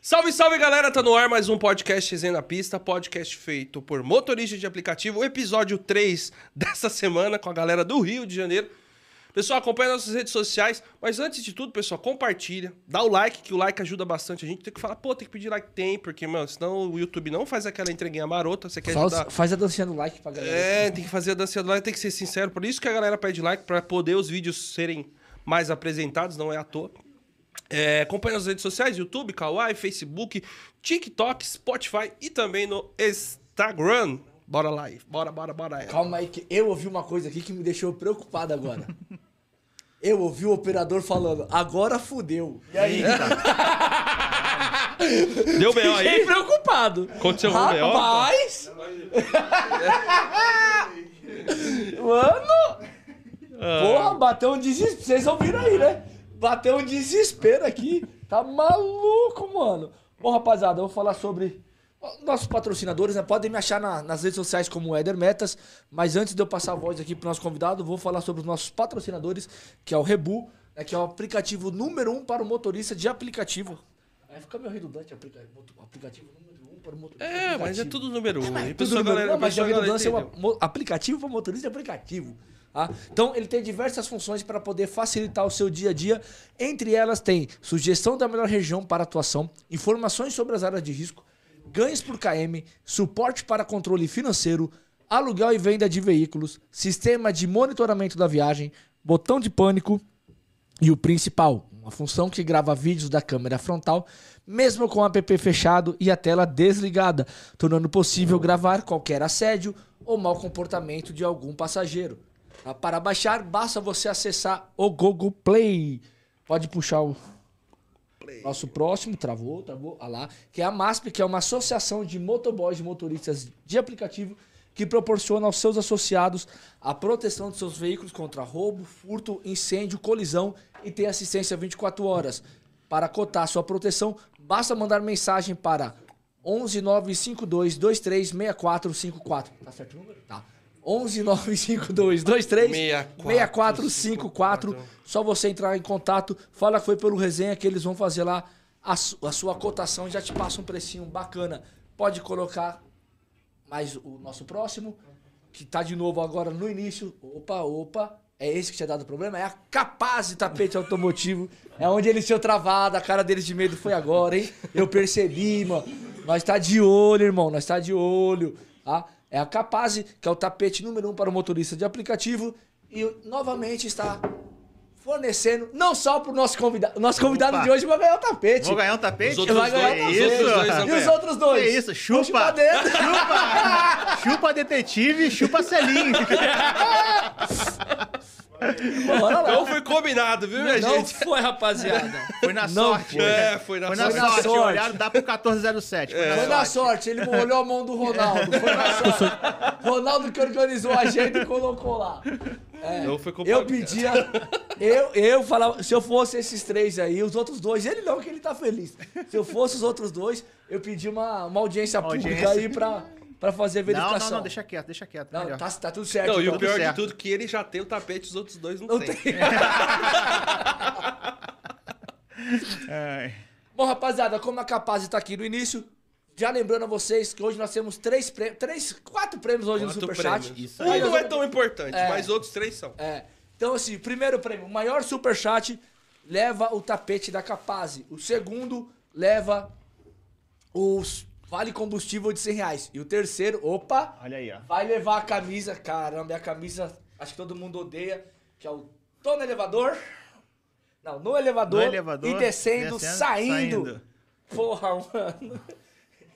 Salve, salve galera, tá no ar mais um podcast Resenha na Pista, podcast feito por motorista de aplicativo, o episódio 3 dessa semana com a galera do Rio de Janeiro. Pessoal, acompanha nossas redes sociais, mas antes de tudo, pessoal, compartilha, dá o like, que o like ajuda bastante. A gente tem que falar, pô, tem que pedir like, tem, porque, mano, senão o YouTube não faz aquela entreguinha marota, você quer Faz, ajudar... faz a dancinha do like pra galera. É, tem que fazer a dança do like, tem que ser sincero. Por isso que a galera pede like, pra poder os vídeos serem mais apresentados, não é à toa. É, acompanha nas redes sociais, YouTube, Kawaii, Facebook, TikTok, Spotify e também no Instagram. Bora lá, bora, bora, bora. Calma aí, que eu ouvi uma coisa aqui que me deixou preocupado agora. Eu ouvi o operador falando, agora fudeu. E aí? Deu B.O. Fiquei aí? preocupado. Aconteceu algum B.O.? Rapaz! Mano! Porra, bateu um desespero. Vocês ouviram aí, né? Bateu um desespero aqui. Tá maluco, mano. Bom, rapaziada, eu vou falar sobre nossos patrocinadores, né? Podem me achar na- nas redes sociais como Éder Metas. Mas antes de eu passar a voz aqui pro nosso convidado, vou falar sobre os nossos patrocinadores, que é o Rebu, né? que é o aplicativo número um para o motorista de aplicativo. Aí fica meio redundante, aplica- moto- aplicativo número um para o motorista de É, mas é aplicativo. tudo número um. Mas E tudo pessoal, número- galera, não, mas a redundância é um aplicativo para motorista de aplicativo. Tá? Então, ele tem diversas funções para poder facilitar o seu dia a dia. Entre elas, tem sugestão da melhor região para atuação, informações sobre as áreas de risco, ganhos por KM, suporte para controle financeiro, aluguel e venda de veículos, sistema de monitoramento da viagem, botão de pânico, e o principal, uma função que grava vídeos da câmera frontal, mesmo com o app fechado e a tela desligada, tornando possível gravar qualquer assédio ou mau comportamento de algum passageiro. Tá? Para baixar, basta você acessar o Google Play. Pode puxar o nosso próximo, travou, travou, olha lá, que é a MASP, que é uma associação de motoboys e motoristas de aplicativo que proporciona aos seus associados a proteção de seus veículos contra roubo, furto, incêndio, colisão e tem assistência 24 horas. Para cotar sua proteção, basta mandar mensagem para 11 952 23 6454. Tá certo o número? Tá. 11 952 23 6454. Só você entrar em contato, fala que foi pelo resenha que eles vão fazer lá a, su- a sua cotação e já te passa um precinho bacana. Pode colocar mais o nosso próximo, que tá de novo agora no início. Opa, opa. É esse que tinha dado problema? É a Capaz de Tapete Automotivo. É onde eles tinham travado, a cara deles de medo foi agora, hein? Eu percebi, mano. Nós tá de olho, irmão. Nós tá de olho. Tá? É a Capaz, que é o tapete número um para o motorista de aplicativo. E novamente está fornecendo, não só pro nosso convidado. O nosso convidado Opa. de hoje vai ganhar o tapete. Vou ganhar um tapete? Os outros Vai ganhar dois- o os tapete. outros dois, E os outros dois? Que isso, chupa. Chupar dentro. Chupa detetive, chupa selinho. Não foi combinado, viu, minha Não gente? foi, rapaziada. Foi na Não sorte. foi. É, foi na Foi na Foi na sorte. sorte. Olharam, dá pro 1407. Foi, Foi na sorte, ele molhou a mão do Ronaldo. Foi na sorte. Ronaldo que organizou a agenda e colocou lá. É, Não foi eu pedia. Eu, eu falava, se eu fosse esses três aí, os outros dois, ele não, que ele tá feliz. Se eu fosse os outros dois, eu pedi uma, uma audiência Uma pública audiência. aí pra, pra fazer a Não, verificação. não, não, deixa quieto, deixa quieto. Não, tá, tá tudo certo. Não, e então. o pior de certo. tudo é que ele já tem o tapete, os outros dois não, Não tem. tem. Bom, rapaziada, como a Capaz tá aqui no início, já lembrando a vocês que hoje nós temos três prêmios, três, quatro prêmios hoje Quatro no Superchat. Um não é tão importante, É. mas outros três são. É. Então, assim, primeiro prêmio, o maior superchat leva o tapete da Capaz. O segundo leva os vale combustível de 100 reais. E o terceiro, opa, Olha aí, ó. vai levar a camisa. Caramba, é a camisa, acho que todo mundo odeia, que é o Tô no elevador. Não, no elevador, No elevador, e descendo, descendo, saindo. saindo. Porra, mano.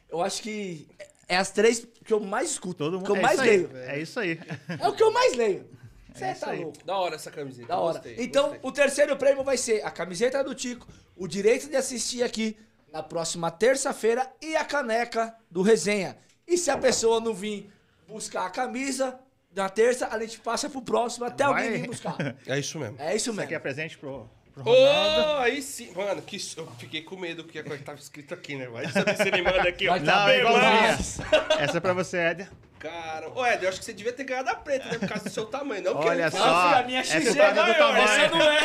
Eu acho que é as três que eu mais escuto, Todo mundo. que eu é mais isso aí, leio. É isso aí. É o que eu mais leio. Você É tá aí. louco. Da hora essa camiseta. Da hora. gostei, então, gostei. o terceiro prêmio vai ser a camiseta do Tico, o direito de assistir aqui na próxima terça-feira e a caneca do resenha. E se a pessoa não vir buscar a camisa na terça, a gente passa pro próximo até Vai. alguém vir buscar. É isso mesmo. É isso Isso aqui é mesmo. presente pro, pro Ô, Ronaldo. aí sim. Mano, que eu fiquei com medo porque tava escrito aqui, né? Vai saber se ele manda aqui, ó. Vai tá Não, bem, é igualzinha. mas- Essa é pra você, Éder. Cara, ô Éder, eu acho que você devia ter ganhado a preta, né? Por causa do seu tamanho, não Olha que só. Não, a minha é XG por causa do tamanho. essa não é.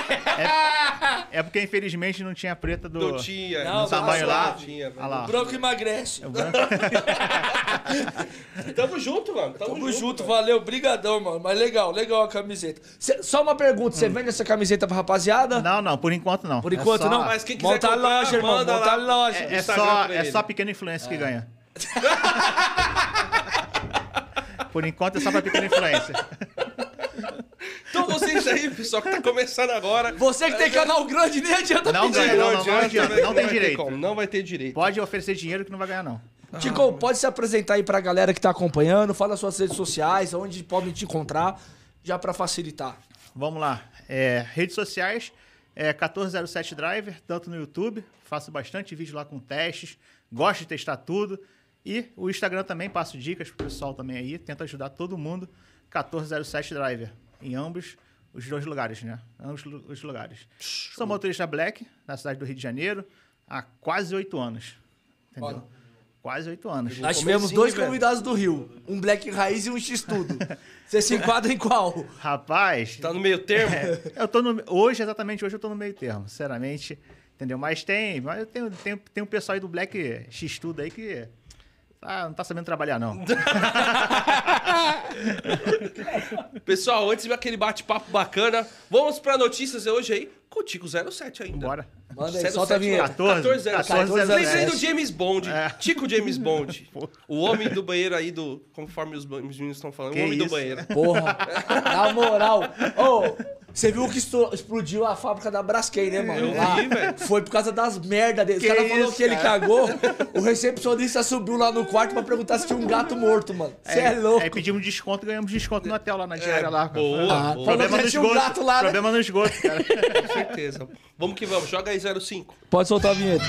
É porque infelizmente não tinha preta do. Não tinha. Não, no tamanho lá. Não tinha. Olha lá. Branco emagrece. É o branco. Tamo junto, mano. Tamo, Tamo junto, velho. valeu, brigadão, mano. Mas legal, legal a camiseta. Cê- só uma pergunta, você vende essa camiseta pra rapaziada? Não, não, por enquanto não. Por É enquanto só- não? Mas quem quiser comprar, loja, irmão, manda monta a lá. loja. É, é só, é só pequeno influencer que ganha. Por enquanto é só pra pequena influência. Então vocês aí, pessoal, que tá começando agora. Você que tem canal grande, nem adianta Não pedir. ganha, não, não, não adianta, não tem vai ter direito. como, Não vai ter direito. Pode oferecer dinheiro que não vai ganhar, não. Tico, pode se apresentar aí pra galera que tá acompanhando, fala suas redes sociais, onde podem te encontrar, já pra facilitar. Vamos lá. É, redes sociais, é 1407 Driver, tanto no YouTube, faço bastante vídeo lá com testes, gosto de testar tudo. E o Instagram também, passo dicas pro pessoal também aí, tento ajudar todo mundo, 1407 Driver, em ambos os dois lugares, né? Ambos os lugares. Sou motorista Black, na cidade do Rio de Janeiro, há quase oito anos. Entendeu? Olha. Quase oito anos. Nós tivemos dois velho. convidados do Rio, um Black Raiz e um X-Tudo. Você se enquadra em qual? Rapaz, Tá no meio termo? Eu tô no, hoje, exatamente hoje, eu tô no meio termo, sinceramente. Entendeu? Mas tem. Mas eu tenho, tenho, tem um pessoal aí do Black X tudo aí que. Ah, não tá sabendo trabalhar, não. Pessoal, antes de aquele bate-papo bacana, vamos pra notícias hoje aí com o Tico 07 ainda. Bora. Manda aí, 07, solta a vinheta. 14, 1407. 1407. Lembrei do James Bond. É. Tico James Bond. o homem do banheiro aí do. Conforme os, meninos estão falando, Que o homem do isso? banheiro. Porra, na moral. Ô, você viu que explodiu a fábrica da Braskem, né, mano? Eu vi, Lá. Foi por causa das merdas dele. Caras falaram isso, que ele cara? cagou. O recepcionista subiu lá no quarto pra perguntar se tinha um gato morto, mano. Você é, louco. Aí pedimos desconto e ganhamos desconto no hotel lá na diária lá. boa, Ah, boa. falou Problema que no tinha um esgoto. gato lá, né? Problema no esgoto, cara. Com certeza. Vamos que vamos. Joga aí 05. Pode soltar a vinheta.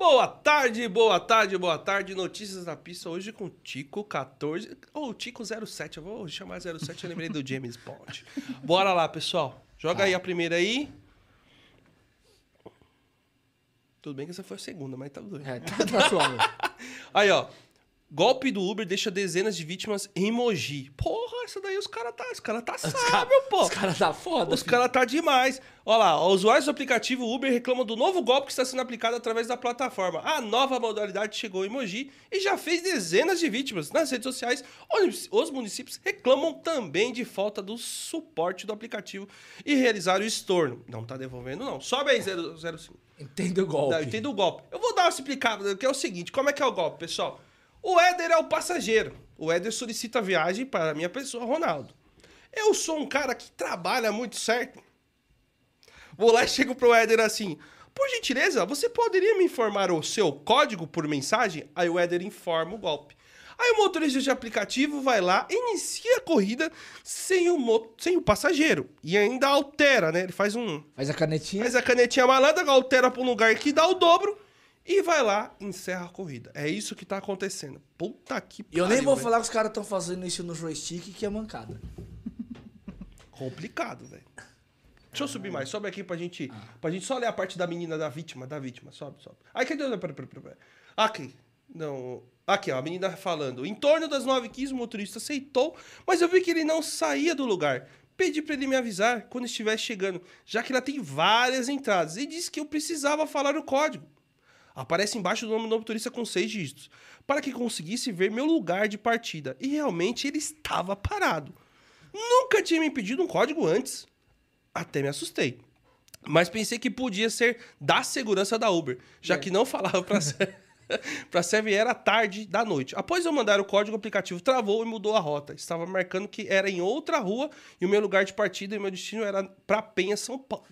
Boa tarde, boa tarde, boa tarde. Notícias da pista hoje com Tico 14. Ou Tico 07. Eu vou chamar 07, eu lembrei do James Bond. Bora lá, pessoal. Joga aí a primeira aí. Tudo bem que essa foi a segunda, mas tá doido. É, tá, tá suave. Aí, ó. Golpe do Uber deixa dezenas de vítimas em Mogi. Porra, essa daí os caras tá, os cara tá sábio, pô. Os caras tá foda. Os caras tá demais. Olha lá, usuários do aplicativo Uber reclamam do novo golpe que está sendo aplicado através da plataforma. A nova modalidade chegou em Mogi e já fez dezenas de vítimas. Nas redes sociais, os- os municípios reclamam também de falta do suporte do aplicativo e realizaram o estorno. Não tá devolvendo, não. Sobe aí, 005. Entende o golpe. Não, entendo o golpe. Eu vou dar uma explicada, que é o seguinte: como é que é o golpe, pessoal? O Éder é o passageiro. O Éder solicita a viagem para a minha pessoa, Ronaldo. Eu sou um cara que trabalha muito certo. Vou lá e chego pro Éder assim: Por gentileza, você poderia me informar o seu código por mensagem? Aí o Éder informa o golpe. Aí o motorista de aplicativo vai lá, inicia a corrida sem o, mo- sem o passageiro. E ainda altera, né? Ele faz um, Faz a canetinha. Faz a canetinha malandra, altera pra um lugar que dá o dobro e vai lá encerra a corrida. É isso que tá acontecendo. Puta que E eu nem vou velho. falar que os caras estão fazendo isso no joystick, que é mancada. Complicado, velho. Deixa eu subir mais. Sobe aqui pra gente, pra gente só ler a parte da menina da vítima, da vítima. Sobe, sobe. Aí, cadê? Pera, pera, pera, pera. Aqui. Não. Aqui, ó, a menina falando. Em torno das 9h15, o motorista aceitou, mas eu vi que ele não saía do lugar. Pedi pra ele me avisar quando estivesse chegando, já que ela tem várias entradas. E disse que eu precisava falar o código. Aparece embaixo do nome do motorista com seis dígitos, para que conseguisse ver meu lugar de partida. E realmente ele estava parado. Nunca tinha me pedido um código antes. Até me assustei. Mas pensei que podia ser da segurança da Uber, já que não falava para para serve era tarde da noite. Após eu mandar o código, o aplicativo travou e mudou a rota. Estava marcando que era em outra rua e o meu lugar de partida e o meu destino era para Penha, São Paulo.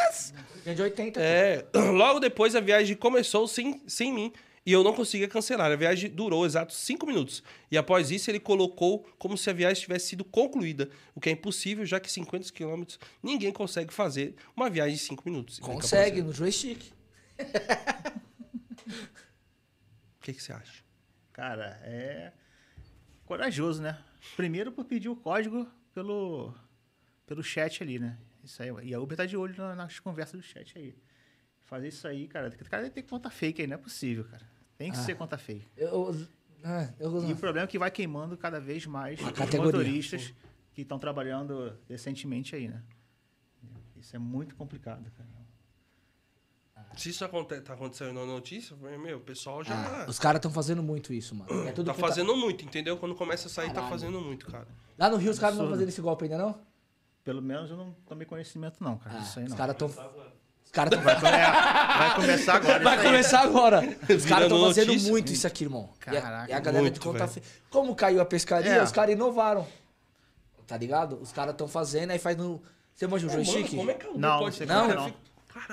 Caracas! de 80. É, logo depois a viagem começou sem, sem mim e eu não conseguia cancelar. A viagem durou exatos cinco minutos. E após isso ele colocou como se a viagem tivesse sido concluída, o que é impossível, já que 50 quilômetros ninguém consegue fazer uma viagem de cinco minutos. Fica Consegue, no joystick. O que, que você acha? Cara, é. Corajoso, né? Primeiro por pedir o código pelo, pelo chat ali, né? Isso aí. E a Uber tá de olho na- nas conversas do chat aí. Fazer isso aí, cara. O cara tem conta fake aí, não é possível, cara. Tem que Ah. ser conta fake. Eu, ah, eu, E o problema é que vai queimando cada vez mais os categoria. motoristas que estão trabalhando decentemente aí, né? Isso é muito complicado, cara. Se isso acontece, tá acontecendo na notícia, meu, o pessoal já Ah, os caras estão fazendo muito isso, mano. É tudo tá fazendo muito, entendeu? Quando começa a sair, tá Caralho. fazendo muito, cara. Lá no Rio os caras não estão fazendo esse golpe ainda, não? Pelo menos eu não tomei conhecimento, não, cara. Ah, isso aí os não. caras estão. Os caras estão. Vai, vai começar agora. Vai começar agora. Os caras estão fazendo notícia. muito isso aqui, irmão. E a- Caraca, e a, galera muito, de conta velho. fe... Como caiu a pescaria, É. os caras inovaram. Tá ligado? Os caras estão fazendo, aí faz no. Você manja o Mano, joystick? como é que Uber Não, pode... é não. Caralho,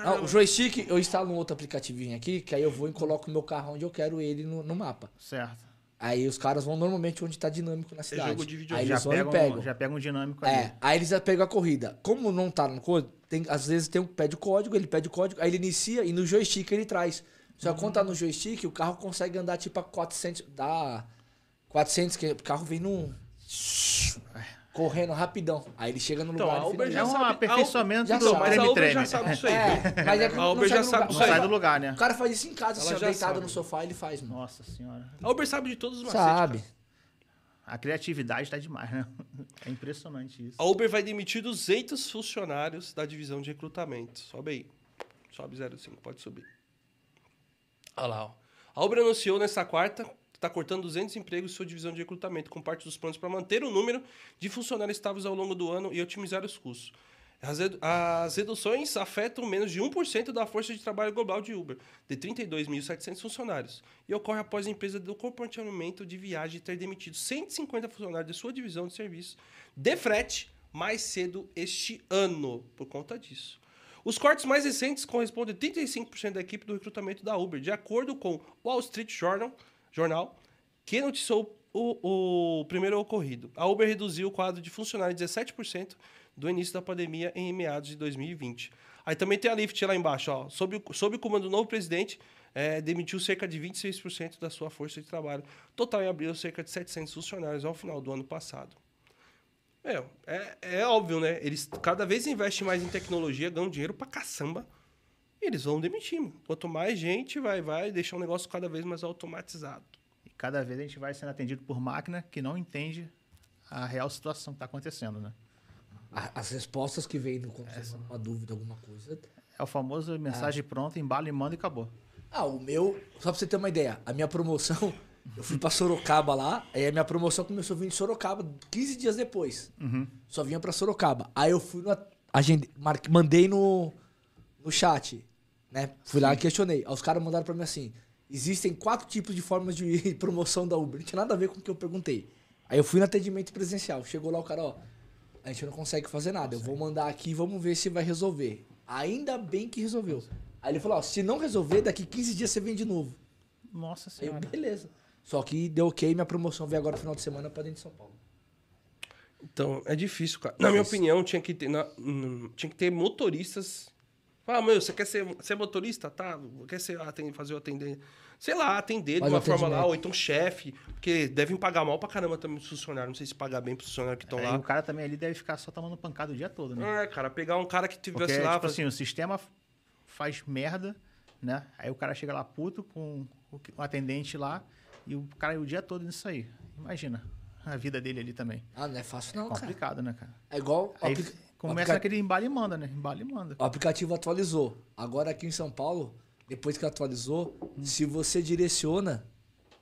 Não, o joystick, eu instalo um outro aplicativinho aqui, que aí eu vou e coloco o meu carro onde eu quero ele no, no mapa. Certo. Aí os caras vão normalmente onde tá dinâmico na cidade. jogo de videogame. Aí Já eles pega, pegam. um, já pega um dinâmico É, ali. aí eles já pegam a corrida. Como não tá no código, tem, às vezes tem um, pede o código, ele pede o código, aí ele inicia e no joystick ele traz. Só que quando tá no joystick, o carro consegue andar tipo a 400, dá 400, que o carro vem num... Correndo rapidão. Aí ele chega no Então, lugar a Uber É já um sabe- aperfeiçoamento já do sabe. Uber treme-treme. já sabe isso aí. É, mas é que A Uber sai já do sabe lugar. isso aí. sai do lugar, né? O cara faz isso em casa, Ela assim, deitado sabe. no sofá, ele faz, mano. Nossa senhora. A Uber sabe de todos os macetes, Sabe. cara. A criatividade tá demais, né? É impressionante isso. A Uber vai demitir 200 funcionários da divisão de recrutamento. Sobe aí. Sobe 05, pode subir. Olha lá, ó. A Uber anunciou nesta quarta está cortando 200 empregos em sua divisão de recrutamento, com parte dos planos para manter o número de funcionários estáveis ao longo do ano e otimizar os custos. As, redu- as reduções afetam menos de 1% da força de trabalho global de Uber, de 32.700 funcionários, e ocorre após a empresa do compartilhamento de viagem ter demitido 150 funcionários de sua divisão de serviços de frete mais cedo este ano, por conta disso. Os cortes mais recentes correspondem a 35% da equipe do recrutamento da Uber, de acordo com o Wall Street Journal, jornal, que noticiou o, o primeiro ocorrido. A Uber reduziu o quadro de funcionários 17% do início da pandemia em meados de 2020. Aí também tem a Lyft lá embaixo, ó, sob, o- sob o comando do novo presidente, eh, demitiu cerca de 26% da sua força de trabalho. Total em abril, cerca de 700 funcionários ao final do ano passado. Meu, é, é óbvio, né? Eles cada vez investem mais em tecnologia, ganham dinheiro pra caçamba. E eles vão demitir, mano. Quanto mais gente, vai, vai deixar o negócio cada vez mais automatizado. E cada vez a gente vai sendo atendido por máquina que não entende a real situação que está acontecendo, né? As respostas que vêm quando você manda uma dúvida, alguma coisa. É o famoso mensagem pronta, embala e manda e acabou. Ah, o meu, só pra você ter uma ideia, a minha promoção, eu fui pra Sorocaba lá, aí a minha promoção começou a vir de Sorocaba 15 dias depois. Só vinha pra Sorocaba. Aí eu fui no. Agende, marque- mandei no, no chat, né? Fui lá e questionei. Aí os caras mandaram pra mim assim: existem quatro tipos de formas de promoção da Uber. Não tinha nada a ver com o que eu perguntei. Aí eu fui no atendimento presencial. Chegou lá o cara, ó. A gente não consegue fazer nada. Eu vou mandar aqui, vamos ver se vai resolver. Ainda bem que resolveu. Aí ele falou, ó, se não resolver, daqui 15 dias você vem de novo. Nossa Aí eu, senhora. beleza. Só que deu ok, minha promoção veio agora no final de semana pra dentro de São Paulo. Então, é difícil, cara. Na minha opinião, tinha que ter, na- tinha que ter motoristas. Ah, meu, você quer ser, ser motorista? Tá. Quer ser, atender, fazer o atender. Sei lá, atender Faz de uma forma lá, ou então chefe. Porque devem pagar mal pra caramba também os funcionários. Não sei se pagar bem pros funcionários que estão Aí lá. o cara também ali deve ficar só tomando pancada o dia todo, né? É, cara, pegar um cara que Porque, tivesse lá. tipo faz- assim, o sistema faz merda, né? Aí o cara chega lá puto com o atendente lá e o cara o dia todo nisso aí. Imagina a vida dele ali também. Ah, não é fácil não, cara. Complicado, né, cara? É igual Aí começa aplica- aquele embala e manda, né? Embala e manda. o aplicativo atualizou. Agora aqui em São Paulo, depois que atualizou, se você direciona,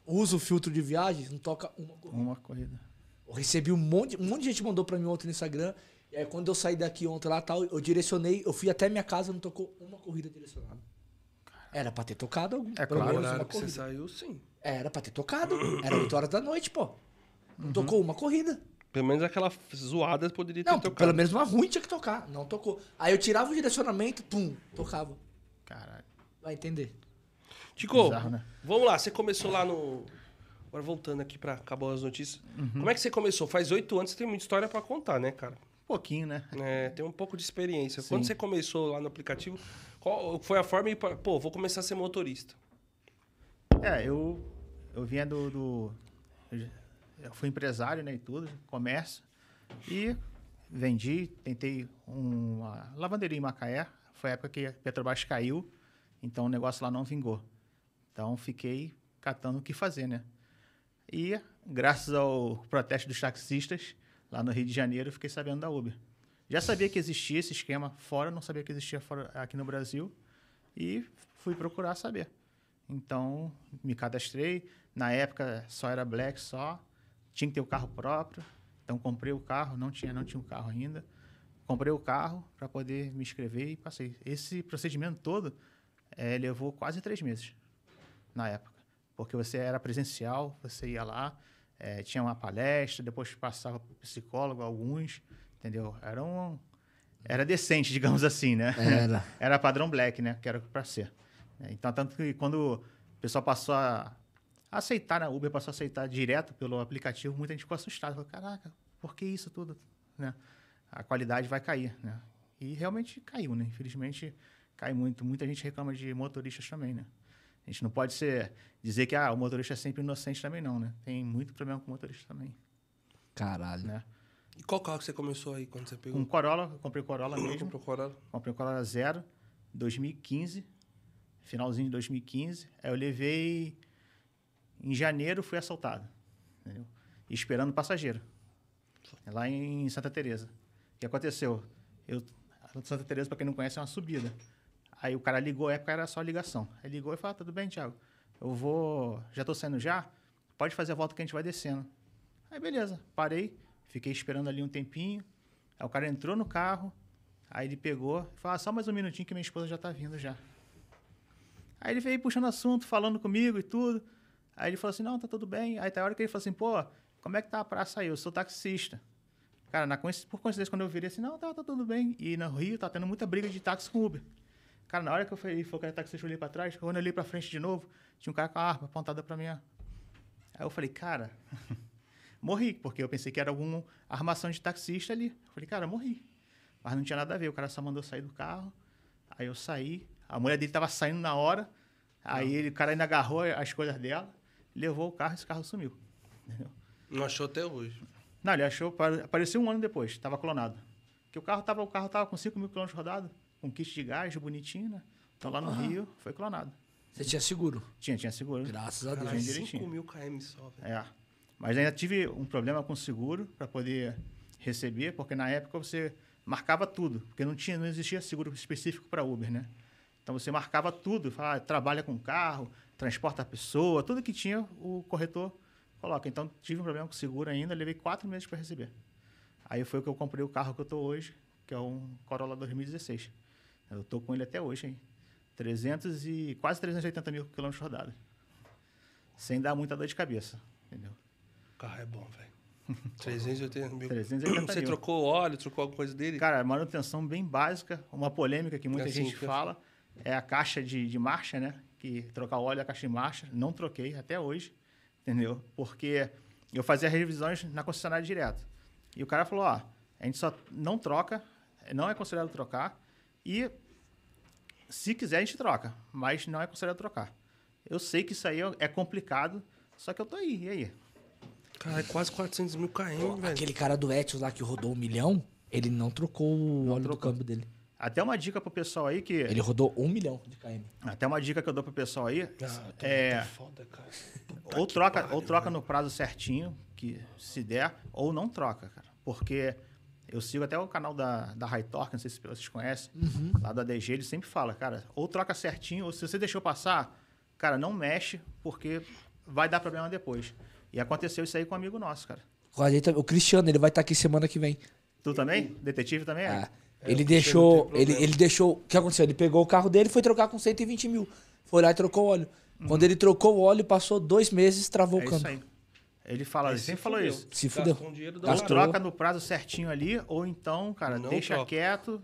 usa o filtro de viagem, não toca uma corrida. Uma corrida. Eu recebi um monte, um monte de gente mandou pra mim ontem no Instagram. E aí quando eu saí daqui ontem lá tal, eu direcionei, eu fui até minha casa, não tocou uma corrida direcionada. Era pra ter tocado algum. É claro. No menos uma que você corrida. saiu, sim. Era pra ter tocado. Era 8 horas da noite, pô. Não tocou uma corrida. Pelo menos aquela zoada poderia ter Não, tocado. pelo menos uma ruim tinha que tocar. Não tocou. Aí eu tirava o direcionamento, pum, tocava. Caralho. Vai entender. Tico, Bizarro, né? vamos lá. Você começou lá no. Agora voltando aqui pra acabar as notícias. Como é que você começou? Faz oito anos, você tem muita história pra contar, né, cara? Pouquinho, né? É, tem um pouco de experiência. Sim. Quando você começou lá no aplicativo, qual foi a forma e, pô, vou começar a ser motorista? É, eu, eu vinha do. do- eu fui empresário, né, e tudo, comércio. E vendi, tentei uma lavanderia em Macaé. Foi a época que a Petrobras caiu, então o negócio lá não vingou. Então fiquei catando o que fazer, né? E graças ao protesto dos taxistas lá no Rio de Janeiro, fiquei sabendo da Uber. Já sabia que existia esse esquema fora, não sabia que existia fora, aqui no Brasil e fui procurar saber. Então, me cadastrei. Na época só era Black só, tinha que ter o carro próprio. Então comprei o carro, não tinha, não tinha um carro ainda. Comprei o carro para poder me inscrever e passei. Esse procedimento todo é, levou quase três meses na época, porque você era presencial, você ia lá, é, tinha uma palestra, depois passava para psicólogo alguns, entendeu? Era um era decente, digamos assim, né? Era. era padrão black, né? Que era para ser. Então tanto que quando o pessoal passou a aceitar na Uber, passou a aceitar direto pelo aplicativo, muita gente ficou assustada. Falou, caraca, por que isso tudo? Né? A qualidade vai cair, né? E realmente caiu, né? Infelizmente, cai muito. Muita gente reclama de motoristas também, né? A gente não pode ser, dizer que ah, o motorista é sempre inocente também, não, né? Tem muito problema com o motorista também. Caralho. Né? E qual carro que você começou aí quando você pegou? Com Corolla, eu comprei Corolla mesmo. Comprou Corolla? Comprei um Corolla Zero, 2015, finalzinho de 2015. Aí eu levei em janeiro fui assaltado. Entendeu? Esperando passageiro. Lá em Santa Teresa. O que aconteceu? Eu, Santa Teresa, para quem não conhece, é uma subida. Aí o cara ligou, época era só ligação. Aí ligou e falou: ah, tudo bem, Thiago? Eu vou. Já tô saindo já? Pode fazer a volta que a gente vai descendo. Aí beleza, parei, fiquei esperando ali um tempinho. Aí o cara entrou no carro, aí ele pegou e falou: ah, só mais um minutinho que minha esposa já tá vindo já. Aí ele veio puxando assunto, falando comigo e tudo. Aí ele falou assim: não, tá tudo bem. Aí tá a hora que ele falou assim: pô, como é que tá a praça aí? Eu sou taxista. Cara, na, por coincidência, quando eu virei assim, não, tá, tá tudo bem. E no Rio tá tendo muita briga de táxi com Uber. Cara, na hora que eu falei, falou que era taxista, eu olhei pra trás. Quando eu olhei pra frente de novo, tinha um cara com a arma apontada pra mim. Aí eu falei, cara, morri, porque eu pensei que era alguma armação de taxista ali. Eu falei, cara, morri. Mas não tinha nada a ver, o cara só mandou sair do carro. Aí eu saí, a mulher dele tava saindo na hora. Aí ele, o cara ainda agarrou as coisas dela levou o carro e esse carro sumiu. Entendeu? Não achou até hoje. Não, ele achou, apareceu um ano depois, estava clonado. Que o carro estava o carro tava com 5 mil quilômetros rodados, com kit de gás, bonitinho, né? Então lá no ah. Rio foi clonado. Você tinha seguro? Tinha, tinha seguro. Graças a Deus. Caralho, 5 mil km só. Velho. É. Mas ainda tive um problema com o seguro para poder receber, porque na época você marcava tudo, porque não tinha, não existia seguro específico para Uber, né? Então você marcava tudo, falava, ah, trabalha com carro, transporta a pessoa, tudo que tinha, o corretor coloca. Então, tive um problema com o seguro ainda, levei quatro meses para receber. Aí foi que eu comprei o carro que eu estou hoje, que é um Corolla 2016. Eu estou com ele até hoje, hein? 300 e quase 380 mil quilômetros rodados. Sem dar muita dor de cabeça, entendeu? O carro é bom, velho. 380 mil. 380 Você mil. trocou óleo, trocou alguma coisa dele? Cara, manutenção bem básica, uma polêmica que muita é assim, gente fala, é a caixa de, de marcha, né? que trocar o óleo da caixa de marcha. Não troquei até hoje, entendeu? Porque eu fazia revisões na concessionária direto. E o cara falou, ó, a gente só não troca, não é considerado trocar, e se quiser a gente troca, mas não é considerado trocar. Eu sei que isso aí é complicado, só que eu tô aí, e aí? Cara, é quase 400 mil km, velho. Aquele cara do Etios lá que rodou um milhão, ele não trocou o não óleo trocou. do câmbio dele. Até uma dica pro pessoal aí que. Ele rodou um milhão de km. Até uma dica que eu dou pro pessoal aí. Ah, é. Foda, cara. ou troca, pariu, ou troca no prazo certinho, que se der, ou não troca, cara. Porque eu sigo até o canal da, da High Torque, não sei se vocês conhecem, uhum. lá do ADG, ele sempre fala, cara, ou troca certinho, ou se você deixou passar, cara, não mexe, porque vai dar problema depois. E aconteceu isso aí com um amigo nosso, cara. O Cristiano, ele vai estar aqui semana que vem. Tu também? Detetive também é? é. É, ele deixou. Ele, ele deixou. O que aconteceu? Ele pegou o carro dele e foi trocar com 120 mil. Foi lá e trocou o óleo. Uhum. Quando ele trocou o óleo, passou dois meses, travou é o câmbio. Ele fala, ele sempre falou isso. Se fudeu. Ou troca no prazo certinho ali, ou então, cara, Não deixa troca. quieto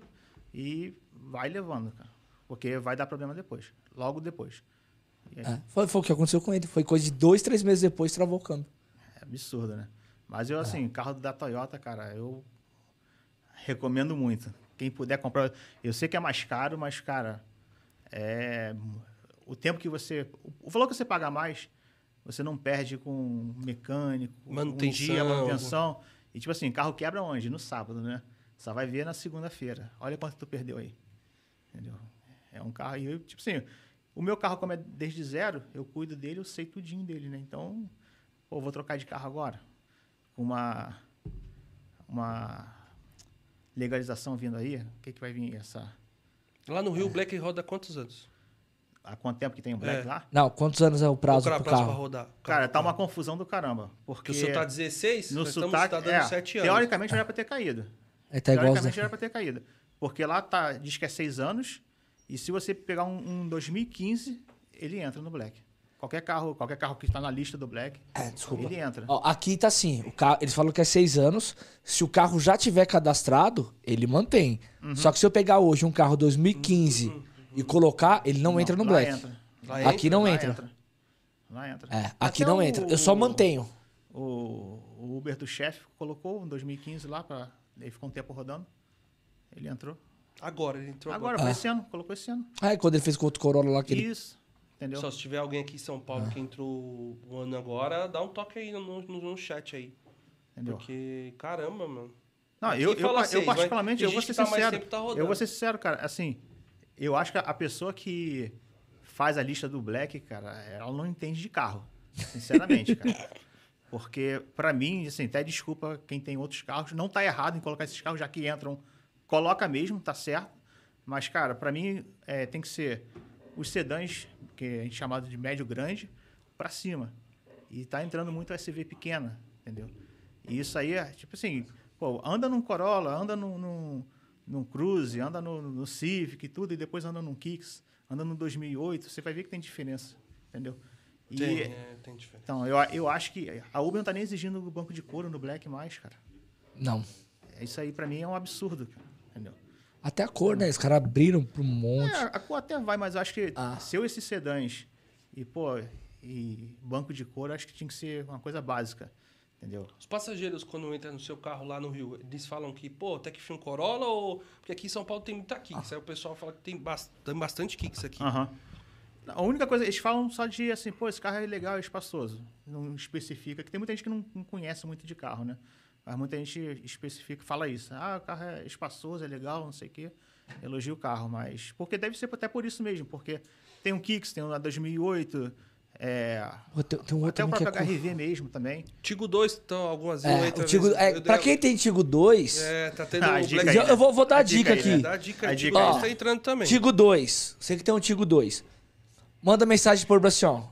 e vai levando, cara. Porque vai dar problema depois. Logo depois. É, foi, foi, o que aconteceu com ele. Foi coisa de dois, três meses depois, travou o câmbio. É absurdo, né? Mas eu, assim, é. carro da Toyota, cara, eu recomendo muito. Quem puder comprar. Eu sei que é mais caro, mas, cara, é, o tempo que você. O valor que você paga mais você não perde com mecânico, Manutenção. um dia, manutenção. E tipo assim, carro quebra onde? No sábado, né? Só vai ver na segunda-feira. Olha quanto tu perdeu aí. Entendeu? É um carro. E eu, tipo assim, o meu carro, como é desde zero, eu cuido dele, eu sei tudinho dele, né? Então, pô, vou trocar de carro agora. Com uma. Uma legalização vindo aí. O que, que vai vir essa. Lá no Rio, o Black roda quantos anos? Há quanto tempo que tem o Black É. lá? Não, quantos anos é o prazo é carro? pra rodar? Cara, tá uma confusão do caramba. Porque o senhor tá 16, no nós estamos sotaque. tá dando é, 7 anos. teoricamente era pra ter caído. É, tá teoricamente era pra ter caído. Porque lá tá, diz que é 6 anos. E se você pegar um, um 2015, ele entra no Black. Qualquer carro, qualquer carro que está na lista do Black, É, desculpa. ele entra. Ó, aqui tá assim, o carro, eles falam que é seis anos. Se o carro já tiver cadastrado, ele mantém. Uhum. Só que se eu pegar hoje um carro 2015 e colocar, ele não, entra no lá Black. entra. Lá Aqui não Lá entra. Lá entra. É, aqui Até não o- entra. Eu só mantenho. O, o Uber do chefe colocou em 2015 lá, pra, ele ficou um tempo rodando. Ele entrou. Agora, ele entrou Agora, agora. foi esse ano, colocou esse ano. Ah, é quando ele fez com o outro Corolla lá que ele... Entendeu? Só se tiver alguém aqui em São Paulo que entrou um ano agora, dá um toque aí no, no, no chat aí. entendeu? Porque, caramba, mano. Não, eu, eu, fala eu mas particularmente, eu vou ser tá sincero. tá eu vou ser sincero, cara. Assim, eu acho que a pessoa que faz a lista do Black, cara, ela não entende de carro. Sinceramente, cara. Porque, pra mim, assim, até desculpa quem tem outros carros, não tá errado em colocar esses carros, já que entram, coloca mesmo, tá certo. Mas, cara, pra mim, é, tem que ser os sedãs, que a gente chamado de médio grande, pra cima. E tá entrando muito SUV pequena, entendeu? E isso aí é, tipo assim, pô, anda num Corolla, anda num, num, num Cruze, anda no, no Civic e tudo, e depois anda num Kicks, anda no 2008, você vai ver que tem diferença, entendeu? E, Tem, é, tem diferença. Então, eu, eu acho que a Uber não tá nem exigindo o banco de couro no Black mais, cara. Não. Isso aí pra mim é um absurdo, cara, entendeu? Até a cor, né? Os caras abriram pra um monte. É, a cor até vai, mas eu acho que Ah. se eu esses sedãs e, pô, e banco de couro, acho que tinha que ser uma coisa básica, entendeu? Os passageiros, quando entram no seu carro lá no Rio, eles falam que, pô, até que um Corolla ou. Porque aqui em São Paulo tem muita Kicks. Aí o pessoal fala que tem, bas- tem bastante Kicks aqui. Aham. A única coisa, eles falam só de assim, pô, esse carro é legal, é espaçoso. Não especifica, que tem muita gente que não, não conhece muito de carro, né? Mas muita gente especifica, fala isso. Ah, o carro é espaçoso, é legal, não sei o quê. Elogia o carro, mas... Porque deve ser até por isso mesmo, porque tem um Kicks, tem um da 2008, é, Pô, Tem, tem um até o é próprio cor. HRV mesmo também. Tigo 2, então, algumas É, outra o Tigo, é, pra quem tem Tigo 2, É, tá tendo Ah, dica Black aí, eu, eu vou, vou dar a A dica, dica aí, aqui. É, dá a dica, A aí, dica Tigo aí. 2 tá entrando também. Tigo 2. Você que tem um Tigo 2. Manda mensagem por assim, ó.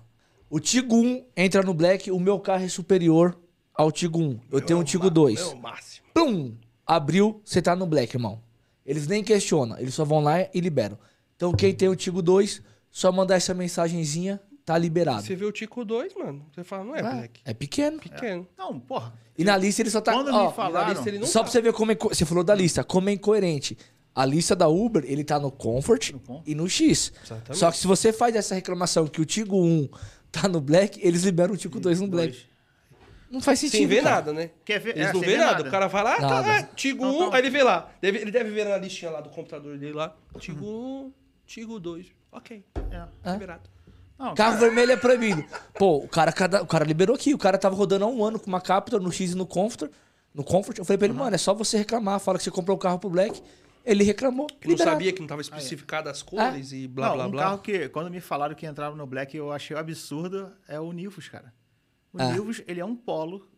O Tigo 1 entra no Black, o meu carro é superior ao Tigo 1. Eu tenho um Tigo 2. É o máximo. Plum! Abriu, você tá no Black, irmão. Eles nem questionam, eles só vão lá e liberam. Então quem tem o Tigo 2, só mandar essa mensagenzinha, tá liberado. Você vê o Tico 2, mano, você fala, não é, É, Black. é pequeno. Pequeno. Não, porra. E na lista ele só tá. Quando ó, me falaram... lista ele não só tá. pra você ver como é. co- Você falou da lista, como é incoerente. A lista da Uber, ele tá no Comfort e no X. Exatamente. Só que se você faz essa reclamação que o Tigo 1 tá no Black, eles liberam o Tigo 2 no Black. Não faz sentido. Sem ver cara. nada, né? Quer ver? Eles é, não vê ver nada. O cara vai lá, Nada. tá, é, Tigo Não, 1, não. aí ele vê lá. Deve- ele deve ver na listinha lá do computador dele lá. Tigo 1, Tigo 2. Ok, É. liberado. Não, Carro cara, vermelho é proibido. Pô, o cara, cada- o cara liberou aqui. O cara tava rodando há um ano com uma Captur no X e no Comfort. No Comfort, eu falei pra ele, mano, é só você reclamar. Fala que você comprou o carro pro Black. Ele reclamou. Que não sabia que não tava especificado as cores e blá, não, blá, um blá. carro que, quando me falaram que entrava no Black, eu achei absurdo, é o Nivus, cara. O É. Nivus, ele é um polo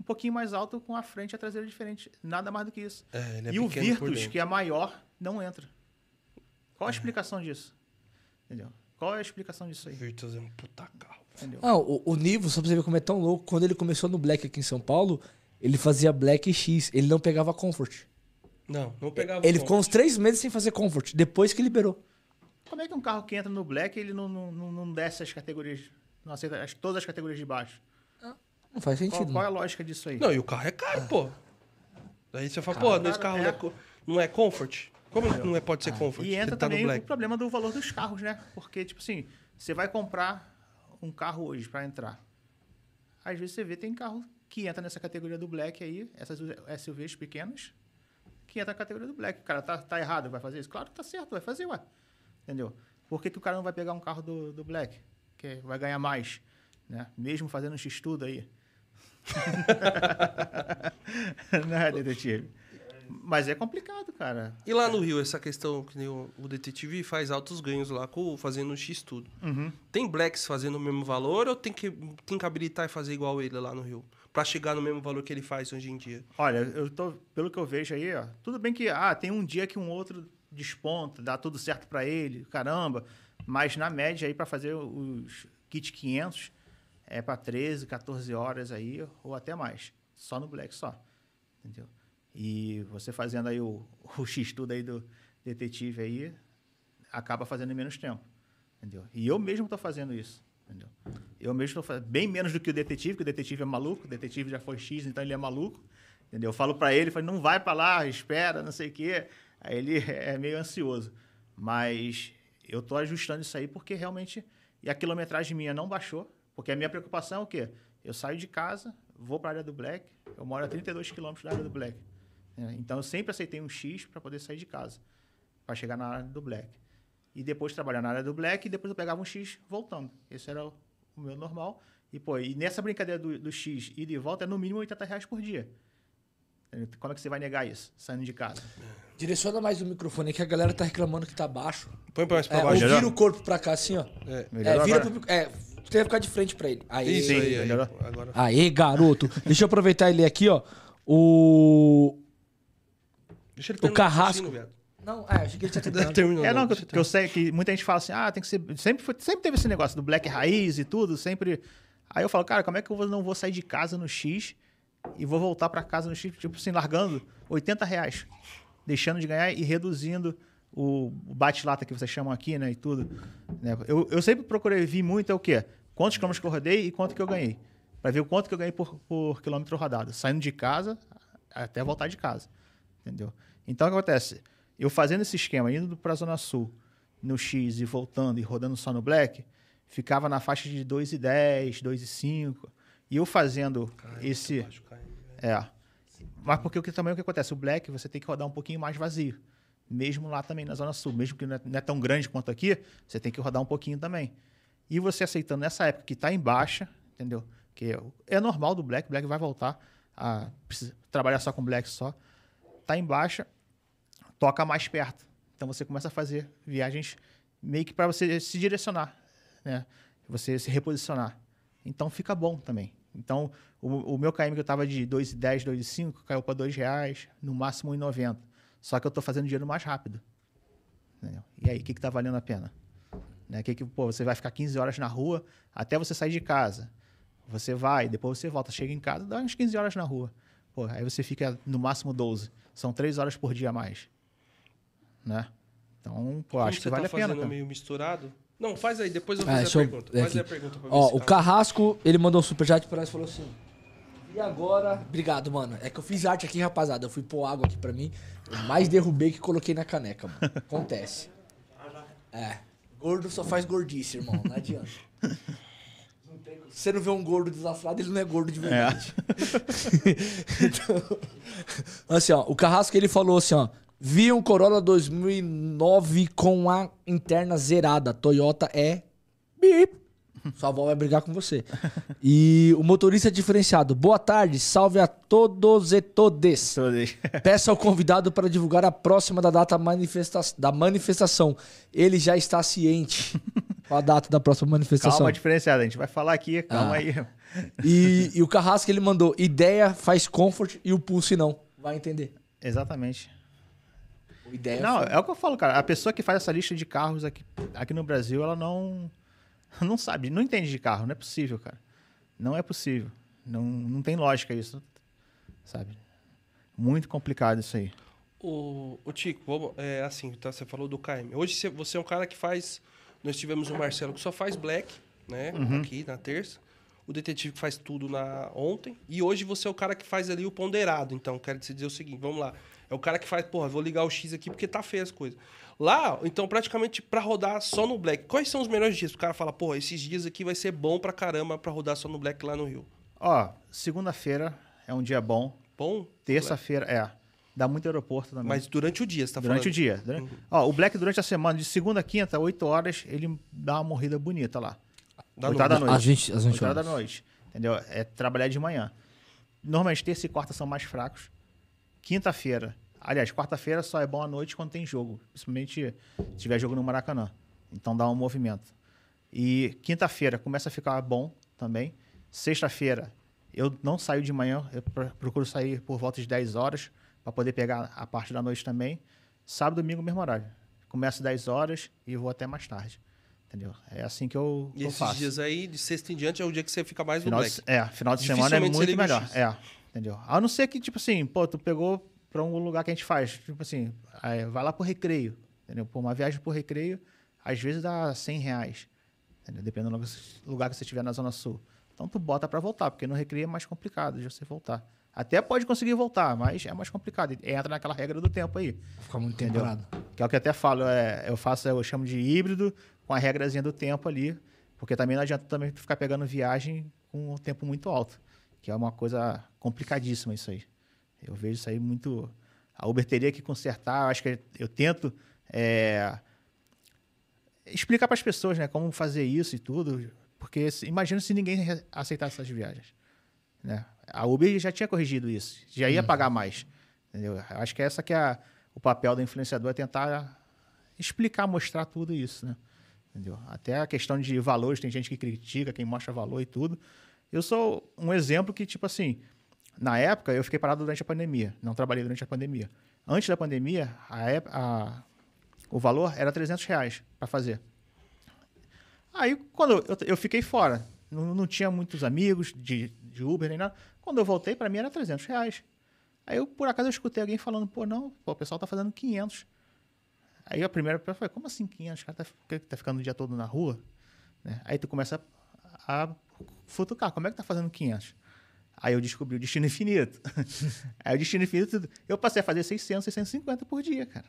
um pouquinho mais alto com a frente e a traseira diferente. Nada mais do que isso. É, ele é e o Virtus, que é maior, não entra. Qual a explicação disso? Entendeu? Qual é a explicação disso aí? Virtus é um puta carro. Entendeu? Não, o, o Nivo, só pra você ver como é tão louco, quando ele começou no Black aqui em São Paulo, ele fazia Black X, ele não pegava Comfort. Não, não pegava Ele o ficou uns três meses sem fazer Comfort, depois que liberou. Como é que um carro que entra no Black, ele não, não, não, não desce as categorias, não aceita as- todas as categorias de baixo? Não faz Qual, sentido. qual é não. a lógica disso aí? Não, e o carro é caro, pô. Aí você fala, pô, esse carro é. não, é, co- não é comfort? Como não é, pode ser comfort? E entra tá no também o problema do valor dos carros, né? Porque, tipo assim, você vai comprar um carro hoje para entrar. Às vezes você vê, tem carro que entra nessa categoria do black aí, essas SUVs pequenas, que entra na categoria do black. O cara tá, tá errado, vai fazer isso? Claro que tá certo, vai fazer, ué. Entendeu? Por que, que o cara não vai pegar um carro do, do black? Que vai ganhar mais, né? Mesmo fazendo um X-tudo aí. Não é, detetive? Mas é complicado, cara. E lá no Rio, essa questão que o, o detetive faz altos ganhos lá com, fazendo um X tudo. Uhum. Tem blacks fazendo o mesmo valor ou tem que, tem que habilitar e fazer igual ele lá no Rio? Pra chegar no mesmo valor que ele faz hoje em dia. Olha, eu tô, pelo que eu vejo aí, ó, tudo bem que ah, tem um dia que um outro desponta, dá tudo certo para ele, caramba, mas na média aí para fazer os kit 500 é para 13, 14 horas aí ou até mais, só no black só. Entendeu? E você fazendo aí o, o X tudo aí do detetive aí, acaba fazendo em menos tempo. Entendeu? E eu mesmo estou fazendo isso. Entendeu? Eu mesmo estou fazendo bem menos do que o detetive, que o detetive é maluco, o detetive já foi X, então ele é maluco. Entendeu? Eu falo para ele, falo, não vai para lá, espera, não sei o quê. Aí ele é meio ansioso. Mas eu estou ajustando isso aí porque realmente. E a quilometragem minha não baixou, porque a minha preocupação é o quê? Eu saio de casa, vou para a área do Black, eu moro a 32 quilômetros da área do Black. É, então eu sempre aceitei um X para poder sair de casa, para chegar na área do Black. E depois trabalhar na área do Black e depois eu pegava um X voltando. Esse era o, meu normal. E, pô, e nessa brincadeira do, do X e de volta é no mínimo 80 reais por dia. Como é que você vai negar isso, saindo de casa? Direciona mais o microfone que a galera tá reclamando que tá baixo. Põe mais pra É, ou baixo. vira o corpo pra cá assim, ó. É. É, vira agora? pro, é, você tem que ficar de frente pra ele. Aí, Isso aí, aí. melhorou? Agora. Aê, garoto. Deixa eu aproveitar ele aqui, ó. O. Deixa ele O Carrasco. Não, é, achei que ele tinha terminado. Terminou. É, não, que, eu- que eu sei que muita gente fala assim, ah, tem que ser. Sempre, foi- sempre teve esse negócio do black raiz e tudo, sempre. Aí eu falo, cara, como é que eu não vou sair de casa no X e vou voltar pra casa no X, tipo assim, largando 80 reais, deixando de ganhar e reduzindo o, bate-lata que vocês chamam aqui, né, e tudo. né? Eu, eu sempre procurei vir muito é o quê? Quantos quilômetros que eu rodei e quanto que eu ganhei. Pra ver o quanto que eu ganhei por, por quilômetro rodado, saindo de casa até voltar de casa. Entendeu? Então o que acontece? Eu fazendo esse esquema, indo para a Zona Sul no X e voltando e rodando só no Black, ficava na faixa de 2,10, 2,5. E eu fazendo esse. Baixo, cai. É. Mas porque o que também o que acontece? O Black você tem que rodar um pouquinho mais vazio. Mesmo lá também na Zona Sul. Mesmo que não é, não é tão grande quanto aqui, você tem que rodar um pouquinho também. E você aceitando nessa época que está em baixa, entendeu? Que é, é normal do Black, Black vai voltar a trabalhar só com Black só. Tá em baixa, toca mais perto. Então você começa a fazer viagens meio que para você se direcionar, né? Você se reposicionar. Então fica bom também. Então o, o meu KM que eu tava de 2,10, 2,5 caiu para R$ reais, no máximo 1,90. Só que eu tô fazendo dinheiro mais rápido. entendeu? E aí, o que que tá valendo a pena? Né? Que que, pô, você vai ficar 15 horas na rua até você sair de casa. Você vai, depois você volta, chega em casa, dá umas 15 horas na rua. Pô, aí você fica no máximo 12. São 3 horas por dia a mais. Né? Então, pô, Como acho que você vale tá a pena. fazendo cara. meio misturado. Não, faz aí, depois eu vou Ah, fazer a eu- pergunta. é Faz aí a pergunta pra Ó, o tá- Carrasco, ele mandou um superchat pra nós e falou assim: E agora? Obrigado, mano. É que eu fiz arte aqui, rapaziada. Eu fui pôr água aqui pra mim. Eu mais derrubei que coloquei na caneca, mano. Acontece. É. Gordo só faz gordice, irmão. Não adianta. Você não vê um gordo desastrado, ele não é gordo de verdade. então, assim, ó, o Carrasco ele falou assim, ó. Vi um Corolla 2009 com a interna zerada. Toyota é bip. Sua avó vai brigar com você. E o motorista diferenciado. Boa tarde, salve a todos e todes. Todas. Peça ao convidado para divulgar a próxima da data manifesta da manifestação. Ele já está ciente com a data da próxima manifestação. Calma, diferenciada. A gente vai falar aqui, calma Ah. aí. E, e o Carrasco ele mandou: ideia faz comfort e o pulse não. Vai entender. Exatamente. Ideia Não, foi- é o que eu falo, cara. A pessoa que faz essa lista de carros aqui, aqui no Brasil, ela não não sabe, não entende de carro. Não é possível, cara. Não é possível. Não, não tem lógica isso, sabe? Muito complicado isso aí. O, o Tico, vamos, é assim, tá, você falou do KM. Hoje você, você é um cara que faz. Nós tivemos o Marcelo que só faz black, né? Uhum. Aqui na terça. O detetive que faz tudo na ontem. E hoje você é o cara que faz ali o ponderado. Então, quero te dizer o seguinte, vamos lá. É o cara que faz, porra, vou ligar o X aqui porque tá feio as coisas. Lá, então, praticamente pra rodar só no black. Quais são os melhores dias? O cara fala, porra, esses dias aqui vai ser bom pra caramba pra rodar só no black lá no Rio. Ó, segunda-feira é um dia bom. Bom? Terça-feira é. Dá muito aeroporto também. Mas durante o dia, você tá durante falando? o dia. Durante- Ó, o Black durante a semana, de segunda a quinta, 8 horas, ele dá uma morrida bonita lá. Da 8 horas da noite. Às 20, às 20 8 horas da noite. Entendeu? É trabalhar de manhã. Normalmente terça e quarta são mais fracos. Quinta-feira. Aliás, quarta-feira só é bom à noite quando tem jogo. Principalmente se tiver jogo no Maracanã. Então dá um movimento. E quinta-feira começa a ficar bom também. Sexta-feira eu não saio de manhã, eu pro- procuro sair por volta de 10 horas para poder pegar a parte da noite também. Sábado e domingo, mesmo horário. Começo 10 horas e vou até mais tarde. Entendeu? É assim que eu, E que eu esses faço. dias aí, de sexta em diante, é o dia que você fica mais no Final black. é, final de semana é muito melhor. É, entendeu? A não ser que, tipo assim, pô, tu pegou pra um lugar que a gente faz, tipo assim, vai lá pro recreio, entendeu? Pô, uma viagem pro recreio, às vezes dá 100 reais, entendeu? Dependendo do lugar que você estiver na Zona Sul. Então tu bota pra voltar, porque no recreio é mais complicado de você voltar. Até pode conseguir voltar, mas é mais complicado. Entra naquela regra do tempo aí. Ficar muito tempo Entendeu? parado. Que é o que eu até falo, é, eu faço, eu chamo de híbrido com a regrazinha do tempo ali, porque também não adianta também ficar pegando viagem com um tempo muito alto, que é uma coisa complicadíssima isso aí. Eu vejo isso aí muito. A Uber teria que consertar, eu acho que eu tento é, explicar para as pessoas, né, como fazer isso e tudo, porque imagina se ninguém aceitasse essas viagens, né? A Uber já tinha corrigido isso, já ia pagar mais, entendeu? Eu acho que essa que é a- o papel do influenciador é tentar explicar, mostrar tudo isso, né? Entendeu? Até a questão de valores, tem gente que critica, quem mostra valor e tudo. Eu sou um exemplo que, tipo assim, na época eu fiquei parado durante a pandemia, não trabalhei durante a pandemia. Antes da pandemia, a, a- o valor era 300 reais para fazer. Aí, quando eu, eu fiquei fora, não, não tinha muitos amigos de, de Uber nem nada. Quando eu voltei, para mim era 300 reais. Aí, eu, por acaso, eu escutei alguém falando, pô, não, pô, o pessoal tá fazendo 500. Aí a primeira pessoa foi, como assim 500? O cara tá, tá ficando o dia todo na rua? Né? Aí tu começa a, a futucar, como é que tá fazendo 500? Aí eu descobri o Destino Infinito. Aí o Destino Infinito, eu passei a fazer 600, 650 por dia, cara.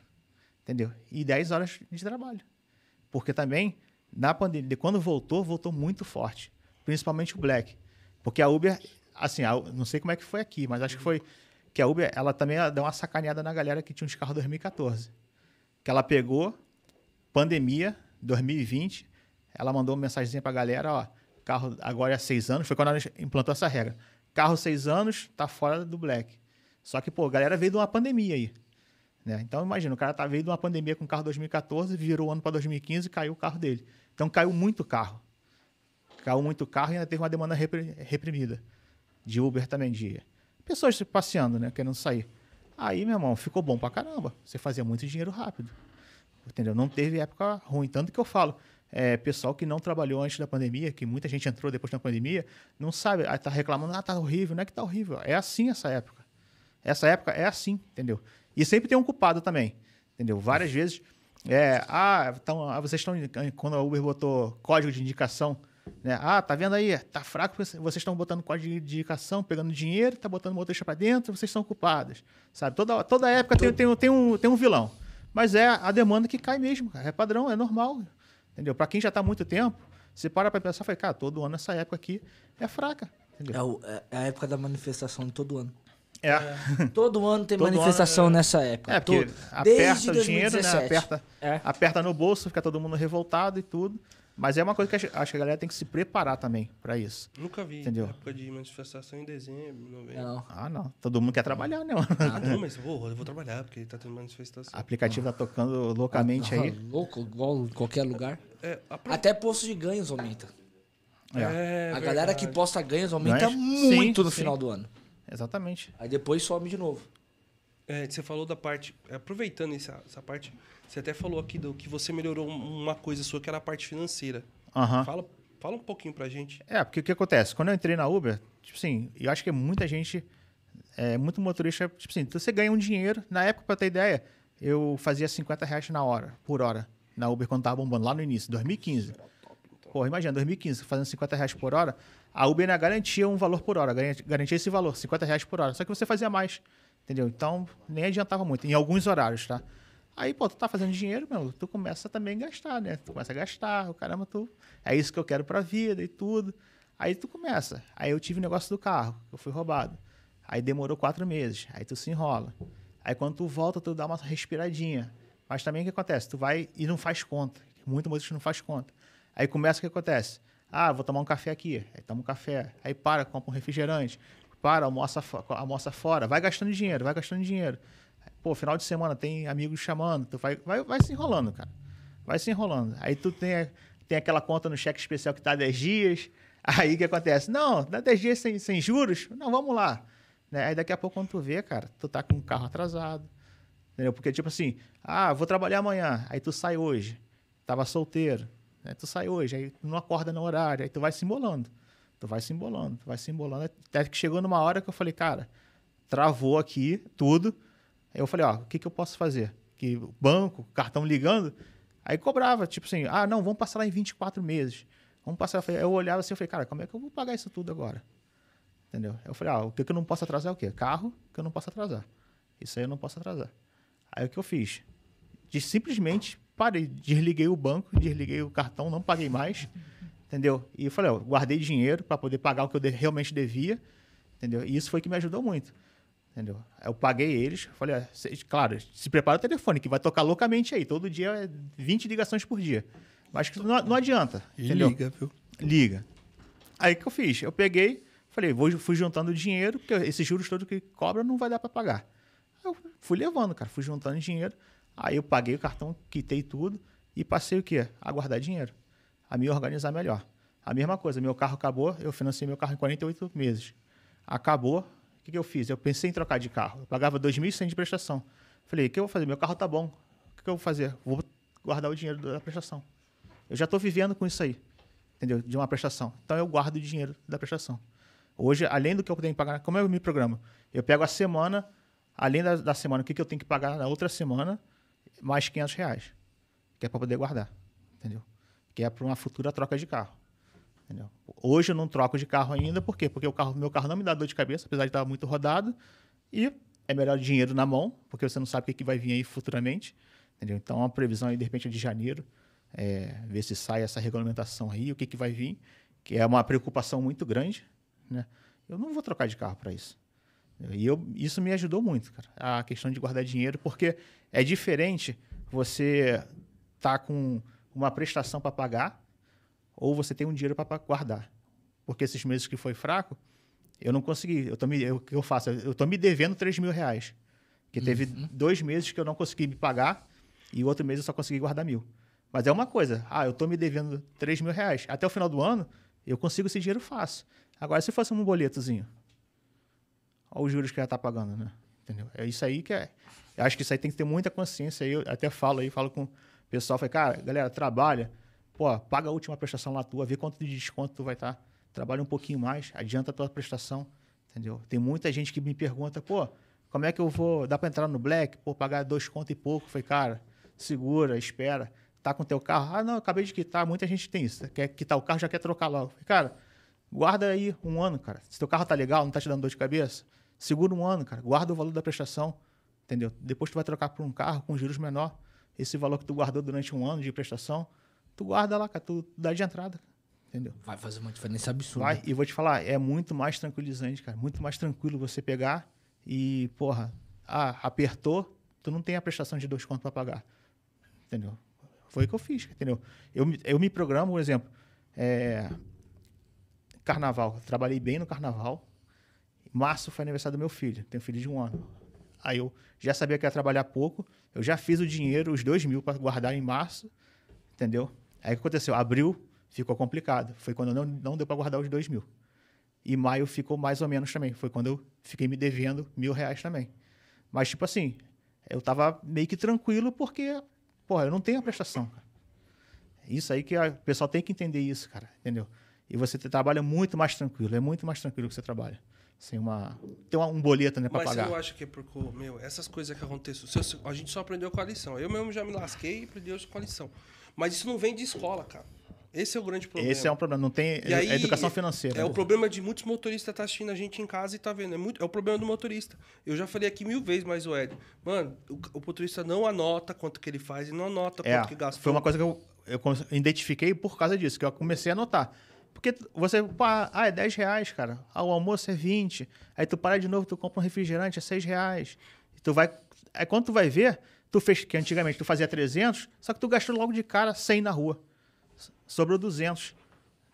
Entendeu? E 10 horas de trabalho. Porque também, na pandemia, quando voltou, voltou muito forte. Principalmente o Black. Porque a Uber, assim, a- não sei como é que foi aqui, mas acho que foi que a Uber, ela também ela deu uma sacaneada na galera que tinha uns carros 2014. Que ela pegou, pandemia, 2020, ela mandou uma mensagenzinha pra galera, ó, carro agora é seis anos, foi quando ela implantou essa regra. Carro seis anos, tá fora do Black. Só que, pô, a galera veio de uma pandemia aí. Né? Então, imagina, o cara tá, veio de uma pandemia com carro 2014, virou o ano para 2015 e caiu o carro dele. Então, caiu muito carro. Caiu muito carro e ainda teve uma demanda repri- reprimida. De Uber também, de pessoas passeando, né? Querendo sair. Aí, meu irmão, ficou bom pra caramba. Você fazia muito dinheiro rápido. Entendeu? Não teve época ruim. Tanto que eu falo, é, pessoal que não trabalhou antes da pandemia, que muita gente entrou depois da pandemia, não sabe, aí tá reclamando, ah, tá horrível. Não é que tá horrível. É assim essa época. Essa época é assim, entendeu? E sempre tem um culpado também, entendeu? Várias vezes, é, ah, tão, ah, vocês estão, quando a Uber botou código de indicação, né? Ah, tá vendo aí, tá fraco, vocês estão botando código de indicação, pegando dinheiro, tá botando motorista para dentro, vocês são culpados, sabe? Toda, toda época tem, tem, tem, um, tem um vilão, mas é a demanda que cai mesmo, cara. é padrão, é normal, entendeu? Para quem já tá há muito tempo, você para para pensar, fala, cara, todo ano essa época aqui é fraca, entendeu? É, o- é a época da manifestação de todo ano. É. Todo ano tem Todo manifestação ano, é. nessa época. É, porque Todo- aperta o dinheiro, né? 2017. Aperta, É. aperta no bolso, fica todo mundo revoltado e tudo. Mas é uma coisa que acho- que a galera tem que se preparar também para isso. Nunca vi. Entendeu? Época de manifestação em dezembro, novembro. Não. Ah, não. Todo mundo quer trabalhar, né? Ah, não, mas porra, eu vou trabalhar, porque tá tendo manifestação. O aplicativo tá tocando loucamente aí. Louco, igual em qualquer lugar. É, a pro- Até posto de ganhos aumenta. É, a galera que posta ganhos aumenta Ganhos? muito Sim, no sim. final do ano. exatamente. Aí depois some de novo. É, você falou da parte. Aproveitando essa, essa parte, você até falou aqui do que você melhorou um- uma coisa sua, que era a parte financeira. Aham. Fala, fala um pouquinho pra gente. É, porque o que acontece? Quando eu entrei na Uber, tipo assim, eu acho que muita gente, é, muito motorista, tipo assim, você ganha um dinheiro. Na época, pra ter ideia, eu fazia 50 reais na hora, por hora, na Uber quando tava bombando, lá no início, 2015. Pô, imagina, 2015, fazendo 50 reais por hora, a Uber ainda garantia um valor por hora, garantia esse valor, 50 reais por hora. Só que você fazia mais, entendeu? Então, nem adiantava muito, em alguns horários, tá? Aí, pô, tu tá fazendo dinheiro, meu, tu começa também a gastar, né? Tu começa a gastar, o caramba, tu... É isso que eu quero pra vida e tudo. Aí tu começa. Aí eu tive o negócio do carro, eu fui roubado. Aí demorou quatro meses, aí tu se enrola. Aí quando tu volta, tu dá uma respiradinha. Mas também o que acontece? Tu vai e não faz conta. Muito motorista não faz conta. Aí começa o que acontece? Ah, vou tomar um café aqui. Aí toma um café. Aí para, compra um refrigerante. Para, almoça, almoça fora. Vai gastando dinheiro, vai gastando dinheiro. Pô, final de semana tem amigos chamando. Tu vai, vai, vai se enrolando, cara. Vai se enrolando. Aí tu tem, tem aquela conta no cheque especial que tá 10 dias. Aí o que acontece? Não, dá 10 dias sem, sem juros? Não, vamos lá. Né? Aí daqui a pouco, quando tu vê, cara, tu tá com o carro atrasado. Entendeu? Porque, tipo assim, ah, vou trabalhar amanhã. Aí tu sai hoje. Tava solteiro. Né? Tu sai hoje. Aí não acorda no horário. Aí tu vai se embolando. Tu vai se embolando, tu vai se embolando. Até que chegou numa hora que eu falei, cara, travou aqui tudo. Aí eu falei, ó, o que, que eu posso fazer? Que banco, cartão ligando. Aí cobrava, tipo assim, ah, não, vamos passar lá em 24 meses. Vamos passar. Eu falei- Eu olhava assim, eu falei, cara, como é que eu vou pagar isso tudo agora? Entendeu? Eu falei, ah, o que, que eu não posso atrasar é o quê? Carro que eu não posso atrasar. Isso aí eu não posso atrasar. Aí o que eu fiz? De, simplesmente parei, desliguei o banco, desliguei o cartão, não paguei mais. Entendeu? E eu falei, ó, guardei dinheiro para poder pagar o que eu de- realmente devia. Entendeu? E isso foi que me ajudou muito. Entendeu? Eu paguei eles, falei, ah, cês- claro, se prepara o telefone, que vai tocar loucamente aí. Todo dia é 20 ligações por dia. Mas que não, não adianta. entendeu? viu? Liga. Aí o que eu fiz? Eu peguei, falei, vou, fui juntando dinheiro, porque esses juros todos que cobra não vai dar para pagar. Eu fui levando, cara, fui juntando dinheiro. Aí eu paguei o cartão, quitei tudo e passei o quê? A guardar dinheiro. A me organizar melhor. A mesma coisa, meu carro acabou, eu financei meu carro em 48 meses. Acabou, que, que eu fiz? Eu pensei em trocar de carro. Eu pagava 2.100 de prestação. Falei, o que eu vou fazer? Meu carro tá bom. O que, que eu vou fazer? Vou guardar o dinheiro da prestação. Eu já estou vivendo com isso aí, entendeu? De uma prestação. Então eu guardo o dinheiro da prestação. Hoje, além do que eu tenho que pagar, como eu me programo? Eu pego a semana, além da, da semana, o que, que eu tenho que pagar na outra semana, mais 500 reais. Que é para poder guardar, entendeu? Que é para uma futura troca de carro. Entendeu? Hoje eu não troco de carro ainda, por quê? Porque o carro, meu carro não me dá dor de cabeça, apesar de estar muito rodado. E é melhor dinheiro na mão, porque você não sabe o que, vai vir aí futuramente. Entendeu? Então, a previsão aí, de repente, é de janeiro. É, ver se sai essa regulamentação aí, o que, que vai vir, que é uma preocupação muito grande. Né? Eu não vou trocar de carro para isso. E eu, isso me ajudou muito, cara, a questão de guardar dinheiro, porque é diferente você tá com uma prestação para pagar ou você tem um dinheiro para guardar. Porque esses meses que foi fraco, eu não consegui. Eu tô me, eu- o que eu faço? Eu estou me devendo 3 mil reais. Que teve dois meses que eu não consegui me pagar e o outro mês eu só consegui guardar mil. Mas é uma coisa. Ah, eu estou me devendo 3 mil reais. Até o final do ano, eu consigo esse dinheiro fácil. Agora, se fosse um boletozinho, olha os juros que ela está pagando, né? Entendeu? É isso aí que é. Eu acho que isso aí tem que ter muita consciência. Eu até falo aí, falo com o pessoal, falei, cara, galera, trabalha, pô, paga a última prestação lá tua, vê quanto de desconto tu vai estar. Trabalha um pouquinho mais, adianta a tua prestação, entendeu? Tem muita gente que me pergunta, pô, como é que eu vou, dá para entrar no Black, pô, pagar dois conto e pouco? Falei, cara, segura, espera. Tá com teu carro? Ah, não, acabei de quitar. Muita gente tem isso. Quer quitar o carro, já quer trocar logo. Falei, cara, guarda aí um ano, cara. Se teu carro tá legal, não tá te dando dor de cabeça, segura um ano, cara. Guarda o valor da prestação, entendeu? Depois tu vai trocar por um carro com juros menor. Esse valor que tu guardou durante um ano de prestação, tu guarda lá, cara, tu dá de entrada, entendeu? Vai fazer uma diferença absurda. Vai, e vou te falar, é muito mais tranquilizante, cara. Muito mais tranquilo você pegar e, porra, ah, apertou, tu não tem a prestação de dois contos para pagar. Entendeu? Foi o que eu fiz, entendeu? Eu, me- eu me programo, por exemplo, é, carnaval. Trabalhei bem no carnaval. Março foi aniversário do meu filho. Tenho filho de um ano. Aí eu já sabia que ia trabalhar pouco. Eu já fiz o dinheiro, os dois mil para guardar em março. Entendeu? Aí o que aconteceu? Abril ficou complicado. Foi quando não, não deu para guardar os dois mil. E maio ficou mais ou menos também. Foi quando eu fiquei me devendo mil reais também. Mas, tipo assim, eu tava meio que tranquilo porque, porra, eu não tenho a prestação. cara. Isso aí que a- o pessoal tem que entender isso, cara. Entendeu? E você trabalha muito mais tranquilo. É muito mais tranquilo que você trabalha. Sem uma. Tem um boleto, né, Mas você pagar. não acha que é porque, meu, essas coisas que acontecem, eu- a gente só aprendeu com a lição. Eu mesmo já me lasquei e aprendi hoje com a lição. Mas isso não vem de escola, cara. Esse é o grande problema. Esse é um problema. Não tem E aí, é educação financeira. É o problema de muitos motoristas tá assistindo a gente em casa e tá vendo. É, muito, é o problema do motorista. Eu já falei aqui mil vezes, mas o Ed, mano, o, o motorista não anota quanto que ele faz e não anota É, quanto que gastou. foi uma coisa que eu, eu identifiquei por causa disso, que eu comecei a anotar. Porque você, pá, ah, é 10 reais, cara. Ah, o almoço é 20. Aí tu para de novo, tu compra um refrigerante, é 6 reais. E tu vai. Aí quando tu vai ver, tu fez, que antigamente tu fazia 300, só que tu gastou logo de cara 100 na rua. Sobrou 200.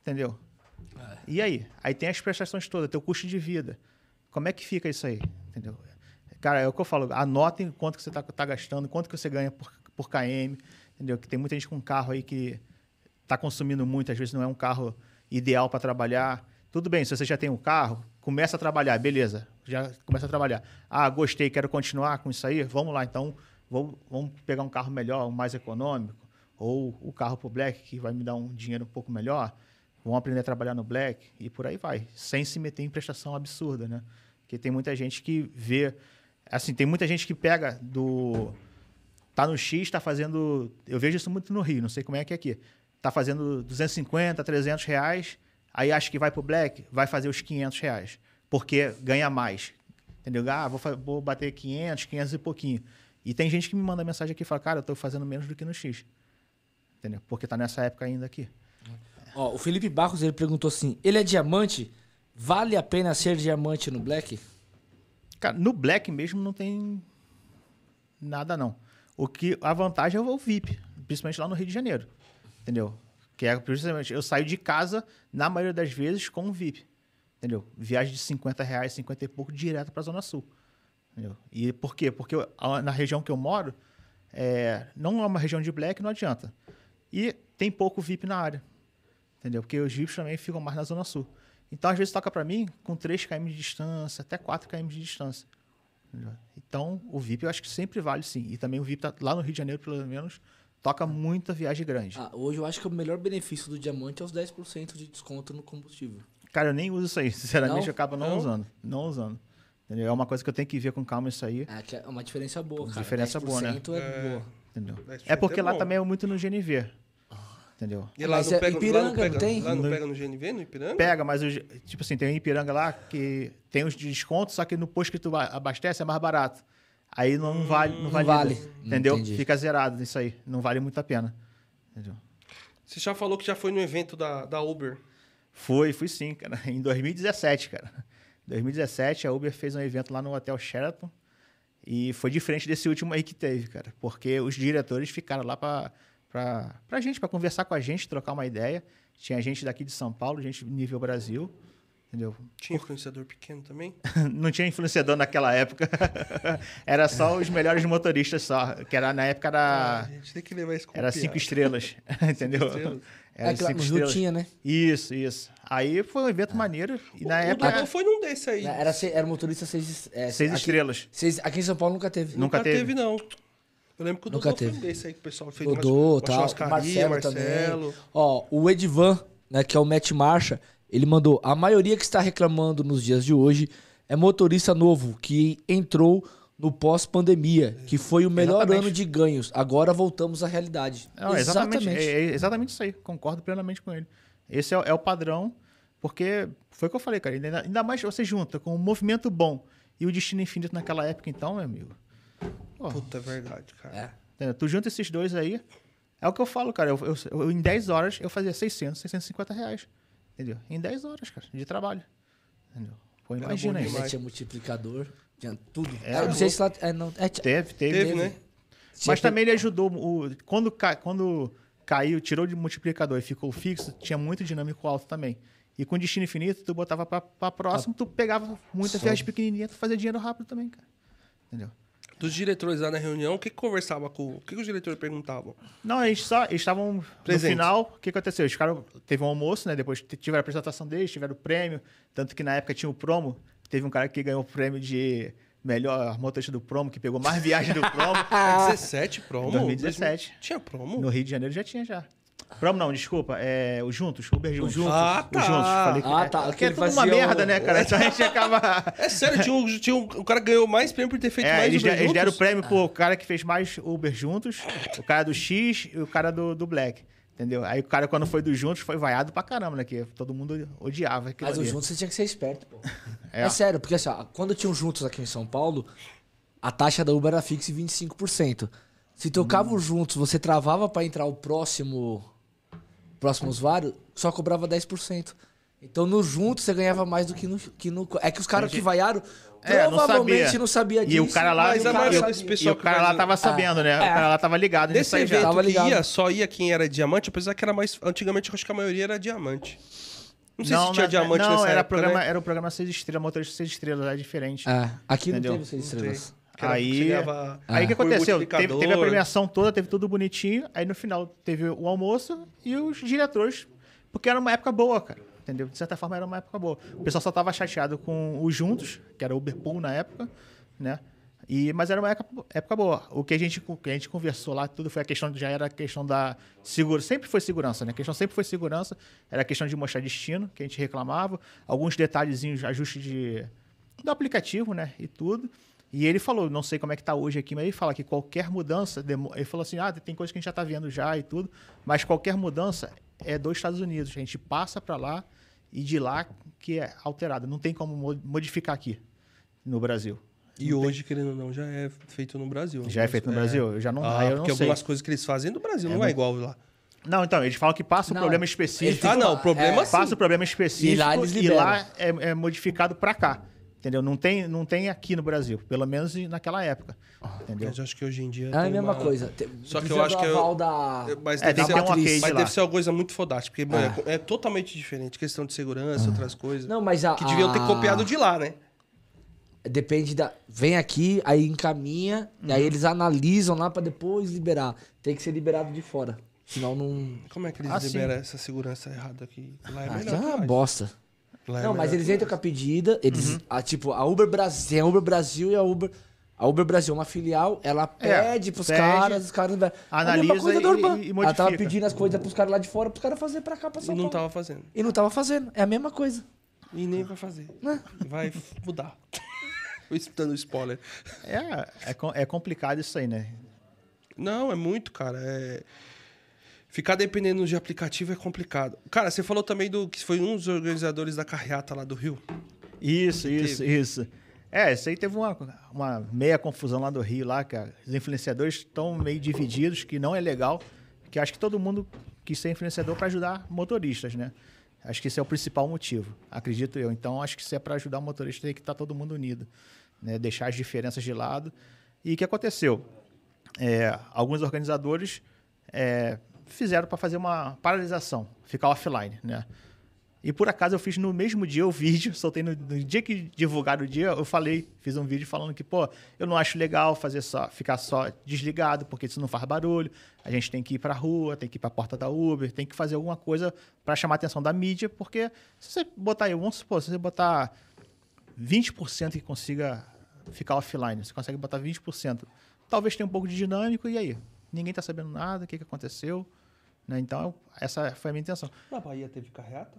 entendeu? E aí? Aí tem as prestações todas, teu custo de vida. Como é que fica isso aí? Entendeu? Cara, é o que eu falo, anotem quanto que você está tá gastando, quanto que você ganha por, por KM, entendeu? Que tem muita gente com carro aí que está consumindo muito, às vezes não é um carro ideal para trabalhar. Tudo bem, se você já tem um carro, começa a trabalhar, beleza, já começa a trabalhar. Ah, gostei, quero continuar com isso aí, vamos lá, então vamos, vamos pegar um carro melhor, um mais econômico, ou o carro para o Black, que vai me dar um dinheiro um pouco melhor. Vamos aprender a trabalhar no Black e por aí vai, sem se meter em prestação absurda, né? Porque tem muita gente que vê Assim, tem muita gente que pega do. Tá no X, tá fazendo. Eu vejo isso muito no Rio, não sei como é que é aqui. Tá fazendo 250, 300 reais, aí acha que vai pro Black, vai fazer os 500 reais. Porque ganha mais. Entendeu? Ah, vou, vou bater 500, 500 e pouquinho. E tem gente que me manda mensagem aqui e fala, cara, eu tô fazendo menos do que no X. Entendeu? Porque tá nessa época ainda aqui. Ó, o Felipe Barros, ele perguntou assim, ele é diamante? Vale a pena ser diamante no Black? Cara, no Black mesmo não tem nada, não. O que a vantagem é o VIP, principalmente lá no Rio de Janeiro. Entendeu? Que é precisamente, eu saio de casa, na maioria das vezes, com um VIP. Entendeu? Viagem de 50 reais, 50 e pouco, direto para a Zona Sul. Entendeu? E por quê? Porque eu, na região que eu moro, é, não é uma região de black, não adianta. E tem pouco VIP na área. Entendeu? Porque os VIPs também ficam mais na Zona Sul. Então, às vezes, toca para mim com 3 km de distância, até 4 km de distância. Então, o VIP eu acho que sempre vale sim. E também o VIP tá lá no Rio de Janeiro, pelo menos, toca muita viagem grande. Ah, hoje eu acho que o melhor benefício do diamante é os 10% de desconto no combustível. Cara, eu nem uso isso aí. Sinceramente, não? eu acabo não, não, usando. Não usando. Entendeu? É uma coisa que eu tenho que ver com calma isso aí. É, é uma diferença boa, cara. Diferença boa, né? É, é boa. Entendeu? É porque é lá também é muito no GNV. Entendeu? E lá no é pega, Ipiranga, lá no pega, não tem? Lá não pega no GNV, no Ipiranga? Pega, mas tipo assim, tem um Ipiranga lá que tem os descontos, só que no posto que tu abastece é mais barato. Aí não hum, vale, não vale, vale. entendeu? Entendi. Fica zerado isso aí, não vale muito a pena. Entendeu? Você já falou que já foi no evento da, da Uber? Foi, fui sim, cara, em 2017, cara. Em 2017 a Uber fez um evento lá no Hotel Sheraton e foi diferente desse último aí que teve, cara, porque os diretores ficaram lá para a gente, para conversar com a gente, trocar uma ideia. Tinha gente daqui de São Paulo, gente nível Brasil. Entendeu? Tinha influenciador pequeno também? não tinha influenciador naquela época. era só os melhores motoristas só. Que era, na época era. Ah, a gente tem que levar isso Era cinco estrelas. entendeu? Cinco estrelas. Era é, cinco estrelas. tinha, né? Isso, isso. Aí foi um evento ah. maneiro. E na o época. O foi num desse aí. Era, era motorista seis, é, seis aqui, estrelas. Seis, aqui em São Paulo nunca teve. Nunca, nunca teve. teve, não. Eu lembro que o Nunca teve. foi desse aí que o pessoal fez Dodô, uma, tal, Marcelo, Marcelo. Também. Ó, o Edvan, né, que é o Matt Marcha, ele mandou: a maioria que está reclamando nos dias de hoje é motorista novo que entrou no pós-pandemia, que foi o melhor exatamente. ano de ganhos. Agora voltamos à realidade. Não, exatamente. Exatamente. É, é exatamente isso aí. Concordo plenamente com ele. Esse é, é, o padrão, porque foi o que eu falei, cara. Ainda, ainda mais você junta com um movimento bom e o destino infinito naquela época, então, meu amigo. Puta, é verdade, cara. É. Tu junta esses dois aí, é o que eu falo, cara. Eu, eu, eu, em 10 horas eu fazia 600, 650 reais. Entendeu? Em 10 horas, cara, de trabalho. Entendeu? Pô, imagina aí. Tinha multiplicador, tinha tudo. É, não sei se lá. É, não, é, teve, teve, teve, né? Mas também ele ajudou. O, quando, quando caiu, tirou de multiplicador e ficou fixo, tinha muito dinâmico alto também. E com destino infinito, tu botava pra, pra próximo, tu pegava muita viagem pequenininha, tu fazia dinheiro rápido também, cara. Entendeu? Dos diretores lá na reunião, o que, que conversava com. O que, que os diretores perguntavam? Não, eles só eles estavam. No final, o que aconteceu? Os caras teve um almoço, né? Depois tiveram a apresentação deles, tiveram o prêmio. Tanto que na época tinha o promo. Teve um cara que ganhou o prêmio de melhor motorista do promo, que pegou mais viagem do promo. 17 promo? 2017. Tinha promo? No Rio de Janeiro já tinha já. Promo não, desculpa. É o Juntos, Uber Juntos. O Juntos. Ah, tá. O Juntos. Falei que, ah, tá. Porque é tudo uma merda, o... né, cara? Então a gente acaba... É sério, tinha um, tinha um, o cara ganhou mais prêmio por ter feito é, mais eles, Uber Eles deram o prêmio pro cara que fez mais Uber Juntos, o cara do X e o cara do, do Black. Entendeu? Aí o cara, quando foi do Juntos, foi vaiado pra caramba, né? Que todo mundo odiava. Mas o Juntos você tinha que ser esperto, pô. É. é sério, porque assim, ó, quando tinha o Juntos aqui em São Paulo, a taxa da Uber era fixa em 25%. Se tocava hum. Juntos, você travava para entrar o próximo próximos vários, só cobrava 10%. Então no junto você ganhava mais do que no. Que no é que os caras que vaiaram É, não provavelmente sabia. não sabia disso. E o cara lá, Mas a e, maioria o- desse pessoal o que cara lá tava sabendo, né? O cara lá tava ligado Nesse evento Tava que ligado. ia, só ia quem era diamante, apesar que era mais. Antigamente, eu acho que a maioria era diamante. Não sei se tinha na- diamante não, nessa era época, programa, né? era o programa Seis Estrelas, motorista Seis Estrelas, é diferente. É, aqui Entendeu? não teve seis Não estrelas. Aí- ganhava Aí o que por aconteceu? Teve, teve a premiação toda, teve tudo bonitinho. Aí no final teve o almoço e os diretores. Porque era uma época boa, cara. Entendeu? De certa forma era uma época boa. O pessoal só tava chateado com os juntos, que era o Uberpool na época, né? E, mas era uma época, época boa. O que a, gente, que a gente conversou lá, tudo foi a questão, já era a questão da segurança. Sempre foi segurança, né? A questão sempre foi segurança. Era a questão de mostrar destino, que a gente reclamava. Alguns detalhezinhos, ajuste de, do aplicativo, né? E tudo. E ele falou, não sei como é que tá hoje aqui, mas ele fala que qualquer mudança, ele falou assim, ah, tem coisa que a gente já tá vendo já e tudo, mas qualquer mudança é dos Estados Unidos. A gente passa para lá e de lá que é alterado. Não tem como mo- modificar aqui no Brasil. E hoje, querendo ou não, já é feito no Brasil. Já é feito no Brasil? Eu já não, Ah, eu não porque sei. algumas coisas que eles fazem no Brasil não é igual lá. Não, então, eles falam que passa o Não, problema específico. Ah, não, o problema É, sim. Passa o problema específico E lá eles e lá é, é modificado para cá. Entendeu? Não tem, não tem aqui no Brasil, pelo menos naquela época. Entendeu? Mas eu acho que hoje em dia. É a mesma uma- coisa. Só que eu acho que eu- da... Mas É, deve, tem ser, uma mas lá. deve ser uma coisa muito fodástica, porque mano, Ah. é, é totalmente diferente. Questão de segurança, outras coisas. Não, mas a... que deviam ter copiado de lá, né? Depende da. Vem aqui, aí encaminha, e Uhum. aí eles analisam lá pra depois liberar. Tem que ser liberado de fora. Senão não. Como é que eles Ah, sim. liberam essa segurança errada aqui? Lá é Ah, melhor. que é uma bosta. Lá é não, mas melhor eles entram com a pedida, eles. Uhum. A, tipo, a Uber Brasil. Tem a Uber Brasil e a Uber. A Uber Brasil é uma filial, ela É, pede pros pede, caras, os caras. a analisa mesma coisa e- da Urban. e Ela tava pedindo as coisas pros caras lá de fora, pros caras fazer pra cá, pra E São não Paulo. tava fazendo. E não tava fazendo. É a mesma coisa. E nem vai fazer. Vai f- mudar. Dando spoiler. É, é, é complicado isso aí, né? Não, é muito, cara. É... Ficar dependendo de aplicativo é complicado. Cara, você falou também do que foi um dos organizadores da carreata lá do Rio. Isso, isso, isso. É, isso aí teve uma, uma meia confusão lá do Rio, lá, que os influenciadores estão meio divididos, que não é legal. Que acho que todo mundo quis ser influenciador para ajudar motoristas, né? Acho que esse é o principal motivo, acredito eu. Então, acho que se é para ajudar o motorista, tem que estar todo mundo unido, né? Deixar as diferenças de lado. E o que aconteceu? É, alguns organizadores é, fizeram para fazer uma paralisação, ficar offline, né? E por acaso eu fiz no mesmo dia o vídeo, soltei no, no dia que divulgaram o dia, eu falei, fiz um vídeo falando que, pô, eu não acho legal fazer só, ficar só desligado, porque isso não faz barulho. A gente tem que ir pra rua, tem que ir pra porta da Uber, tem que fazer alguma coisa para chamar a atenção da mídia, porque se você botar aí, vamos supor, se você botar 20% que consiga ficar offline, você consegue botar 20%. Talvez tenha um pouco de dinâmico, e aí? Ninguém tá sabendo nada, o que, que aconteceu? Né? Então, essa foi a minha intenção. Na Bahia teve carreata?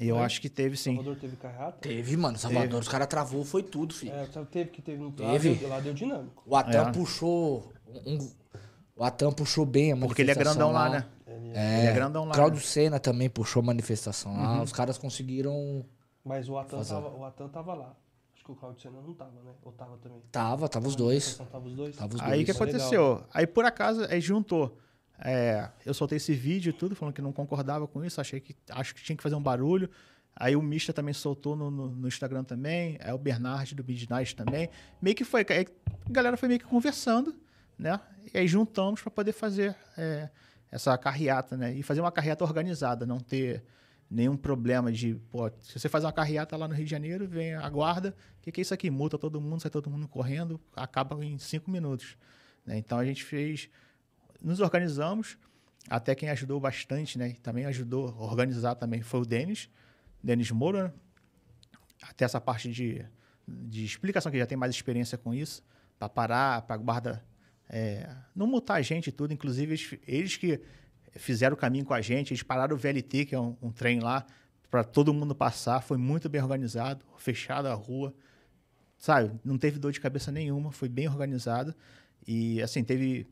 E eu Foi? acho que teve sim. Salvador teve carreata? Teve, mano. Salvador, os caras travou, foi tudo, filho. É, teve que teve no Teve. Lá deu, lá deu dinâmico. O Atan É. puxou. um- o Atan puxou bem a Porque ele é manifestação grandão lá, né? É, Ele é grandão lá, Claudio né? Senna também puxou a manifestação lá. Os caras conseguiram. Mas o Atan, Fazer. tava, o Atan tava lá. Acho que o Claudio Senna não tava, né? Ou tava também? Tava, tava os dois. Tava os dois? Tava os Aí o dois. que é aconteceu? Aí por acaso aí juntou. É, eu soltei esse vídeo e tudo, falando que não concordava com isso, achei que acho que tinha que fazer um barulho. Aí o Mista também soltou no, no- no Instagram também, aí o Bernard do Midnight também. Meio que foi, a galera foi meio que conversando, né? E aí juntamos para poder fazer é, essa carreata, né? E fazer uma carreata organizada, não ter nenhum problema de, pô, se você faz uma carreata lá no Rio de Janeiro, vem a guarda, o que, que é isso aqui? Multa todo mundo, sai todo mundo correndo, acaba em cinco minutos. né? Então a gente fez, nos organizamos, até quem ajudou bastante, né? Também ajudou a organizar também foi o Denis, Denis Moura, né? até essa parte de, de explicação, que já tem mais experiência com isso, para parar, para guarda é, não multar a gente e tudo, inclusive eles, eles que fizeram o caminho com a gente, eles pararam o VLT, que é um, um trem lá, para todo mundo passar, foi muito bem organizado, fechada a rua, sabe? Não teve dor de cabeça nenhuma, foi bem organizado. E, assim, teve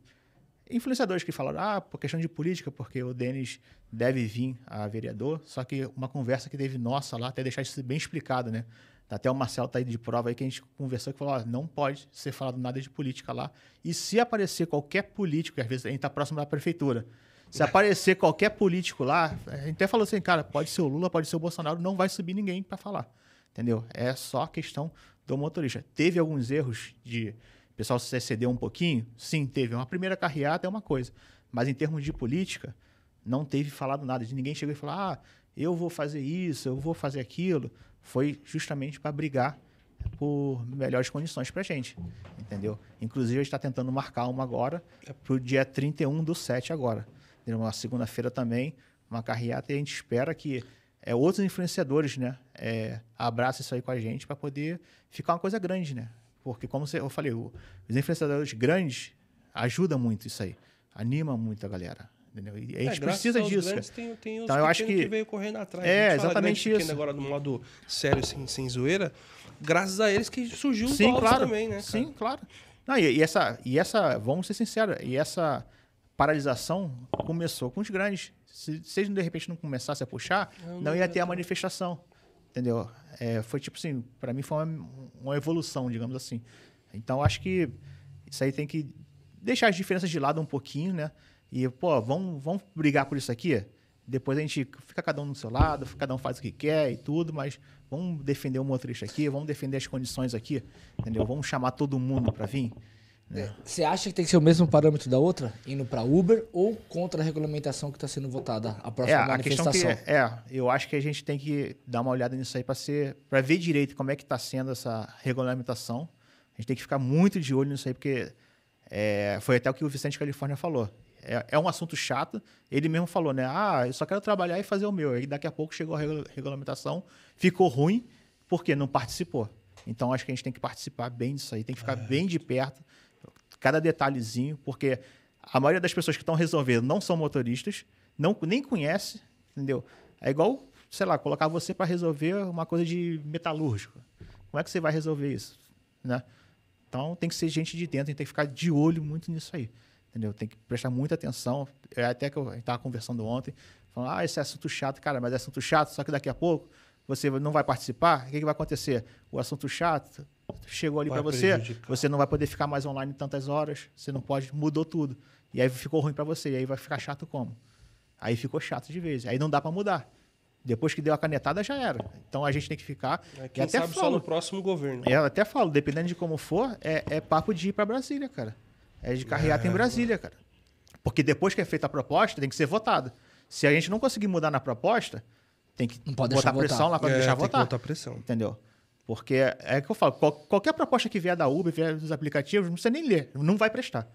influenciadores que falaram, ah, por questão de política, porque o Denis deve vir a vereador, só que uma conversa que teve nossa lá, até deixar isso bem explicado, né? Até o Marcel tá aí de prova aí que a gente conversou que falou, ó, não pode ser falado nada de política lá. E se aparecer qualquer político, que às vezes a gente tá próximo da prefeitura, Se aparecer qualquer político lá, a gente até falou assim, cara, pode ser o Lula, pode ser o Bolsonaro, não vai subir ninguém para falar. Entendeu? É só questão do motorista. Teve alguns erros de o pessoal se excedeu um pouquinho? Sim, teve. Uma primeira carreata é uma coisa. Mas em termos de política, não teve falado nada. De ninguém chegou e falou: ah, eu vou fazer isso, eu vou fazer aquilo. Foi justamente para brigar por melhores condições para a gente, entendeu? Inclusive, a gente está tentando marcar uma agora para o dia 31 do 7 agora. Uma segunda-feira também, uma carreata, e a gente espera que é, outros influenciadores né, é, abracem isso aí com a gente para poder ficar uma coisa grande, né? Porque, como eu falei, os influenciadores grandes ajudam muito isso aí. Anima muito a galera. Entendeu? E a gente é, precisa disso. Tem, tem então, eu acho que... que veio correndo atrás. É, exatamente isso. agora do modo sério, sem, sem zoeira, graças a eles que surgiu Sim, o claro. também, né? Cara? Sim, claro. Não, e, e, essa, e essa, vamos ser sinceros, e essa paralisação começou com os grandes. Se, se eles de repente não começassem a puxar, não, não ia ter a manifestação. Entendeu? É, foi tipo assim, para mim foi uma, uma, evolução, digamos assim. Então acho que isso aí tem que deixar as diferenças de lado um pouquinho, né? E, pô, vamos, vamos brigar por isso aqui? Depois a gente fica cada um no seu lado, cada um faz o que quer e tudo, mas vamos defender o motorista aqui, vamos defender as condições aqui, entendeu? Vamos chamar todo mundo para vir. Né? Você acha que tem que ser o mesmo parâmetro da outra, indo para Uber ou contra a regulamentação que está sendo votada a próxima é, manifestação? A que, é, eu acho que a gente tem que dar uma olhada nisso aí para ser, para ver direito como é que está sendo essa regulamentação. A gente tem que ficar muito de olho nisso aí porque é, foi até o que o Vicente Califórnia falou. É, é, um assunto chato. Ele mesmo falou, né? Ah, eu só quero trabalhar e fazer o meu. Aí daqui a pouco chegou a regulamentação, ficou ruim porque não participou. Então acho que a gente tem que participar bem disso aí, tem que ficar é. bem de perto, cada detalhezinho, porque a maioria das pessoas que estão resolvendo não são motoristas, não nem conhece, entendeu? É igual, sei lá, colocar você para resolver uma coisa de metalúrgico. Como é que você vai resolver isso, né? Então tem que ser gente de dentro, a gente tem que ficar de olho muito nisso aí. Entendeu? Tem que prestar muita atenção. É até que eu estava conversando ontem, falando, ah, esse é assunto chato, cara, mas é assunto chato, só que daqui a pouco você não vai participar, o que, que vai acontecer? O assunto chato chegou ali para você, você não vai poder ficar mais online tantas horas, você não pode, mudou tudo. E aí ficou ruim para você, e aí vai ficar chato como? Aí ficou chato de vez, aí não dá para mudar. Depois que deu a canetada, já era. Então a gente tem que ficar. É, quem até sabe falo, só no próximo governo. É, eu até falo, dependendo de como for, é, é papo de ir para Brasília, cara. É de carreata é, em Brasília, cara. Porque depois que é feita a proposta, tem que ser votada. Se a gente não conseguir mudar na proposta, tem que não pode botar pressão votar. lá para é, deixar votar. botar pressão. Entendeu? Porque é, que eu falo, qual, qualquer proposta que vier da Uber, vier dos aplicativos, não precisa nem ler, não vai prestar.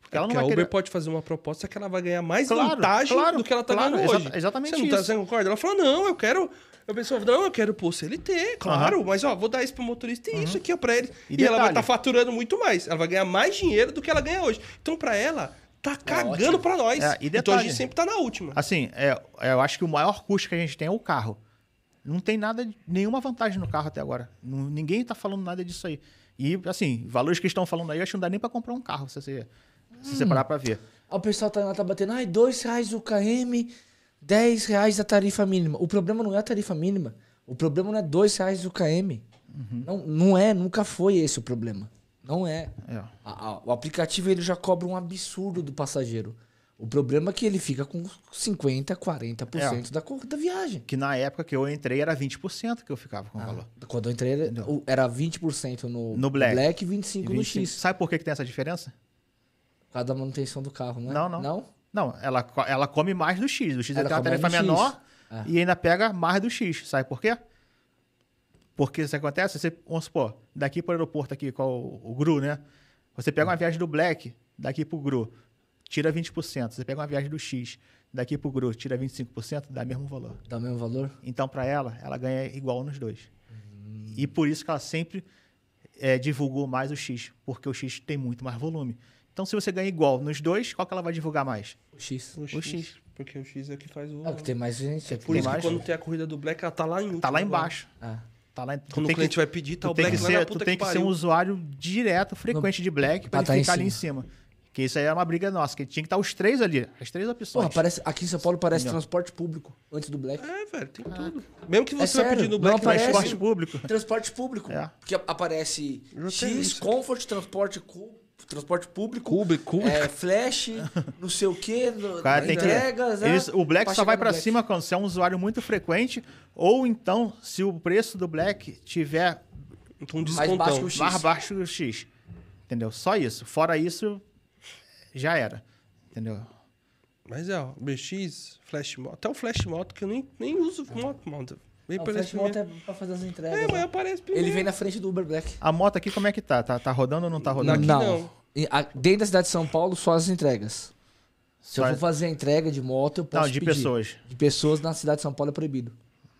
Porque, é ela não vai a Uber querer... pode fazer uma proposta que ela vai ganhar mais claro, vantagem claro, do que ela está claro, ganhando hoje. exatamente você não, tá, você concorda? Ela fala, não, eu quero... A pessoa fala, não, eu quero pôr CLT, claro, uhum. mas ó, vou dar isso pro motorista e uhum. isso aqui ó, pra ele. E, e ela vai estar tá faturando muito mais. Ela vai ganhar mais dinheiro do que ela ganha hoje. Então, para ela, tá é cagando é para nós. É, e detalhe, então a gente sempre tá na última. Assim, é, eu acho que o maior custo que a gente tem é o carro. Não tem nada, nenhuma vantagem no carro até agora. Não, ninguém está falando nada disso aí. E, assim, valores que estão falando aí, acho que não dá nem para comprar um carro, se você, se você hum. parar para ver. O pessoal tá, tá batendo, ai, dois reais o KM, 10 reais a tarifa mínima. O problema não é a tarifa mínima. O problema não é dois reais o KM. Uhum. Não, não é, nunca foi esse o problema. Não é. é. A, a, o aplicativo ele já cobra um absurdo do passageiro. O problema é que ele fica com 50%, 40% é. da, da viagem. Que na época que eu entrei era 20% que eu ficava com o ah, valor. Quando eu entrei era, era 20% no, no Black. Black e 25%, no X. Sabe por que, que tem essa diferença? Por causa da manutenção do carro, né? Não, não. Não, não ela, ela come mais do X. O X ela tem uma tarefa menor é. e ainda pega mais do X. Sabe por quê? Porque isso acontece, você, vamos supor, daqui para o aeroporto aqui, com o, o GRU, né? Você pega uma viagem do Black, daqui para o GRU tira 20%. Você pega uma viagem do X, daqui pro Gru, tira 25%, dá o mesmo valor. Dá o mesmo valor? Então, para ela, ela ganha igual nos dois. Hum. E por isso que ela sempre é, divulgou mais o X, porque o X tem muito mais volume. Então, se você ganha igual nos dois, qual que ela vai divulgar mais? O X. O X. O X. Porque o X é que faz o. É que tem mais gente. É por isso mais... que quando tem a corrida do Black, ela tá lá em Tá lá embaixo. Ah. Tá lá, quando o cliente que, vai pedir, tá o Black lá ser, Tu tem que ser um usuário direto, frequente no... de Black, para ele tá ficar ali em cima. Que isso aí é uma briga nossa, que tinha que estar os três ali, as três opções. Porra, parece, aqui em São Paulo parece transporte público, antes do Black. É, velho, tem tudo. Mesmo que é você é vai pedir no Black, aparece, transporte público. Transporte público. É. Porque aparece X, Comfort, transporte transporte público. Cubico. É, flash, não sei o quê, no- cara tem que. entregas, né? Eles- o Black só vai Black. cima quando você é um usuário muito frequente, ou então se o preço do Black tiver Então, um Mais descontão. baixo que o X. mais baixo que o X. Entendeu? Só isso. Fora isso, já era. Entendeu? Mas é, ó, BX, Flash Moto. Até o Flash Moto que eu nem, nem uso moto, mano. Vem Não, Flash esse Moto é pra fazer as entregas. É, mas né? aparece primeiro. Ele vem na frente do Uber Black. A moto aqui, como é que tá? Tá, tá rodando ou não tá rodando? Aqui não. A- Dentro da cidade de São Paulo, só as entregas. Se eu for fazer a entrega de moto, eu posso Não, de pedir. pessoas. De pessoas na cidade de São Paulo é proibido.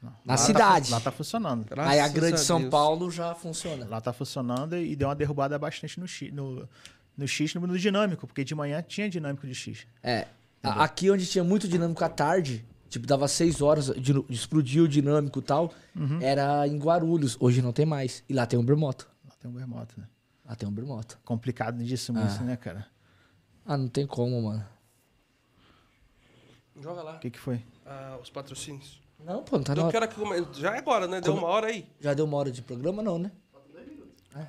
Na Lá cidade. Tá, lá tá funcionando. Graças Aí a grande São Deus. Paulo já funciona. Lá tá funcionando e deu uma derrubada bastante no X, no, no, X, no, no dinâmico, porque de manhã tinha dinâmico de X. É. a- Aqui onde tinha muito dinâmico à tarde, tipo, dava seis horas, de, explodiu o dinâmico e tal, Uhum. era em Guarulhos. Hoje não tem mais. E lá tem um Bermoto. Lá tem um Bermoto, né? Lá tem um Bermoto. Complicadíssimo Ah. isso, né, cara? Ah, não tem como, mano. Joga lá. O que que foi? Ah, os patrocínios. Não, pô, não tá hora. que come- Já é agora, né? Deu uma hora aí. Já deu uma hora de programa, não, né?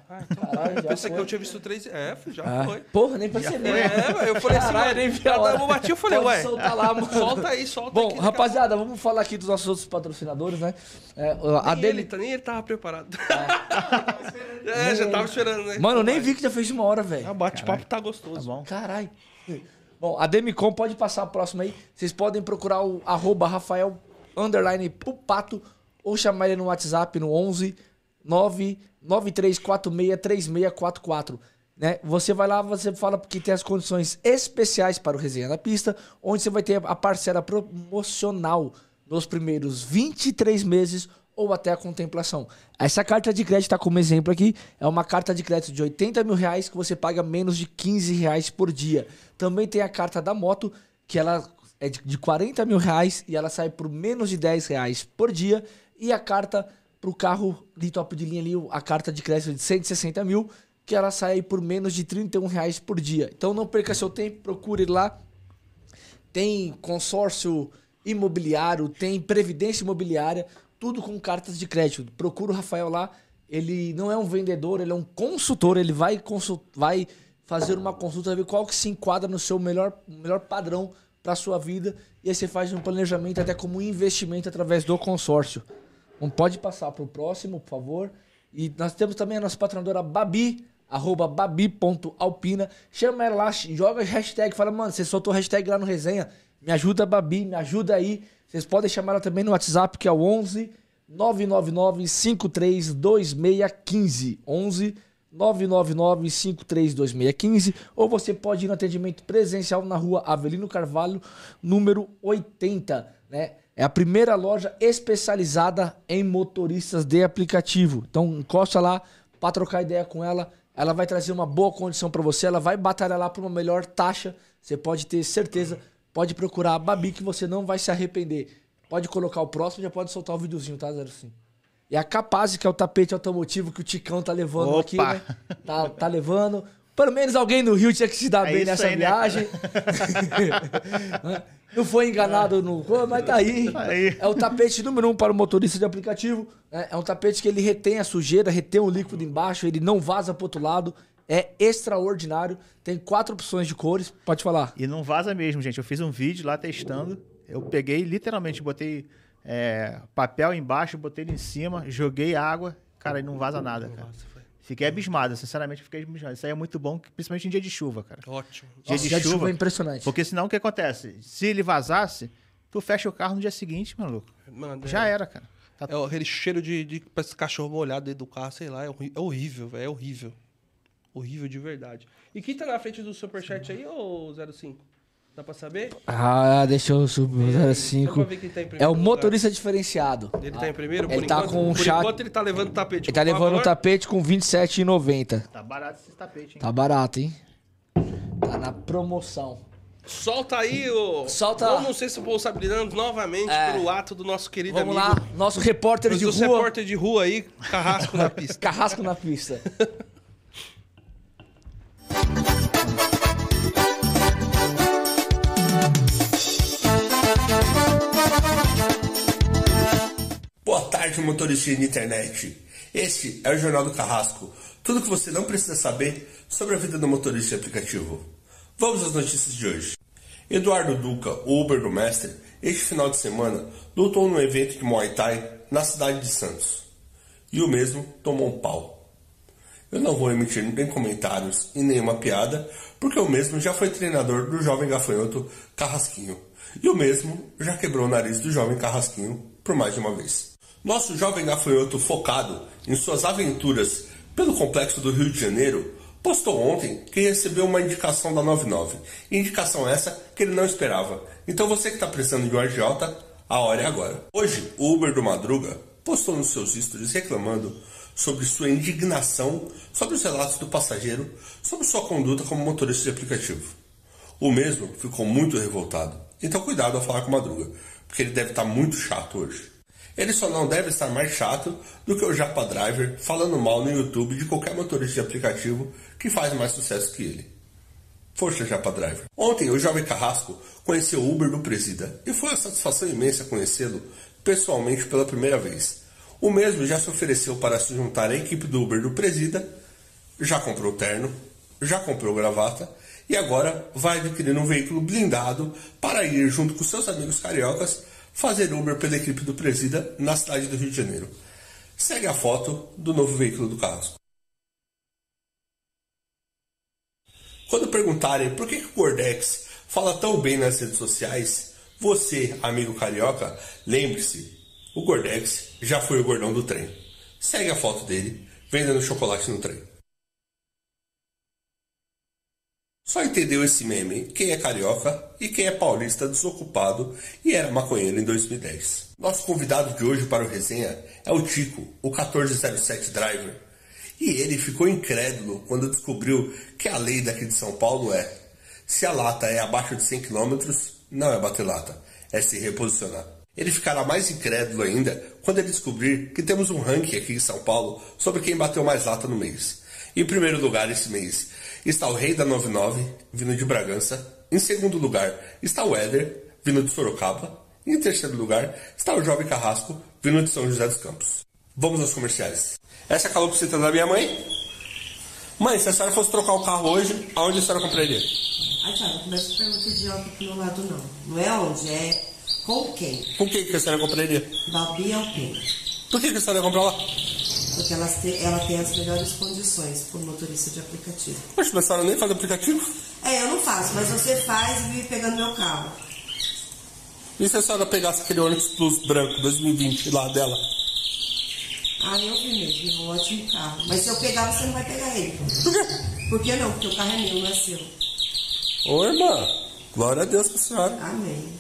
Ah, então. Caralho, já Pensei que eu tinha visto três. É, já Ah, foi. Porra, nem percebi. É, eu falei assim, Caralho, nem vi a hora. um bati, eu falei, Pode ué. soltar lá, mano. Solta aí, solta Bom, aqui, rapaziada, vamos falar aqui dos nossos outros patrocinadores, né? É, a Nem dele. ele, tá- nem ele tava preparado. é, já tava esperando, né? Mano, eu nem vi que já fez uma hora, velho. Ah, bate-papo tá Tá gostoso. bom? Caralho. Bom, a Demicon pode passar a próxima aí. Vocês podem procurar o arroba Rafael underline Pupato ou chamar ele no WhatsApp no 11 993463644. Né? Você vai lá, você fala que tem as condições especiais para o Resenha na Pista, onde você vai ter a parcela promocional nos primeiros 23 meses ou até a contemplação. Essa carta de crédito está como exemplo aqui, é uma carta de crédito de 80 mil reais que você paga menos de 15 reais por dia. Também tem a carta da moto, que ela é de de 40 mil reais e ela sai por menos de 10 reais por dia. E a carta para o carro de top de linha ali, a carta de crédito de 160 mil, que ela sai por menos de 31 reais por dia. Então não perca seu tempo, procure lá tem consórcio imobiliário, tem previdência imobiliária, tudo com cartas de crédito. Procura o Rafael lá. Ele não é um vendedor, ele é um consultor. Ele vai, consul- vai fazer uma consulta, ver qual que se enquadra no seu melhor, melhor padrão para sua vida. E aí você faz um planejamento até como investimento através do consórcio. Não pode passar para o próximo, por favor. E nós temos também a nossa patrocinadora Babi, arroba babi.alpina. Chama ela lá, joga hashtag, fala, mano, você soltou hashtag lá no resenha. Me ajuda, Babi, me ajuda aí. Vocês podem chamar ela também no WhatsApp, que é o 11 999 532615. 11 999 532615. Ou você pode ir no atendimento presencial na rua Avelino Carvalho, número 80, né? É a primeira loja especializada em motoristas de aplicativo. Então encosta lá para trocar ideia com ela. Ela vai trazer uma boa condição para você. Ela vai batalhar lá por uma melhor taxa. Você pode ter certeza. Pode procurar a Babi que você não vai se arrepender. Pode colocar o próximo, já pode soltar o videozinho, tá, 05? E a Capaz, que é o tapete automotivo que o Ticão tá levando Opa! aqui, né? Tá, tá levando. Pelo menos alguém no Rio tinha que se dar É bem nessa aí, né, viagem. Não foi enganado no. Mas tá aí. Aí. É o tapete número um para o motorista de aplicativo. né? É um tapete que ele retém a sujeira, retém o líquido embaixo, ele não vaza pro outro lado. É extraordinário. Tem quatro opções de cores. Pode falar. E não vaza mesmo, gente. Eu fiz um vídeo lá testando. Eu peguei, literalmente, botei é, papel embaixo, botei ele em cima, joguei água. Cara, e não vaza nada, cara. Fiquei abismado, sinceramente, fiquei abismado. Isso aí é muito bom, principalmente em dia de chuva, cara. ótimo. Dia Nossa, de dia de chuva. chuva é impressionante. Porque senão o que acontece? Se ele vazasse, tu fecha o carro no dia seguinte, maluco. Mano, é- Já era, cara. Tá- É aquele cheiro de, de parece cachorro molhado dentro do carro, sei lá. É, é horrível, velho. É horrível. Horrível de verdade. E quem tá na frente do Superchat aí, ô 05? Dá pra saber? Ah, deixa eu subir Só pra 05. ver quem tá em É o lugar. motorista diferenciado. Ele tá em primeiro? Ele por tá enquanto, com um por chat- enquanto ele tá levando o tapete. Ele tá levando um favor. tapete com 27,90. Tá barato esse tapete, hein? Tá barato, hein? Tá na promoção. Solta aí, ô. Solta. Vamos se responsabilizando novamente É. pelo ato do nosso querido Vamos amigo. lá, nosso repórter Mas de o rua. repórter de rua aí, carrasco na pista. Carrasco na pista. tarde, motorista de internet. Este é o Jornal do Carrasco. Tudo que você não precisa saber sobre a vida do motorista aplicativo. Vamos às notícias de hoje. Eduardo Duca, o Uber do Mestre, este final de semana lutou num evento de Muay Thai na cidade de Santos. E o mesmo tomou um pau. Eu não vou emitir nem comentários e nenhuma piada, porque o mesmo já foi treinador do jovem gafanhoto Carrasquinho. E o mesmo já quebrou o nariz do jovem Carrasquinho por mais de uma vez. Nosso jovem gafanhoto focado em suas aventuras pelo complexo do Rio de Janeiro postou ontem que recebeu uma indicação da 99. Indicação essa que ele não esperava. Então você que está precisando de um agiota, a hora é agora. Hoje, o Uber do Madruga postou nos seus stories reclamando sobre sua indignação sobre os relatos do passageiro sobre sua conduta como motorista de aplicativo. O mesmo ficou muito revoltado. Então cuidado ao falar com o Madruga, porque ele deve estar muito chato hoje. Ele só não deve estar mais chato do que o Japa Driver falando mal no YouTube de qualquer motorista de aplicativo que faz mais sucesso que ele. Força Japa Driver. Ontem o jovem Carrasco conheceu o Uber do Presida e foi uma satisfação imensa conhecê-lo pessoalmente pela primeira vez. O mesmo já se ofereceu para se juntar à equipe do Uber do Presida, já comprou terno, já comprou gravata e agora vai adquirir um veículo blindado para ir junto com seus amigos cariocas fazer Uber pela equipe do Presida na cidade do Rio de Janeiro. Segue a foto do novo veículo do Carrasco. Quando perguntarem por que, que o Gordex fala tão bem nas redes sociais, você, amigo carioca, lembre-se, o Gordex já foi o gordão do trem. Segue a foto dele vendendo chocolate no trem. Só entendeu esse meme quem é carioca e quem é paulista desocupado e era maconheiro em 2010. Nosso convidado de hoje para o resenha é o Tico, o 1407 Driver. E ele ficou incrédulo quando descobriu que a lei daqui de São Paulo é: se a lata é abaixo de 100 km, não é bater lata, é se reposicionar. Ele ficará mais incrédulo ainda quando ele descobrir que temos um ranking aqui em São Paulo sobre quem bateu mais lata no mês. Em primeiro lugar esse mês está o Rei da 99, vindo de Bragança. Em segundo lugar está o Éder, vindo de Sorocaba. E em terceiro lugar está o Jovem Carrasco, vindo de São José dos Campos. Vamos aos comerciais. Essa é a calopsita da minha mãe. Mãe, se a senhora fosse trocar o carro hoje, aonde a senhora compraria? Ai, cara, não começa a pergunta idiota pro meu lado, não. Não é onde, é com quem? Com quem que a senhora compraria? Babi Alpina. Por que, que a senhora ia comprar lá? Porque elas te- ela tem as melhores condições por motorista de aplicativo. Poxa, mas a senhora nem faz aplicativo? É, eu não faço, mas você faz e vive pegando meu carro. E se a senhora pegasse aquele Onix Plus branco 2020 lá dela? Ah, eu vi mesmo, um ótimo carro. Mas se eu pegar, você não vai pegar ele. Por quê? Por que não? Porque o carro é meu, não é seu. Ô irmã, glória a Deus pra senhora. Amém.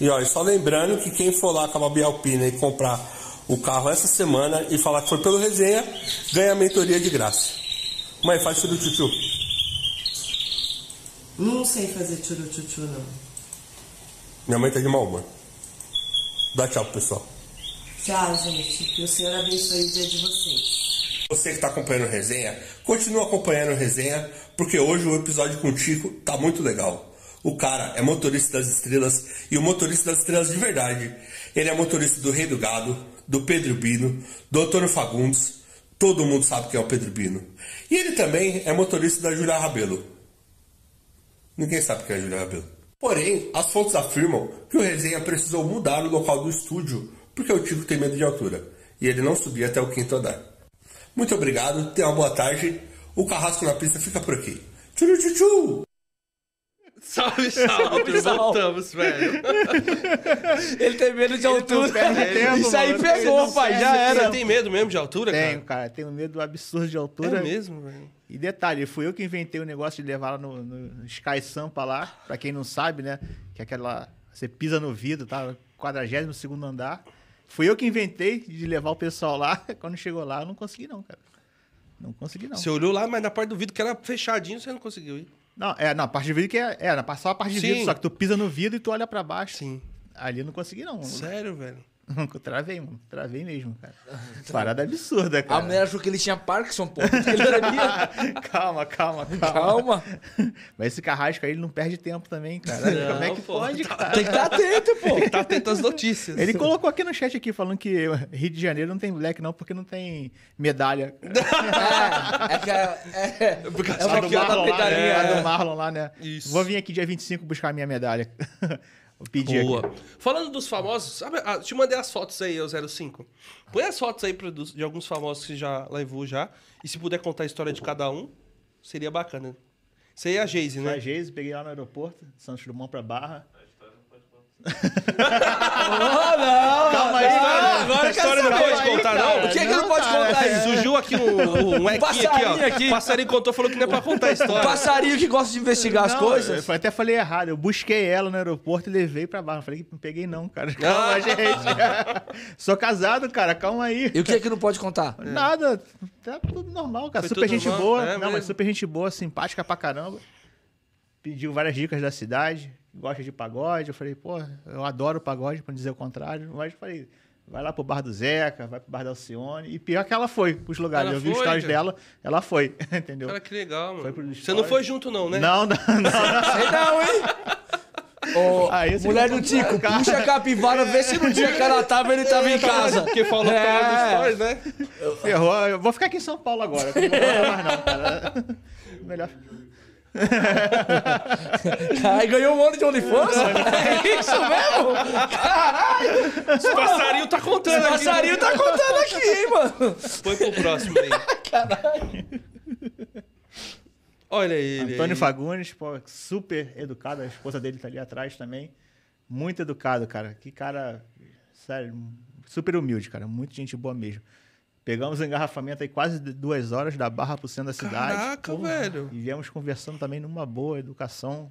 E e só lembrando que quem for lá com a Babi Alpina e comprar o carro essa semana e falar que foi pelo resenha, ganha a mentoria de graça. Mãe, faz tudo tchutchu. Não sei fazer tchuru-tchutchu, não. Minha mãe tá de mau humor. Dá tchau pro pessoal. Tchau, gente. Que o Senhor abençoe o dia de vocês. Você que está acompanhando o resenha, continua acompanhando o resenha, porque hoje o episódio com o Tico tá muito legal. O cara é motorista das estrelas e o motorista das estrelas de verdade. Ele é motorista do Rei do Gado, do Pedro Bino, do Antônio Fagundes. Todo mundo sabe quem é o Pedro Bino. E ele também é motorista da Julia Rabelo. Ninguém sabe quem é a Julia Rabelo. Porém, as fontes afirmam que o resenha precisou mudar o local do estúdio porque o Tico tem medo de altura e ele não subia até o quinto andar. Muito obrigado, tenha uma boa tarde. O Carrasco na pista fica por aqui. Tchuru tchu Salve, salve, salve. voltamos, velho. Ele tem medo de altura. perde tempo, Isso aí mano. pegou, pai. Já era. Você tem medo mesmo de altura, Tenho, cara? cara. Tenho medo do absurdo de altura. É mesmo, velho. E detalhe, fui eu que inventei o negócio de levar ela no, no Sky Sampa lá. Pra quem não sabe, né? Que é aquela... Você pisa no vidro, tá? 42 segundo andar. Fui eu que inventei de levar o pessoal lá. Quando chegou lá, eu não consegui não, cara. Não consegui não. Você olhou lá, mas na parte do vidro que era fechadinho, você não conseguiu ir. Não, é, na parte de vidro que é... É, na, só a parte de Sim. vidro, só que tu pisa no vidro e tu olha pra baixo. Sim. Ali eu não consegui não. Sério, velho. Travei, mano. Travei mesmo, cara. Parada absurda, cara. A mulher achou que ele tinha Parkinson, pô. porque ele tremia. calma, calma, calma. Calma. Mas esse carrasco aí, ele não perde tempo também, cara. Não, Como é que pô. pode, cara? Tem que estar atento, pô. Tem que estar atento às notícias. Ele colocou aqui no chat aqui, falando que Rio de Janeiro não tem black não, porque não tem medalha. É, é que é, é, Por causa é né? A é. do Marlon lá, né? Isso. Vou vir aqui dia 25 buscar a minha medalha. Pedir Boa. aqui. Falando dos famosos, sabe, ah, te mandei as fotos aí, o 05. Põe as fotos aí pra- dos- de alguns famosos que já levou já. E se puder contar a história de cada um, seria bacana. Isso aí é a Geise, Foi a né? Geise, peguei lá no aeroporto, Santos Dumont pra Barra. Oh, não! Calma aí, Ah, agora a história não pode contar, não? O que é que não pode contar isso? Surgiu aqui um, um aqui, passarinho ó. aqui. O passarinho contou, falou que não é pra contar a história. Passarinho que gosta de investigar as Não, coisas. Eu até falei errado. Eu busquei ela no aeroporto e levei pra Barra. Falei que não peguei não, cara. Calma, gente. Sou casado, cara. Calma aí. E o que é que não pode contar? Nada. Tá tudo normal, cara. Foi super gente normal? boa. É não, mesmo? mas super gente boa, simpática pra caramba. Pediu várias dicas da cidade. Gosta de pagode. Eu falei, pô, eu adoro pagode, pra não dizer o contrário. Mas eu falei, vai lá pro bar do Zeca, vai pro bar da Alcione. E pior que ela foi pros lugares. Ela eu vi os stories cara? dela, ela foi, entendeu? Cara, que legal, mano. Você não foi junto, não, né? Não, não, não. Sei não, hein? Aí você mulher não do Tico, puxa a capivara, vê se no dia que ela tava, ele tava em casa. Porque falou É. stories, né? Ferrou. Eu vou ficar aqui em São Paulo agora. Não vou mais não, cara. Melhor. Aí ganhou um ano de OnlyFans? É isso mesmo? Caralho! O passarinho tá contando O aqui. passarinho tá contando aqui, hein, mano? Põe pro próximo aí. Olha ele. Antônio aí. Fagundes, pô, super educado. A esposa dele tá ali atrás também. Muito educado, cara. Que cara, sério, super humilde, cara. Muito gente boa mesmo. Pegamos o engarrafamento aí quase duas horas da Barra pro centro da cidade. Caraca, velho. E viemos conversando também numa boa educação.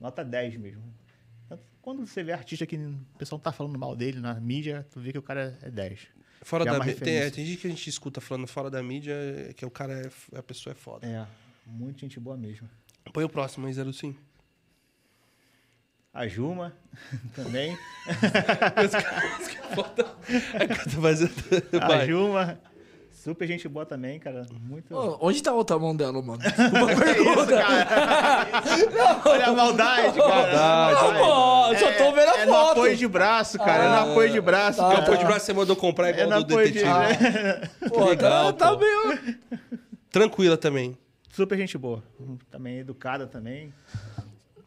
Nota 10 mesmo. Quando você vê artista que o pessoal não tá falando mal dele na mídia, tu vê que o cara é 10. Fora Já é da mídia. Tem, é, tem gente que a gente escuta falando fora da mídia é que o cara é. A pessoa é foda. É, muito gente boa mesmo. Põe o próximo aí, 05. A Juma também. É. A. Juma, super gente boa também, cara. Muito. Ô, onde tá a outra mão dela, mano? Uma pergunta. Olha a maldade, cara. Não, pô, só tô vendo a é no foto. apoio de braço, cara. é no apoio de braço, tá. cara. Apoio de braço você mandou comprar É igual no do apoio de... detetive. Pô, legal, tá, tá pô. meio... Tranquila também. Super gente boa. Também educada também.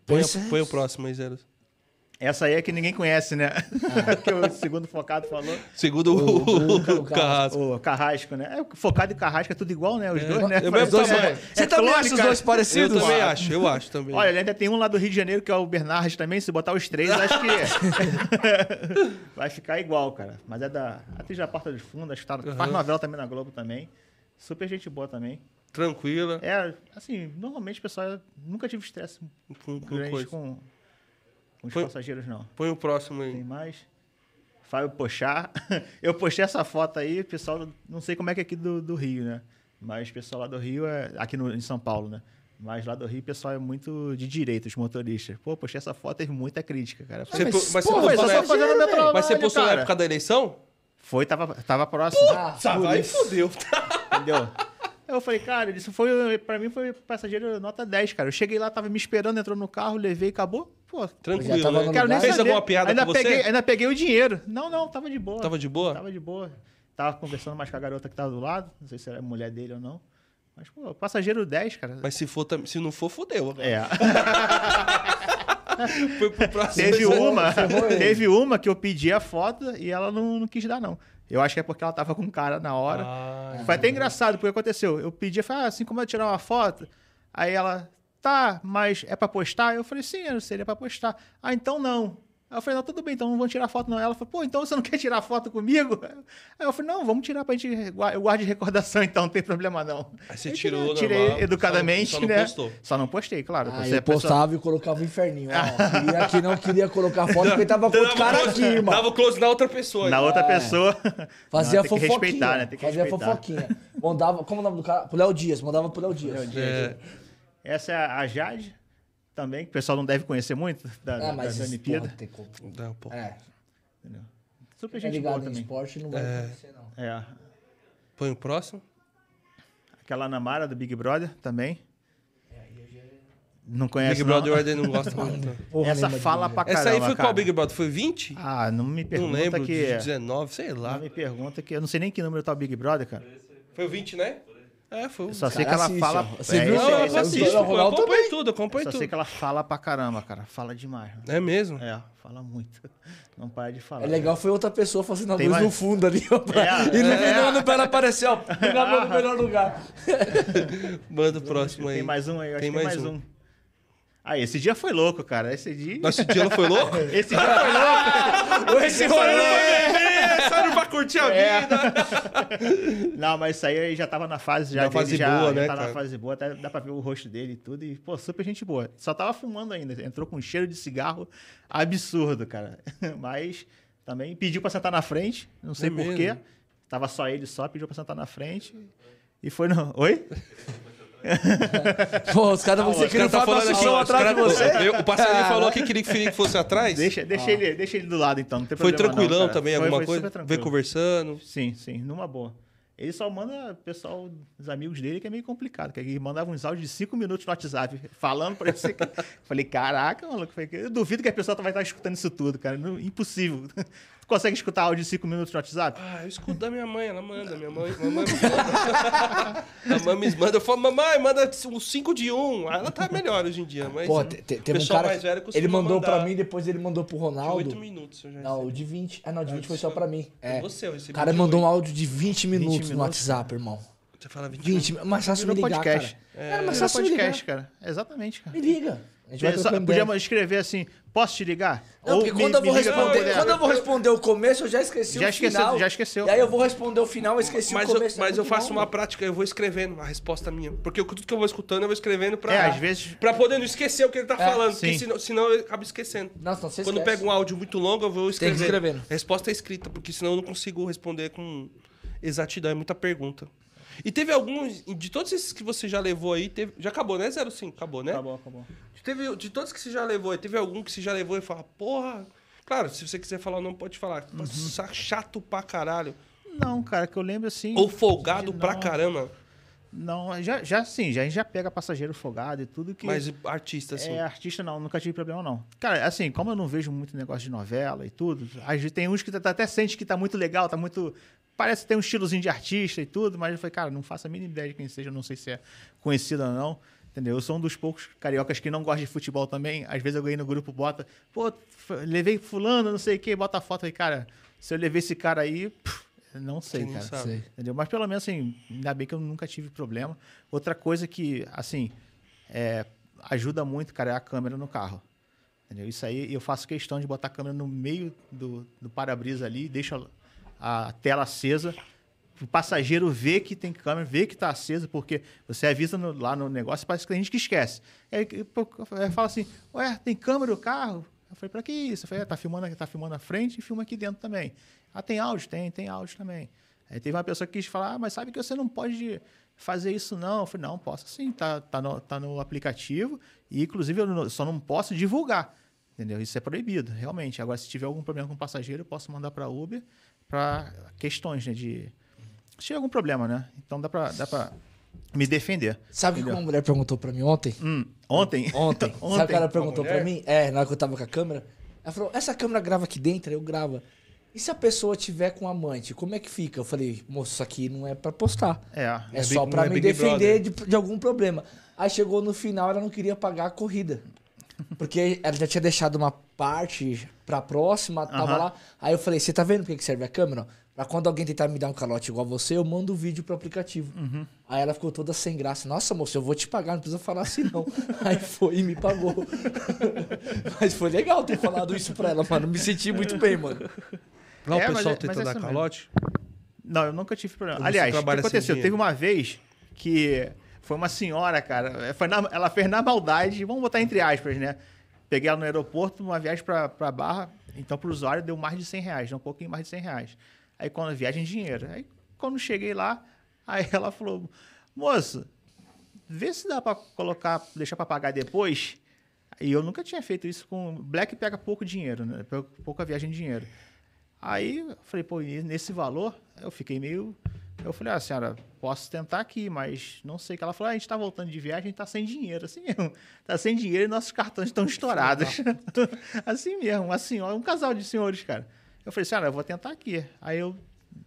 Põe, o- é. põe o próximo aí, Zero. Essa aí é que ninguém conhece, né? Ah. que o segundo focado falou. Segundo o, o Carrasco. O Carrasco, né? É, focado e Carrasco é tudo igual, né? Os É. dois, né? O dois tamanho. é- Você é também acha os dois Eu parecidos? também acho, eu acho também. Olha, ele ainda tem um lá do Rio de Janeiro, que é o Bernard também. Se botar os três, acho que vai ficar igual, cara. Mas é da atriz da Porta dos Fundos, acho que tá, faz novela também na Globo também. Super gente boa também. Tranquila. É, assim, normalmente, pessoal, eu nunca tive estresse Com, com grande com, com os Foi- passageiros, não. Põe o próximo Tem aí. mais? Fábio Pochar. Eu postei essa foto aí, pessoal, não sei como é que é aqui do, do Rio, né? Mas o pessoal lá do Rio é. Aqui no, em São Paulo, né? Mas lá do Rio o pessoal é muito de direita, os motoristas. Pô, postei essa foto, teve muita crítica, cara. Você, mas, mas você mas postou, meu época, trabalho, mas você postou na época da eleição? Foi, tava, tava próximo, Ah, por isso. fudeu. entendeu? Eu falei, cara, isso foi, pra mim foi passageiro nota 10, cara. Eu cheguei lá, tava me esperando, entrou no carro, levei, acabou. Pô, Tranquilo, Já tava né? quero nem? Fez saber. alguma piada ainda com você? peguei, Ainda peguei o dinheiro. Não, não, tava de boa. Tava de boa? Tava de boa. Tava conversando mais com a garota que tava do lado. Não sei se era mulher dele ou não. Mas, pô, passageiro 10, cara. Mas se, for, se não for, fudeu. É. Foi pro próximo. Teve uma, teve uma que eu pedi a foto e ela não, não quis dar, não. Eu acho que é porque ela tava com cara na hora. Ah, Foi até engraçado, porque aconteceu. Eu pedi, eu falei, ah, assim como eu tirar uma foto. Aí ela, tá, mas é pra postar? Eu falei, sim, seria pra postar. Ah, então não. Aí eu falei, não, tudo bem, então não vou tirar foto não. Ela falou, pô, então você não quer tirar foto comigo? Aí eu falei, não, vamos tirar pra gente, eu guardo de recordação então, não tem problema não. Aí você Eu tirou Tirei normal, educadamente, só não- só não né? postou. Só não postei, claro. Aí Você é eu pessoa- postava e colocava o inferninho. Ó, queria que não queria colocar foto porque tava com outro cara aqui, irmão. Dava o close na outra pessoa. Na outra pessoa. Fazia Não, tem que fofoquinha. respeitar, né? Tem que fazia respeitar. fofoquinha. Mandava, como é o nome do cara? Pro Léo Dias, mandava pro Léo Dias. Léo Dias. É. Essa é a Jade, também, que o pessoal não deve conhecer muito, da, Ah, da, mas da Olimpíada. tem como. Não, pô. É. Super É gente boa ligado em também. esporte não vai acontecer, não. É. Põe o próximo. Aquela Ana Mara do Big Brother também. Não conhece, Big não? Brother o Eden não gosta muito. Porra Essa fala pra Brother. Essa aí caramba, foi cara. qual Big Brother? Foi 20? Ah, não me Não pergunta lembro, que... de 19, sei lá. Não me pergunta que... Eu não sei nem que número tá o Big Brother, cara. Foi o 20, né? É, foi o Eu só sei que ela assiste, fala... ó. Você é, viu? Não, eu esse é o assisto, pô, eu acompanho tudo, eu acompanho Só sei tudo. que ela fala pra caramba, cara. Fala demais. É mesmo? É, fala muito. Não para de falar. É legal, foi outra pessoa fazendo a Tem luz mais- no fundo ali, ó. pra- É, iluminando é. pra ela aparecer, ó. No melhor lugar. Manda o próximo aí. Tem mais um aí, eu acho Tem que tem mais mais um. um. Ah, esse dia foi louco, cara. Esse dia. Nossa, esse dia ela foi louco? Esse dia foi louco. Esse rolê É, Saiu pra curtir a É. vida. Não, mas isso aí já tava na fase já. Na fase já, boa, já né, Tá cara? na fase boa, até dá pra ver o rosto dele e tudo. E, pô, super gente boa. Só tava fumando ainda. Entrou com um cheiro de cigarro absurdo, cara. Mas também pediu pra sentar na frente. Não sei É porquê. Tava só ele só, pediu pra sentar na frente. E foi no. Oi? Pô, os caras vão Os ser que não tá falando aqui, ó, os atrás de caras- você. eu- O passarinho falou que queria que o Felipe fosse atrás. Deixa, deixa, ele, deixa ele do lado então. Não tem Foi problema não, tranquilão cara. também, Foi- alguma foi coisa? Veio tranquilo. conversando. Sim, sim, numa boa. Ele só manda pessoal, os amigos dele, que é meio complicado. Que ele mandava uns áudios de 5 minutos no WhatsApp, falando pra você. que- Falei, caraca, maluco. Eu duvido que a pessoa vai estar escutando isso tudo, cara. Não- impossível. Consegue escutar áudio de 5 minutos no WhatsApp? Ah, eu escuto da minha mãe, ela manda. Minha mãe, mamãe me manda. A mamãe me manda. Eu falo, mamãe, manda uns 5 de 1. Um. Ela tá melhor hoje em dia, mas. Pô, te- te- teve um cara. mais velho ele mandou mandar pra mim, depois ele mandou pro de Ronaldo. 8 minutos. Eu já Não, o de 20. Ah, não, de 20 foi só pra mim. É. Você, eu recebi O cara de mandou um áudio de 20 minutos, no minutos? WhatsApp, irmão. Você fala 20, 20, mais fácil me Virou ligar, podcast. cara. É, mais Virou fácil me ligar. podcast, cara. Exatamente, cara. Me liga. A gente vai escrever assim, posso te ligar? Não, porque me- quando, eu me vou liga responder, quando eu vou responder o começo, eu já esqueci Já o esqueceu, final. já esqueceu. E aí eu vou responder o final, eu esqueci Mas, o eu, começo. mas é eu faço bom, uma mano. prática, eu vou escrevendo a resposta minha. Porque eu- tudo que eu vou escutando, eu vou escrevendo pra. É, às vezes- Pra poder não esquecer o que ele tá É, falando. Porque sim. senão, senão eu acabo esquecendo. Nossa, não, você Quando esquece. pega um áudio muito longo, eu vou Tem que escrevendo. escrevendo. A resposta é escrita, porque senão eu não consigo responder com exatidão. É muita pergunta. E teve alguns. De todos esses que você já levou aí, teve, já acabou, né? 05, acabou, né? Acabou, acabou. Teve, de todos que você já levou, aí, teve algum que você já levou e fala, porra. Claro, se você quiser falar, não pode falar. Uhum. Chato pra caralho. Não, cara, que eu lembro assim. Ou folgado pra caramba. Não, já, já sim, já, a gente já pega passageiro folgado e tudo que. Mas artista, assim. É, artista não, nunca tive problema não. Cara, assim, como eu não vejo muito negócio de novela e tudo, às vezes tem uns que tá- até sente que tá muito legal, tá muito. Parece que tem um estilozinho de artista e tudo, mas eu falei, cara, não faço a mínima ideia de quem seja, não sei se é conhecido ou não. Entendeu? Eu sou um dos poucos cariocas que não gosta de futebol também. Às vezes eu ganhei no grupo, bota, pô, levei fulano, não sei o quê, bota a foto aí, cara. Se eu levei esse cara aí, pff, não sei, não cara. sabe. Entendeu? Mas pelo menos, assim, ainda bem que eu nunca tive problema. Outra coisa que, assim, é, ajuda muito, cara, é a câmera no carro. Entendeu? Isso aí eu faço questão de botar a câmera no meio do, do para-brisa ali, deixo a, a tela acesa. O passageiro vê que tem câmera, vê que está acesa, porque você avisa no- lá no negócio, parece que tem gente que esquece. Aí fala assim, ué, tem câmera no carro? Eu falei, pra que isso? Eu falei, é, tá filmando, tá filmando na frente e filma aqui dentro também. Ah, tem áudio? Tem, tem áudio também. Aí teve uma pessoa que quis falar, ah, mas sabe que você não pode fazer isso não? Eu falei, não, posso sim, tá, tá, no, tá no aplicativo e inclusive eu não- só não posso divulgar. Entendeu? Isso é proibido, realmente. Agora, se tiver algum problema com o passageiro, eu posso mandar para Uber para questões né, de. Se tiver algum problema, né? Então dá para dá pra me defender. Sabe o que uma mulher perguntou pra mim ontem? Hum, ontem? Ontem. Sabe o ontem. que ela perguntou pra mim? É, na hora que eu tava com a câmera. Ela falou, essa câmera grava aqui dentro? Eu grava. E se a pessoa tiver com amante, como é que fica? Eu falei, moço, isso aqui não é pra postar. É, É, É só não é me Big defender de, de algum problema. Aí chegou no final, ela não queria pagar a corrida. Porque ela já tinha deixado uma parte pra próxima, tava Aham. lá. Aí eu falei, você tá vendo pra que serve a câmera? Pra quando alguém tentar me dar um calote igual você, eu mando o vídeo pro aplicativo. Uhum. Aí ela ficou toda sem graça. Nossa, moço, eu vou te pagar, não precisa falar assim não. Aí foi e me pagou. Mas foi legal ter falado isso pra ela, mano. Me senti muito bem, mano. Lá É, o pessoal é- tenta é dar mesmo. calote. Não, eu nunca tive problema. Você Aliás, o que aconteceu? dinheiro? Teve uma vez que foi uma senhora, cara. Foi na- ela fez na maldade, vamos botar entre aspas, né? Peguei ela no aeroporto, uma viagem pra, pra Barra. Então, pro usuário, deu mais de 100 reais, deu um pouquinho mais de 100 reais. Aí, quando viagem, dinheiro. Aí, quando cheguei lá, aí ela falou: Moço, vê se dá pra colocar, deixar pra pagar depois. E eu nunca tinha feito isso com. Black pega pouco dinheiro, né? Pouca viagem de dinheiro. Aí eu falei, pô, nesse valor, eu fiquei meio. Eu falei, ah, senhora, posso tentar aqui, mas não sei. Ela falou, ah, a gente tá voltando de viagem, a gente tá sem dinheiro, assim mesmo. Tá sem dinheiro e nossos cartões estão estourados. assim mesmo, uma senhora, um casal de senhores, cara. Eu falei, senhora, eu vou tentar aqui. Aí eu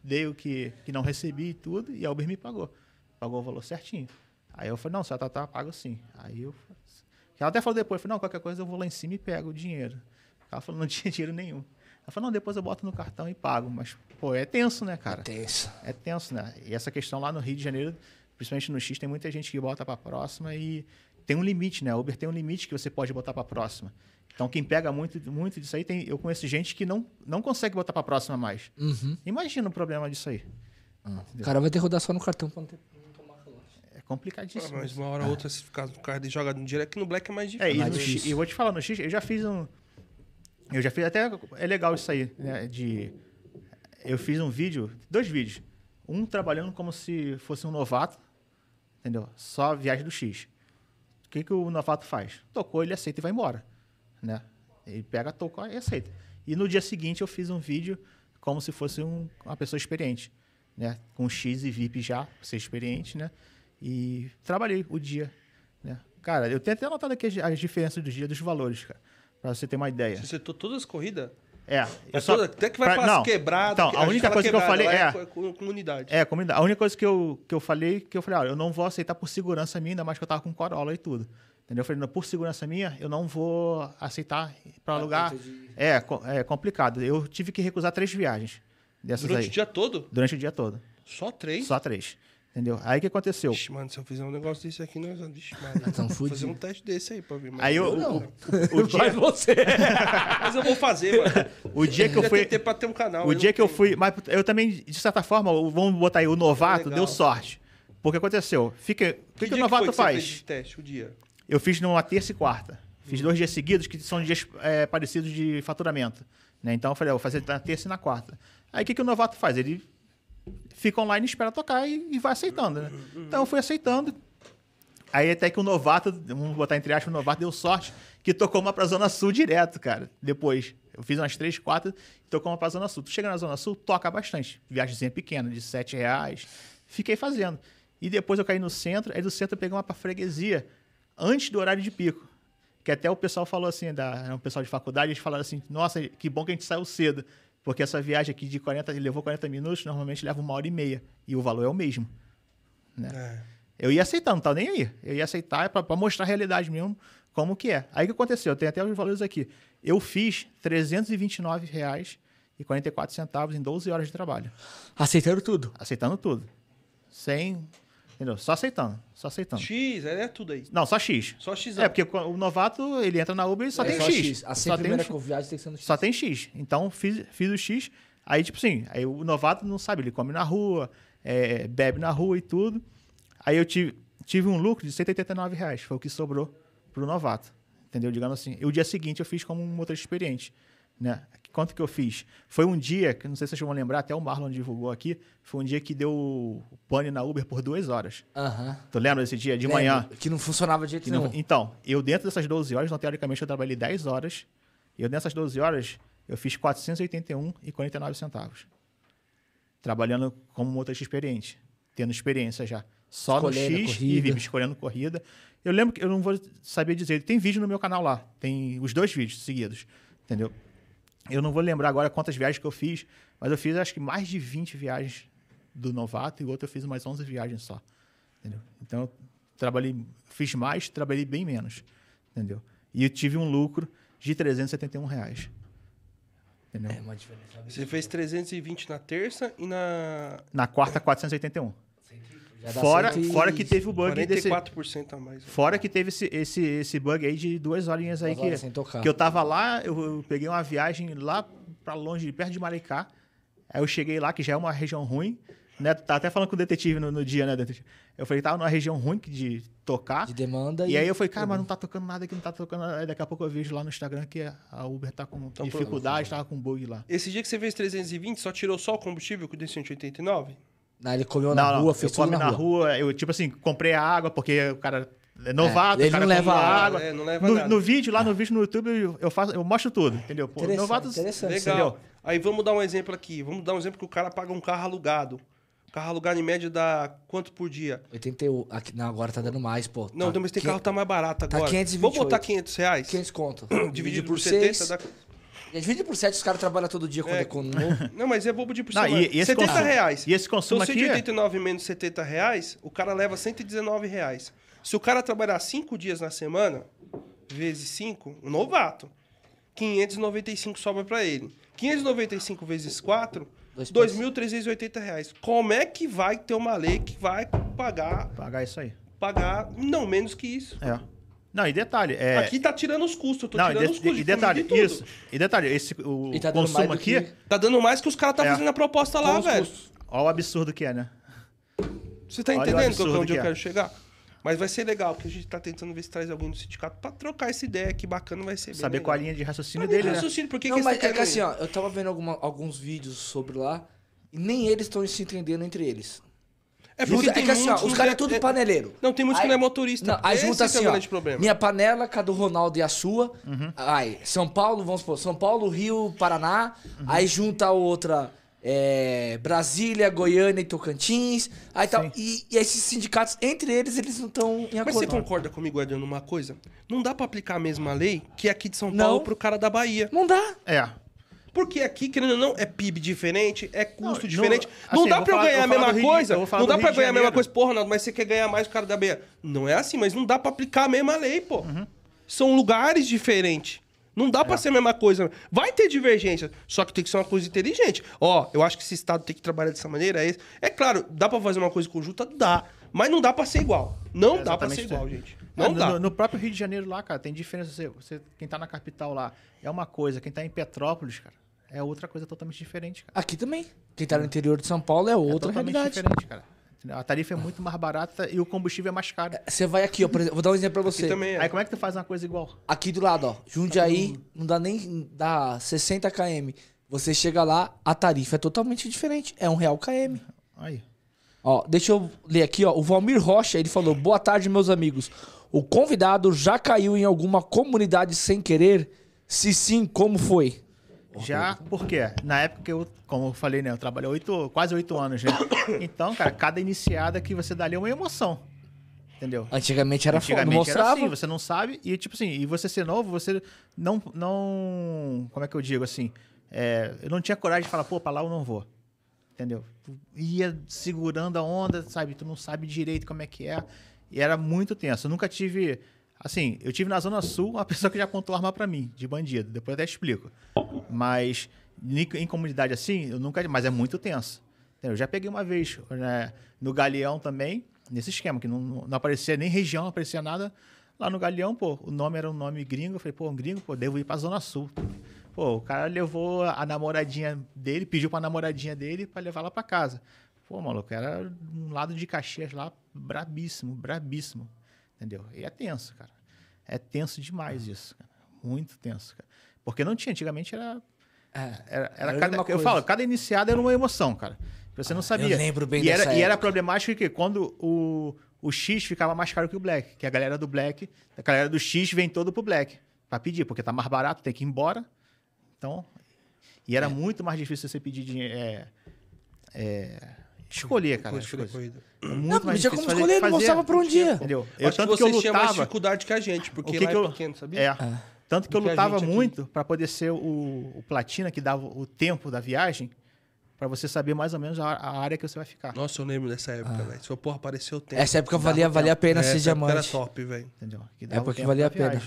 dei o que, que não recebi e tudo, e a Uber me pagou. Pagou o valor certinho. Aí eu falei, não, senhora, tá, tá pago sim. Aí eu. Ela até falou depois, eu falei, não, qualquer coisa eu vou lá em cima e pego o dinheiro. Ela falou, não tinha dinheiro nenhum. Ela falou, não, depois eu boto no cartão e pago. Mas, pô, é tenso, né, cara? Tenso. É tenso, né? E essa questão lá no Rio de Janeiro, principalmente no X, tem muita gente que bota pra próxima e tem um limite, né? A Uber tem um limite que você pode botar pra próxima. Então, quem pega muito, muito disso aí, tem, eu conheço gente que não, não consegue botar pra próxima mais. Uhum. Imagina o problema disso aí. O cara vai ter que rodar só no cartão pra não ter. É Ah, complicadíssimo. mas uma hora ou outra, se ficar no carro e joga no direto, que no Black é mais É, difícil. e mais no eu vou te falar, no X, eu já fiz um. Eu já fiz até. É legal isso aí, né? De. Eu fiz um vídeo, dois vídeos. Um trabalhando como se fosse um novato, entendeu? Só viagem do X. O que, que o novato faz? Tocou, ele aceita e vai embora, né? Ele pega, tocou e aceita. E no dia seguinte eu fiz um vídeo como se fosse um- uma pessoa experiente, né? Com X e VIP já, ser experiente, né? E trabalhei o dia, né? Cara, eu tenho até anotado aqui as, as diferenças dos dias, dos valores, cara, pra você ter uma ideia. Você acertou todas as corridas? É, É eu só- toda- até que vai pra- pra não, quebrado. Então, a gente única coisa que eu falei é, co- co- comunidade. É, comunidade. A única coisa que eu, que eu falei, que eu falei, olha, eu não vou aceitar por segurança minha, ainda mais que eu tava com Corolla e tudo. Entendeu? Eu falei, não, por segurança minha, eu não vou aceitar para lugar. É, co- é complicado. Eu tive que recusar três viagens dessas Durante aí. o dia todo? Durante o dia todo. Só três? Só três. Entendeu? Aí o que aconteceu? Vixe, mano, se eu fizer um negócio desse aqui, nós vamos. Vixe, mano. Vou fazer um teste desse aí pra ver. Mas, Aí eu, eu, o, o- o dia, você. mas eu vou fazer, mano. o dia que eu fui. tempo pra ter um canal. O eu dia não que eu tenho. fui. Mas eu também, de certa forma, vamos botar aí, o novato Legal. deu sorte. Porque aconteceu. Fica, o que, que, o novato foi que você faz? fez de teste, o dia? Eu fiz numa terça e quarta. Fiz dois dias seguidos, que são dias é, parecidos de faturamento. Né? Então eu falei, eu vou fazer na terça e na quarta. Aí o que, que o novato faz? Ele fica online, espera tocar e, e vai aceitando. Né? Então eu fui aceitando. Aí até que o novato, vamos botar entre aspas, o novato deu sorte, que tocou uma pra Zona Sul direto, cara. Depois. Eu fiz umas três, quatro, tocou uma pra Zona Sul. Tu chega na Zona Sul, toca bastante. Viagemzinha pequena, de sete reais. Fiquei fazendo. E depois eu caí no centro, aí do centro eu peguei uma pra freguesia, antes do horário de pico. Que até o pessoal falou assim, da, o pessoal de faculdade, eles falaram assim, nossa, que bom que a gente saiu cedo. Porque essa viagem aqui de 40, levou 40 minutos, normalmente leva uma hora e meia. E o valor é o mesmo. Né? É. Eu ia aceitar, não tava nem aí. Eu ia aceitar pra mostrar a realidade mesmo, como que é. Aí o que aconteceu? Eu tenho até os valores aqui. Eu fiz R$ 329,44 em 12 horas de trabalho. Aceitaram tudo. Aceitando tudo. Sem. Entendeu? Só aceitando. Só aceitando. X, é tudo aí. Não, só X. Só X. É, porque o novato, ele entra na Uber e só É tem só X. Só a tem, primeira um X. com viagem tem que ser no X. só tem X. Então, fiz, fiz o X. Aí, tipo assim, aí o novato não sabe, ele come na rua, é, bebe na rua e tudo. Aí eu tive, tive um lucro de 189 reais, foi o que sobrou pro novato. Entendeu? Digamos assim. E o dia seguinte eu fiz como um motorista experiente. Né? Quanto que eu fiz? Foi um dia, que não sei se vocês vão lembrar, até o Marlon divulgou aqui, foi um dia que deu pane na Uber por duas horas. Aham. Tu lembra desse dia? De Lembro, manhã? Que não funcionava de jeito Que não- nenhum. então, eu dentro dessas 12 horas, então, teoricamente eu trabalhei 10 horas. E eu nessas 12 horas, eu fiz 481,49 centavos. Trabalhando como motorista experiente. Tendo experiência já. Só Escolhendo no X e corrida. VIP, escolhendo corrida. Eu lembro que eu não vou saber dizer. Tem vídeo no meu canal lá. Tem os dois vídeos seguidos. Entendeu? Eu não vou lembrar agora quantas viagens que eu fiz, mas eu fiz acho que mais de 20 viagens do novato e o outro eu fiz mais 11 viagens só. Entendeu? Então, eu trabalhei, fiz mais, trabalhei bem menos. Entendeu? E eu tive um lucro de 371 reais. Entendeu? É uma diferença. Você fez 320 na terça e na. Na quarta, 481. Fora, e- fora que teve o bug desse. 44% a mais. Fora que teve esse, esse, esse bug aí de duas horinhas aí Duas que, horas sem tocar. que eu tava lá, eu, eu peguei uma viagem lá pra longe, perto de Maricá. Aí eu cheguei lá, que já é uma região ruim, né? Tá até falando com o detetive no, no dia, né, detetive? Eu falei, tava numa região ruim de tocar. De demanda E aí eu falei, cara, mas não tá tocando nada aqui, não tá tocando nada. Aí daqui a pouco eu vejo lá no Instagram que a Uber tá com Então, dificuldade, tava com bug lá. Esse dia que você fez 320, só tirou só o combustível com o 189? Não, ele comeu na rua, fez tudo na, na rua. rua. Eu, tipo assim, comprei a água, porque o cara é novato, ele o cara não leva água. É, não leva no, nada. no vídeo, lá no vídeo no YouTube, eu, eu faço, eu mostro tudo, entendeu? Pô, Interessante, novato, interessante. Legal. Entendeu? Aí vamos dar um exemplo aqui. Vamos dar um exemplo que o cara paga um carro alugado. O carro alugado em média dá quanto por dia? 81. Aqui, não, agora tá dando mais, pô. Não, tá, mas tem quin- carro que tá mais barato tá agora. 528. Vamos botar 500 reais? 500 conto. Dividido por seis. 70 dá... Divide por 7, os caras trabalham todo dia quando é, com novo. Não, mas é bobo de por Não, semana. e- e esse 70 consumo- reais. e esse consumo Então, aqui é- 189 menos 70 reais, o cara leva 119 reais. Se o cara trabalhar 5 dias na semana, vezes 5, um novato, 595 sobra pra ele. 595 vezes 4, Dois 2.380 reais. Como é que vai ter uma lei que vai pagar, Pagar isso aí. pagar não menos que isso? É. Não, e detalhe, é... Aqui tá tirando os custos, eu tô não, tirando de- os custos. e de detalhe, e tudo. isso. E detalhe, esse, o tá consumo aqui, que- Tá dando mais que os caras tá É. fazendo a proposta lá, velho. custos. olha o absurdo que é, né? Você tá Olha o entendendo que eu- absurdo onde que eu é. quero chegar? Mas vai ser legal, porque a gente tá tentando ver se traz alguém do sindicato pra trocar essa ideia aqui bacana, vai ser bem Saber legal. qual a linha de raciocínio dele, né? raciocínio, por que não, que mas eles é que assim, ó, eu tava vendo alguma- alguns vídeos sobre lá e nem eles estão se entendendo entre eles. É tem é que assim, ó, os caras não é tudo é- paneleiro. Não, tem muitos que não é motorista. Não, aí junta que assim, é ó, problema. minha panela com a do Ronaldo e a sua. Uhum. Aí, São Paulo, vamos supor, São Paulo, Rio, Paraná. Uhum. Aí junta a outra, é, Brasília, Goiânia e Tocantins. Aí tal. E, e esses sindicatos, entre eles, eles não estão em Mas acordo. você concorda comigo, Edson, numa coisa? Não dá pra aplicar a mesma lei que aqui de São Não. Paulo pro cara da Bahia. Não dá. É. Porque aqui, querendo ou não, é PIB diferente, é custo Não, diferente. não- Não, assim, dá eu vou pra eu falar- ganhar a mesma de- coisa. Não dá pra ganhar a mesma coisa. Porra, Ronaldo, mas você quer ganhar mais que o cara da Bahia. Não é assim, mas não dá pra aplicar a mesma lei, pô. Uhum. São lugares diferentes. Não dá É. pra ser a mesma coisa. Vai ter divergência, só que tem que ser uma coisa inteligente. Ó, eu acho que esse Estado tem que trabalhar dessa maneira. É, é claro, dá pra fazer uma coisa conjunta? Dá. Mas não dá pra ser igual. Não É dá pra ser igual, gente. É, Não no, dá. no- no próprio Rio de Janeiro lá, cara, tem diferença. Você, você- quem tá na capital lá é uma coisa, quem tá em Petrópolis, cara, é outra coisa totalmente diferente, cara. Aqui também. Quem tá no interior de São Paulo é é outra totalmente realidade. diferente, cara. A tarifa é muito mais barata e o combustível é mais caro. Você vai aqui, ó, por exemplo, vou dar um exemplo pra Aqui você. também é. Aí como é que tu faz uma coisa igual? Aqui do lado, ó. Jundiaí, não dá nem. dá 60 km. Você chega lá, a tarifa é totalmente diferente. É um real km. Aí. Ó, deixa eu ler aqui, ó. O Valmir Rocha, ele falou: Boa tarde, meus amigos. O convidado já caiu em alguma comunidade sem querer? Se sim, como foi? Já, por quê? Na época que eu, como eu falei, né? Eu trabalhei oito, quase oito anos, né? Então, cara, cada iniciada que você dá ali é uma emoção. Entendeu? Antigamente era foda, Antigamente era mostrava. assim, você não sabe. E, tipo assim, e você ser novo, você não. não como é que eu digo assim? É, eu não tinha coragem de falar, pô, pra lá eu não vou. Entendeu? Tu ia segurando a onda, sabe? Tu não sabe direito como é que é. E era muito tenso. Eu nunca tive. Assim, eu tive na Zona Sul uma pessoa que já contou arma pra mim, de bandido. Depois eu até explico. Mas em, comunidade assim, eu nunca. Mas é muito tenso. Eu já peguei uma vez né, no Galeão também, nesse esquema, que não, não aparecia nem região, não aparecia nada. Lá no Galeão, pô, o nome era um nome gringo. Eu falei, pô, um gringo, pô, devo ir pra Zona Sul. Pô, o cara levou a namoradinha dele, pediu pra namoradinha dele pra levar lá pra casa. Pô, maluco, era um lado de Caxias lá, brabíssimo, brabíssimo. Entendeu? E é tenso, cara. É tenso demais isso, cara. Muito tenso, cara. Porque não tinha, antigamente era. É, Era, era Era cada, eu falo, cada iniciada era uma emoção, cara. Você não sabia. lembro bem e era, dessa E era época. problemático que quando o, o X ficava mais caro que o Black, que a galera do Black, a galera do X vem todo pro Black pra pedir, porque tá mais barato, tem que ir embora. Então, e É. era muito mais difícil você pedir dinheiro. É, é, escolher, cara. Corrida. É Não, não tinha como difícil fazer- escolher, ele fazer- mostrava pra onde ia. Entendeu? Eu acho que tanto que eu vocês tinham mais lutava. dificuldade que a gente, porque O que lá que é eu- pequeno, sabia? É. Tanto que eu lutava muito pra poder ser o, o platina que dava o tempo da viagem, pra você saber mais ou menos a, a área que você vai ficar. Nossa, eu lembro dessa época, velho. Se eu, porra, apareceu o tempo. Ah. Essa época valia, valia a pena ser época Era diamante. top, velho. Entendeu? Que É dava o porque valia a pena.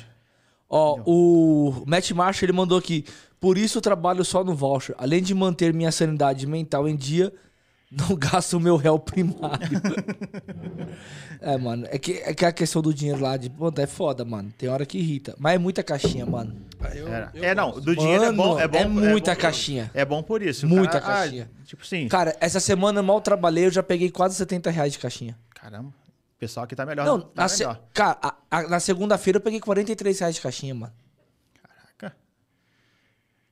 Ó, o Matt Marshall ele mandou aqui. Por isso eu trabalho só no voucher. Além de manter minha sanidade mental em dia, não gasto o meu réu primário. é, mano. É que, é que a questão do dinheiro lá de ponta é foda, mano. Tem hora que irrita. Mas é muita caixinha, mano. Ah, eu- eu É, não, do dinheiro é bom. Mano, É, bom, é muita bom- caixinha. É bom por isso. Muita cara- ah, caixinha. tipo assim, Cara, essa semana eu mal trabalhei, eu já peguei quase 70 reais de caixinha. caramba. O pessoal aqui tá melhor. Não, tá na, se- melhor. cara, a- a- na segunda-feira eu peguei 43 reais de caixinha, mano.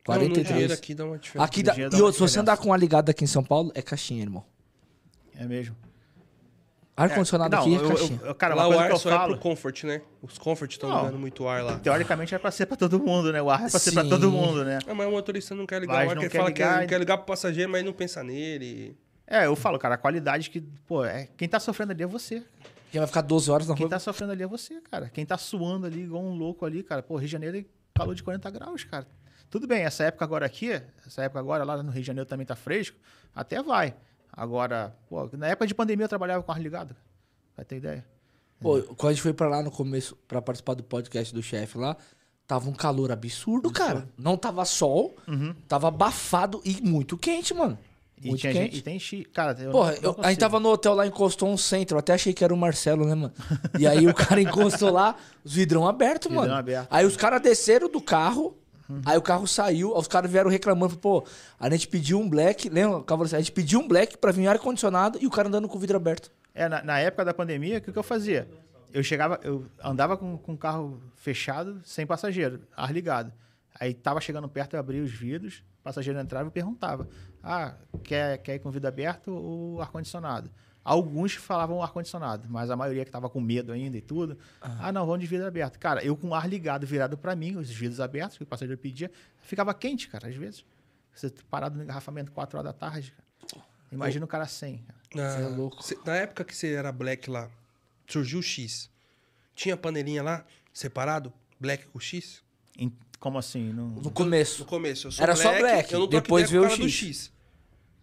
Caraca. Não, no 43. dinheiro aqui dá uma diferença. Aqui dá, e outro, se você andar com uma ligada aqui em São Paulo, é caixinha, irmão. É mesmo. Ar-condicionado não, aqui é eu- caixinha. eu- cara, uma lá o ar eu só é falo, pro comfort, né? Os comfort estão Não. ligando muito ar lá. teoricamente é pra ser pra todo mundo, né? O ar é pra ser pra todo Sim. mundo, né? Ah, mas o motorista não quer ligar Mas o ar, não que ele quer fala ligar que e- quer ligar pro passageiro, mas não pensa nele. É, eu falo, cara, a qualidade que, pô, é, quem tá sofrendo ali é você. Quem vai ficar 12 horas na Quem rua. tá sofrendo ali é você, cara. Quem tá suando ali igual um louco ali, cara. Pô, Rio de Janeiro é calor de 40 graus, cara. Tudo bem, essa época agora aqui, essa época agora lá no Rio de Janeiro também tá fresco, até vai. Agora, pô, na época de pandemia eu trabalhava com ar ligado. Vai ter ideia? Pô, quando a gente foi pra lá no começo pra participar do podcast do chefe lá, tava um calor absurdo, cara. Não tava sol, tava abafado e muito quente, mano. E, Muito tinha quente. gente, e tem chi... Cara, eu Porra, não- não eu- a gente tava no hotel lá, encostou um centro. Eu até achei que era o Marcelo, né, mano? E aí o cara encostou lá, os vidrão abertos, Vidrão mano. aberto. Aí os caras desceram do carro, aí o carro saiu, os caras vieram reclamando. Pô, a gente pediu um black, lembra? A gente pediu um black pra vir ar-condicionado e o cara andando com o vidro aberto. É, na, na época da pandemia, o que, que eu fazia? Eu chegava, eu andava com, com o carro fechado, sem passageiro, ar ligado. Aí tava chegando perto, eu abria os vidros, o passageiro entrava e perguntava: Ah, quer, quer ir com o vidro aberto ou ar-condicionado? Alguns falavam ar-condicionado, mas a maioria que tava com medo ainda e tudo, ah, não, vamos de vidro aberto. Cara, eu com o ar ligado virado para mim, os vidros abertos, que o passageiro pedia, ficava quente, cara, às vezes. Você parado no engarrafamento 4 horas da tarde, cara. Imagina o cara sem. Cara. Na, é louco. cê- na época que você era black lá, surgiu o X. Tinha panelinha lá, separado? Black com X? Em- como assim? Não... No começo. No começo, eu sou Era só black, black, eu não tô depois veio o X. X.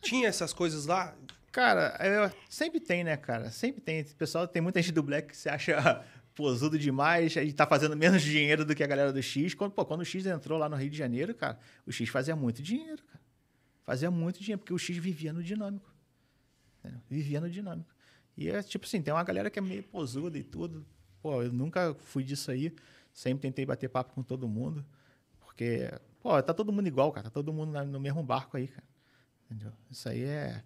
Tinha essas coisas lá? Cara, eu- sempre tem, né, cara? Sempre tem. Pessoal tem muita gente do Black que se acha posudo demais e tá fazendo menos dinheiro do que a galera do X. Quando, pô, quando o X entrou lá no Rio de Janeiro, cara, o X fazia muito dinheiro, cara. Fazia muito dinheiro, porque o X vivia no dinâmico. Vivia no dinâmico. E é tipo assim, tem uma galera que é meio posuda e tudo. Pô, eu nunca fui disso aí. Sempre tentei bater papo com todo mundo. Porque, pô, tá todo mundo igual, cara. Tá todo mundo no mesmo barco aí, cara. Entendeu? Isso aí é,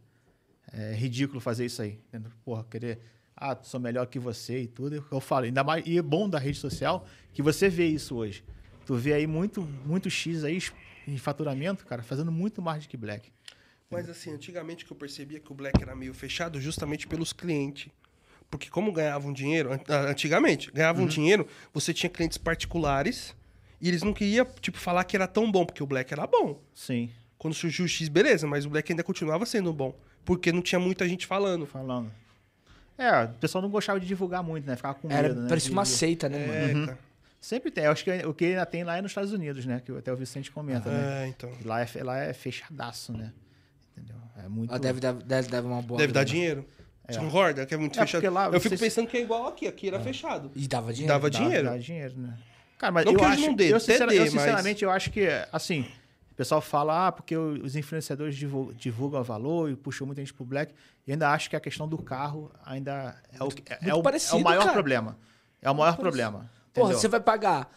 é ridículo fazer isso aí. Porra, querer. Ah, sou melhor que você e tudo. Eu falo, ainda mais. E é bom da rede social que você vê isso hoje. Tu vê aí muito, muito X aí em faturamento, cara, fazendo muito mais do que Black. Mas assim, antigamente que eu percebia que o black era meio fechado justamente pelos clientes. Porque como ganhavam dinheiro, an- antigamente, ganhavam Uhum. dinheiro, você tinha clientes particulares e eles não queriam, tipo, falar que era tão bom, porque o black era bom. Sim, Quando surgiu o X, beleza, mas o black ainda continuava sendo bom. Porque não tinha muita gente falando. falando. É, o pessoal não gostava de divulgar muito, né? Ficava com medo, Era, né? parecia uma de- seita, né, mano? É, cara. Sempre tem. Eu acho que o que ainda tem lá é nos Estados Unidos, né? Que até o Vicente comenta, né? É, então. Lá é, lá é fechadaço, né? Entendeu? É muito... Ah, deve, dar- deve dar uma boa. Deve dar dinheiro. Você concorda? Que é muito É, fechado. lá, eu fico se- pensando que é igual aqui. Aqui era fechado. E dava dinheiro. Dava Dá- dinheiro. Dá dinheiro, né? Cara, mas Não eu que acho, não dê, eu, até sincera- dê, eu, mas- sinceramente, eu acho que, assim, pessoal fala, ah, porque os influenciadores divulgam, divulgam valor e puxam muita gente pro Black. E ainda acho que a questão do carro ainda é o, é, muito o, parecido, é o maior cara. problema. É o maior problema. Porra, entendeu? você vai pagar.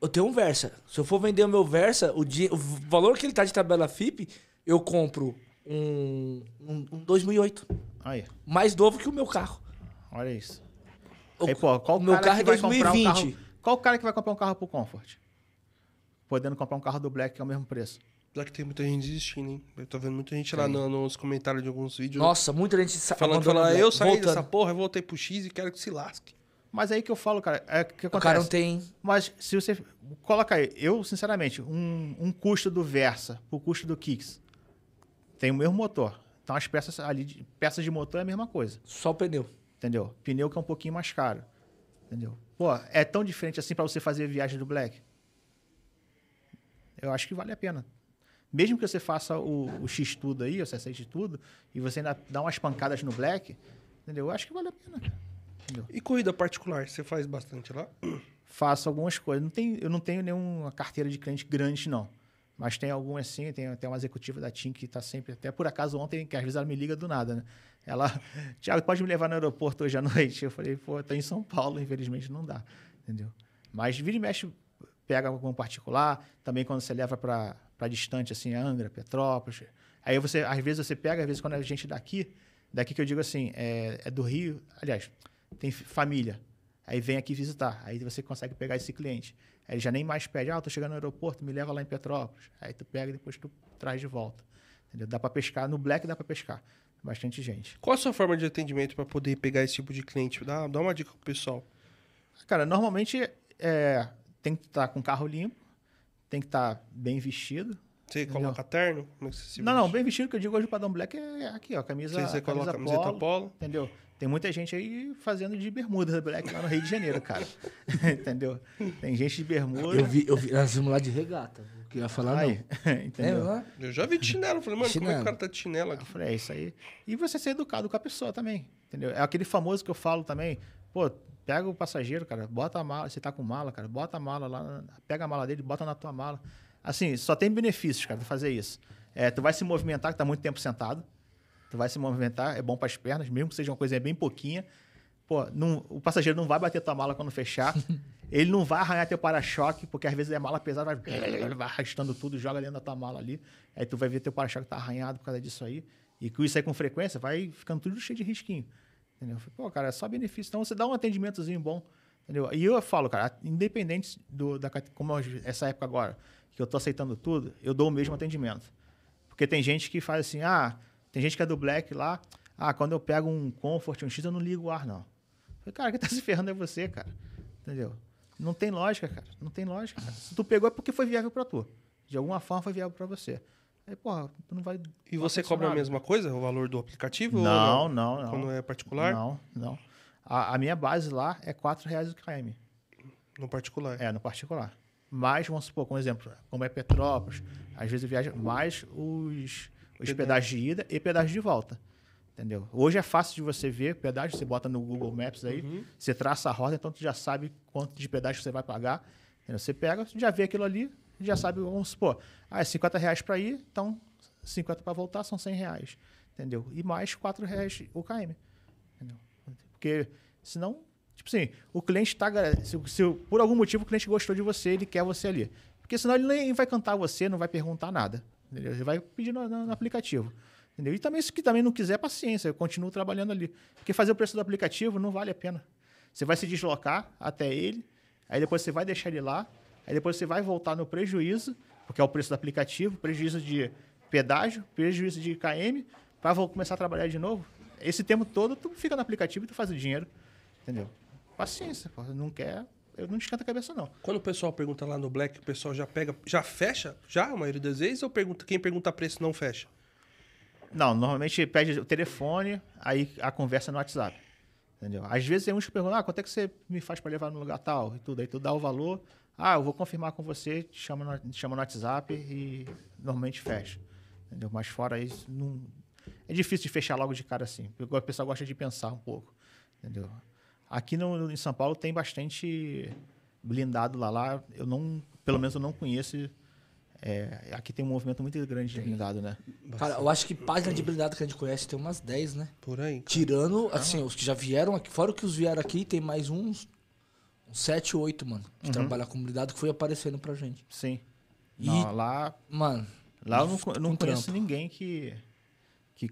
Eu tenho um Versa. Se eu for vender o meu Versa, o, di- o valor que ele tá de tabela FIP, eu compro um, um, um 2008. Aí, Mais novo que o meu carro. olha isso. O, Aí, pô, qual o meu carro é vai comprar um 2020. carro- qual o cara que vai comprar um carro pro Comfort? Podendo comprar um carro do Black que é o mesmo preço. Que tem muita gente desistindo, hein? Eu tô vendo muita gente lá no- nos comentários de alguns vídeos. Nossa, muita gente falando, o falando, Black. eu saí Voltando. dessa porra, eu voltei pro X e quero que se lasque. Mas aí que eu falo, cara, é o que O acontece. cara não tem. Mas se você. Coloca aí, eu, sinceramente, um, um custo do Versa pro custo do Kicks tem o mesmo motor. Então as peças ali, de- peças de motor é a mesma coisa. Só o pneu. Entendeu? Pneu que é um pouquinho mais caro. Entendeu? Pô, é tão diferente assim pra você fazer a viagem do Black? Eu acho que vale a pena. Mesmo que você faça o, o X tudo aí, o C6 de tudo, e você ainda dá umas pancadas no Black, entendeu? Eu acho que vale a pena. Entendeu? E corrida particular, você faz bastante lá? faço algumas coisas. Não tem, eu não tenho nenhuma carteira de cliente grande, não. Mas tem algumas sim, tem até uma executiva da TIM que está sempre. Até por acaso ontem, que às vezes ela me liga do nada, né? Ela, Tiago, pode me levar no aeroporto hoje à noite? Eu falei, pô, tô em São Paulo, infelizmente não dá. Entendeu? Mas vira e mexe, pega algum particular, também quando você leva para distante, assim, Angra, Petrópolis. Aí você, às vezes você pega, às vezes quando a gente daqui, daqui que eu digo assim, é, é do Rio, aliás, tem família. Aí vem aqui visitar. Aí você consegue pegar esse cliente. Aí ele já nem mais pede, ah, tô chegando no aeroporto, me leva lá em Petrópolis. Aí tu pega e depois tu traz de volta. Entendeu? Dá para pescar. No Black dá para pescar. Bastante gente. Qual a sua forma de atendimento para poder pegar esse tipo de cliente? Dá, dá uma dica pro pessoal. Cara, normalmente é, tem que estar com o carro limpo, tem que estar bem vestido. Você coloca terno? Como é que você se Não, não, bem vestido que eu digo hoje para Dom Black é aqui, ó, camisa, Você, você coloca a camisa camiseta polo. Entendeu? Tem muita gente aí fazendo de bermuda black lá no Rio de Janeiro, cara. entendeu? Tem gente de bermuda. Eu vi, eu vi, nós vimos lá de regata. O que eu ia falar, Aí, não. entendeu? É? Eu já vi de chinelo. Falei, mano, como é que Chinelo. o cara tá de chinelo aqui? Eu falei, é isso aí. E você ser educado com a pessoa também, entendeu? É aquele famoso que eu falo também, pô, pega o passageiro, cara, bota a mala, você tá com mala, cara, bota a mala lá, pega a mala dele, bota na tua mala. Assim, só tem benefícios, cara, de fazer isso. É, tu vai se movimentar, que tá muito tempo sentado, tu vai se movimentar, é bom para as pernas, mesmo que seja uma coisa bem pouquinha. Pô, não- o passageiro não vai bater tua mala quando fechar. Ele não vai arranhar teu para-choque, porque às vezes é mala pesada, vai, vai arrastando tudo, joga dentro da tua mala ali. Aí tu vai ver teu para-choque tá arranhado por causa disso aí. E com isso aí com frequência, vai ficando tudo cheio de risquinho. Entendeu? Eu falei, Pô, cara, é só benefício. Então você dá um atendimentozinho bom. Entendeu? E eu falo, cara, independente do, da como hoje, essa época agora, que eu tô aceitando tudo, eu dou o mesmo atendimento. Porque tem gente que faz assim, ah, tem gente que é do Black lá, ah, quando eu pego um Comfort, um X, eu não ligo o ar, não. Falei, cara, quem tá se ferrando é você, cara. Entendeu? Não tem lógica, cara. Não tem lógica, cara. Se tu pegou é porque foi viável pra tu. De alguma forma foi viável pra você. Aí, porra, tu não vai. E você cobra a mesma coisa, o valor do aplicativo? ou Não, não, não. Quando é particular? Não, não. A, a minha base lá é 4 reais o km. No particular. É, no particular. Mas, vamos supor, como exemplo, como é Petrópolis, às vezes eu viajo mais os, os Pedágio. pedágios de ida e pedágios de volta. Entendeu? Hoje é fácil de você ver pedágio, você bota no Google Maps aí, Uhum. você traça a rota, então tu já sabe quanto de pedágio você vai pagar. Entendeu? Você pega, já vê aquilo ali, já sabe, vamos supor, ah, é 50 reais para ir, então 50 para voltar são 100 reais. Entendeu? E mais 4 reais o KM. Entendeu? Porque senão, tipo assim, o cliente está. Se, se por algum motivo o cliente gostou de você, ele quer você ali. Porque senão ele nem vai cantar você, não vai perguntar nada. Entendeu? Ele vai pedir no, no- no aplicativo. Entendeu? E também, se que também não quiser, paciência, eu continuo trabalhando ali. Porque fazer o preço do aplicativo não vale a pena. Você vai se deslocar até ele, aí depois você vai deixar ele lá, aí depois você vai voltar no prejuízo, porque é o preço do aplicativo, prejuízo de pedágio, prejuízo de KM, para começar a trabalhar de novo. Esse tempo todo, tu fica no aplicativo e tu faz o dinheiro. Entendeu? Paciência, pô. Não quer, eu não esquenta a cabeça, não. Quando o pessoal pergunta lá no Black, o pessoal já pega, já fecha? Já, a maioria das vezes? Ou pergunta, quem pergunta preço não fecha? Não, normalmente pede o telefone, aí a conversa no WhatsApp. Entendeu? Às vezes tem uns que perguntam, ah, quanto é que você me faz para levar no lugar tal? E tudo. Aí tu dá o valor, ah, eu vou confirmar com você, te chama no, te chama no WhatsApp e normalmente fecha. Entendeu? Mas fora isso, não... é difícil de fechar logo de cara assim. O pessoal gosta de pensar um pouco. Entendeu? Aqui no, em São Paulo tem bastante blindado lá. Lá eu não, pelo menos eu não conheço. é, aqui tem um movimento muito grande de blindado, né? Cara, eu acho que página de blindado que a gente conhece tem umas 10, né? Por aí. Tirando, assim, os que já vieram aqui, fora os que vieram aqui, tem mais uns, uns 7, 8, mano, que trabalham com blindado que foi aparecendo pra gente. Sim. E- Não, lá, Mano, lá eu não, não conheço trampo. ninguém que, que,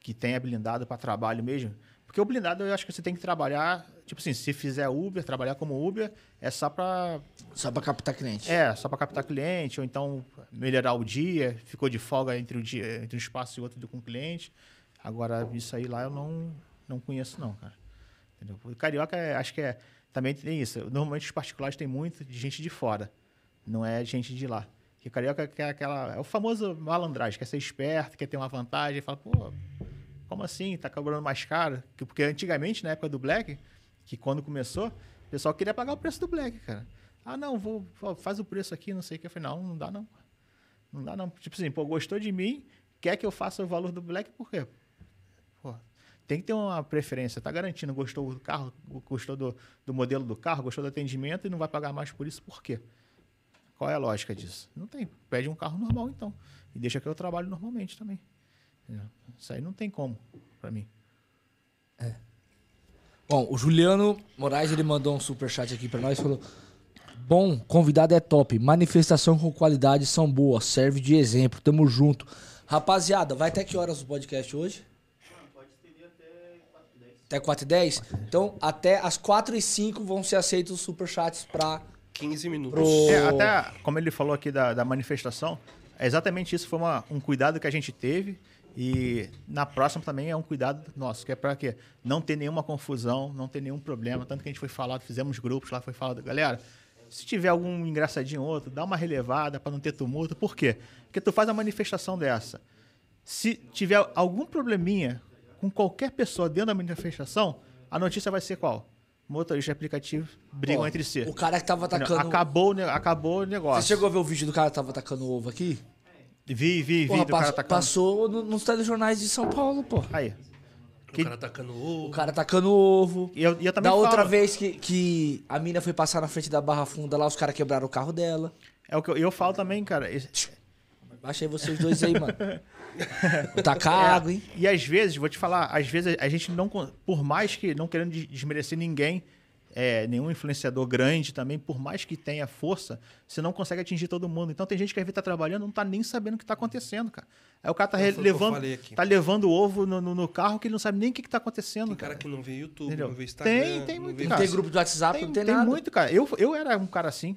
que tenha blindado para trabalho mesmo. Porque o blindado eu acho que você tem que trabalhar, tipo assim, se fizer Uber, trabalhar como Uber, é só para só pra captar cliente. é, só para captar cliente, ou então melhorar o dia, ficou de folga entre o dia, entre um espaço e outro com o cliente. Agora, isso aí lá eu não, não conheço, não, cara. Entendeu? O carioca, é- acho que é. Também tem isso. Normalmente os particulares tem muito de gente de fora. Não é gente de lá. Porque o carioca quer aquela. É o famoso malandragem, quer ser esperto, quer ter uma vantagem, fala, pô, como assim? Tá cobrando mais caro? Que- Porque antigamente, na época do Black, que quando começou, o pessoal queria pagar o preço do Black, cara. Ah, não, vou, faz o preço aqui, não sei o que. Eu falei, não, não dá não. Não dá não. Tipo assim, pô, gostou de mim, quer que eu faça o valor do Black, por quê? Tem que ter uma preferência. Tá garantindo, gostou do carro, gostou do, do modelo do carro, gostou do atendimento e não vai pagar mais por isso, por quê? Qual é a lógica disso? Não tem. Pede um carro normal, então. E deixa que eu trabalho normalmente também. Isso aí não tem como, pra mim. Bom, o Juliano Moraes, ele mandou um superchat aqui pra nós falou... Bom, convidado é top. Manifestação com qualidade são boas. Serve de exemplo. Tamo junto. Rapaziada, vai até que horas o podcast hoje? Até 4 e 10? Então, até as 4 e 5 vão ser aceitos os superchats pra... 15 minutos. Pro- É, até como ele falou aqui da, da manifestação, é exatamente isso foi uma- um cuidado que a gente teve E na próxima também é um cuidado nosso, que é para quê? Não ter nenhuma confusão, não ter nenhum problema. Tanto que a gente foi falado, fizemos grupos lá, foi falado, galera, se tiver algum engraçadinho ou outro, dá uma relevada para não ter tumulto. Por quê? Porque tu faz a manifestação dessa. Se tiver algum probleminha com qualquer pessoa dentro da manifestação, a notícia vai ser qual? Motorista e aplicativo brigam Ó, entre si. O cara que tava atacando. Acabou, o acabou o negócio. Você chegou a ver o vídeo do cara que tava atacando o ovo aqui? Vi, vi, vi Porra, do cara atacando. passou no- nos telejornais de São Paulo, pô. Aí. O Que- cara atacando o O cara atacando ovo. E eu, e eu também Da outra falo- vez que, que a mina foi passar na frente da Barra Funda lá, os caras quebraram o carro dela. É o que eu, eu falo também, cara. esse- Baixa aí vocês dois aí, mano. Tacar água, hein? E às vezes, vou te falar, às vezes a gente não. Por mais que, não querendo des- desmerecer ninguém, é, nenhum influenciador grande também, por mais que tenha força, você não consegue atingir todo mundo. Então tem gente que às vezes tá trabalhando não tá nem sabendo o que tá acontecendo, cara. Aí o cara tá Foi re- o que eu levando. falei aqui. Tá levando ovo no, no- no carro que ele não sabe nem o que, que tá acontecendo. Tem cara que não vê YouTube, Entendeu? não vê Instagram. Tem, tem não muito, vê Não cara. tem grupo de WhatsApp, Tem, não tem, tem nada. muito, cara. Eu, eu era um cara assim.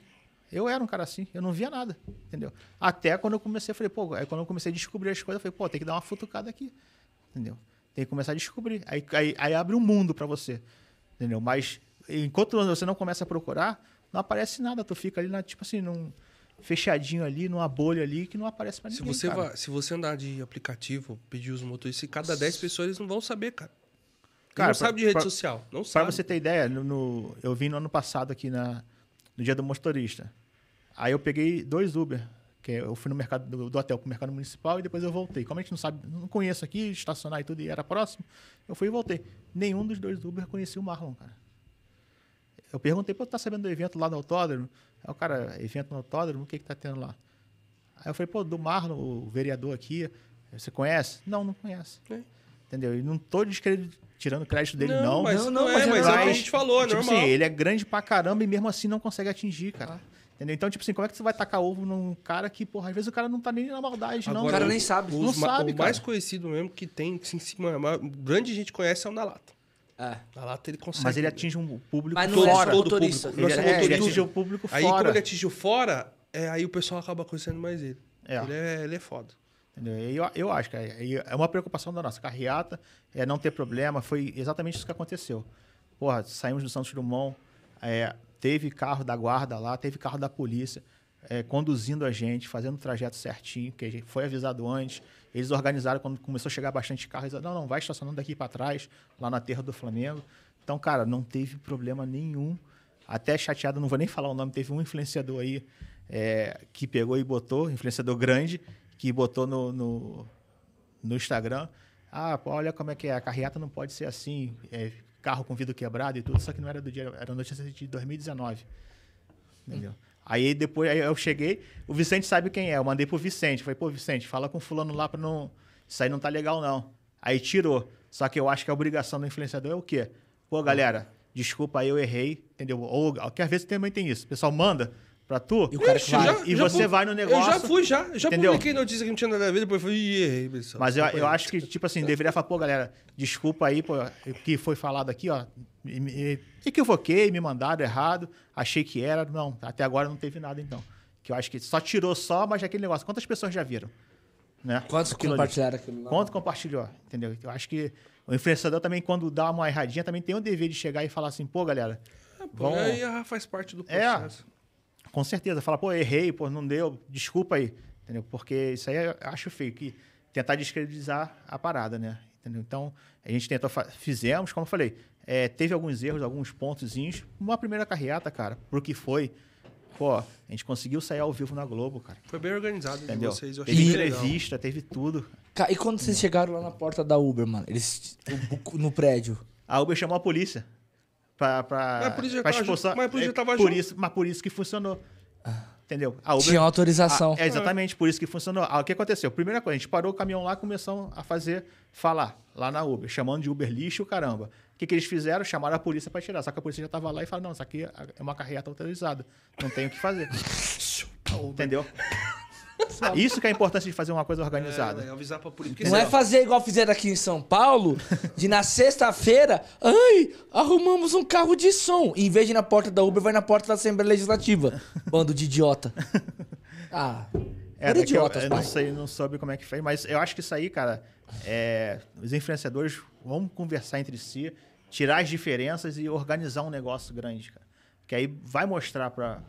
Eu era um cara assim. Eu não via nada, entendeu? Até quando eu comecei, falei, pô, aí quando eu comecei a descobrir as coisas, eu falei, pô, tem que dar uma futucada aqui, entendeu? Tem que começar a descobrir. Aí, aí, aí abre um mundo pra você, entendeu? Mas enquanto você não começa a procurar, não aparece nada. Tu fica ali, na, tipo assim, num fechadinho ali, numa bolha ali, que não aparece pra Se ninguém, você, cara. vai, se você andar de aplicativo, pedir os motoristas, cada 10 pessoas eles não vão saber, cara. Cara, não pra- sabe de rede pra- social. Não Pra sabe. você ter ideia, no, no- eu vim no ano passado aqui na, no dia do motorista. Aí eu peguei dois Uber, que eu fui no mercado do, do hotel pro mercado municipal e depois eu voltei. Como a gente não sabe, não conheço aqui, estacionar e tudo e era próximo, eu fui e voltei. Nenhum dos dois Uber conhecia o Marlon, cara. Eu perguntei, pô, tá sabendo do evento lá no autódromo? Aí o cara, evento no autódromo, o que que tá tendo lá? Aí eu falei, pô, do Marlon, o vereador aqui, você conhece? Não, não conhece. É. Entendeu? E não tô tirando crédito dele, não. mas Não, não, não, é, mas mas, é é o que a gente falou, é tipo normal. assim, ele é grande pra caramba e mesmo assim não consegue atingir, cara. Entendeu? Então, tipo assim, como é que você vai tacar ovo num cara que, porra, às vezes o cara não tá nem na maldade, não. o cara nem sabe. Os Não sabe, o mais conhecido mesmo que tem, assim, grande gente conhece é o da lata. É. Da lata ele consegue. Mas ele atinge um público Mas não Todo- é fora. todo motorista. público. Ele, é, ele atinge o público Aí fora. quando ele atingiu fora, é, aí o pessoal acaba conhecendo mais ele. É. Ele é, ele é foda. Entendeu? Eu, eu acho que é, é uma preocupação da nossa. Carreata é não ter problema. Foi exatamente isso que aconteceu. Porra, saímos do Santos Dumont, é, teve carro da guarda lá, teve carro da polícia é, conduzindo a gente, fazendo o trajeto certinho, que a gente foi avisado antes. Eles organizaram quando começou a chegar bastante carro. Eles disseram, não, não, vai estacionando daqui para trás, lá na terra do Flamengo. Então, cara, não teve problema nenhum. Até chateado, não vou nem falar o nome, teve um influenciador aí é, que pegou e botou, influenciador grande, que botou no, no, no Instagram. Ah, olha como é que é, a carreata não pode ser assim, é, carro com vidro quebrado e tudo, só que não era do dia, era notícia de 2019. Entendeu? Aí depois aí eu cheguei, o Vicente sabe quem é, eu mandei pro Vicente, falei, pô, Vicente, fala com fulano lá pra não. Isso aí não tá legal, não. Aí tirou. Só que eu acho que a obrigação do influenciador é o quê? Pô, galera, desculpa aí, eu errei, entendeu? Ou que às vezes também tem isso. O pessoal manda pra tu. E o cara que Ixi, vai. já- e já você pu- vai no Eu negócio. já fui, já. Eu já entendeu? publiquei notícia que não tinha nada a ver, depois fui e errei, pessoal. Mas eu, eu acho que, tipo assim, deveria falar, pô, galera, desculpa aí, pô, o que foi falado aqui, ó. Me, me equivoquei, me mandaram errado, achei que era. Não, até agora não teve nada, então. Que eu acho que só tirou só, mas aquele negócio. Quantas pessoas já viram? Né? Quantos Aquilo ali. compartilharam aquilo lá? Quanto compartilhou? Entendeu? Eu acho que o influenciador também, quando dá uma erradinha, também tem o dever de chegar e falar assim, pô, galera, É, pô, vamos- aí faz parte do É. com certeza, fala, pô, errei, pô, não deu, desculpa aí, entendeu? Porque isso aí eu acho feio, que tentar descredibilizar a parada, né? Entendeu? Então, a gente tentou, fizemos, como eu falei, é, teve alguns erros, alguns pontozinhos, uma primeira carreata, cara, pro que foi, pô, a gente conseguiu sair ao vivo na Globo, cara, Foi bem organizado de entendeu? vocês. Eu achei Teve entrevista, teve tudo. E quando vocês chegaram lá na porta da Uber, mano? Eles. No prédio. A Uber chamou a polícia. Pra, pra, Mas a pra a é, tava por junto. isso, Mas por isso que funcionou. Entendeu? A Uber, Tinha autorização. Ah, é exatamente, por isso que funcionou. Ah, o que aconteceu? Primeira coisa, a gente parou o caminhão lá e começou a fazer, falar lá na Uber, chamando de Uber lixo, caramba. O que, que eles fizeram? Chamaram a polícia para tirar. Só que a polícia já estava lá e falou: não, isso aqui é uma carreata autorizada. Não tem o que fazer. Entendeu? Isso que é a importância de fazer uma coisa organizada. É, avisar pra polícia. Não é fazer igual fizeram aqui em São Paulo, de na sexta-feira, ai, arrumamos um carro de som. Em vez de ir na porta da Uber, vai na porta da Assembleia Legislativa. Bando de idiota. Ah, É, era daqui eu, idiotas, eu não sei, não soube como é que fez, mas eu acho que isso aí, cara, é, os influenciadores vão conversar entre si, tirar as diferenças e organizar um negócio grande, cara. Que aí vai mostrar para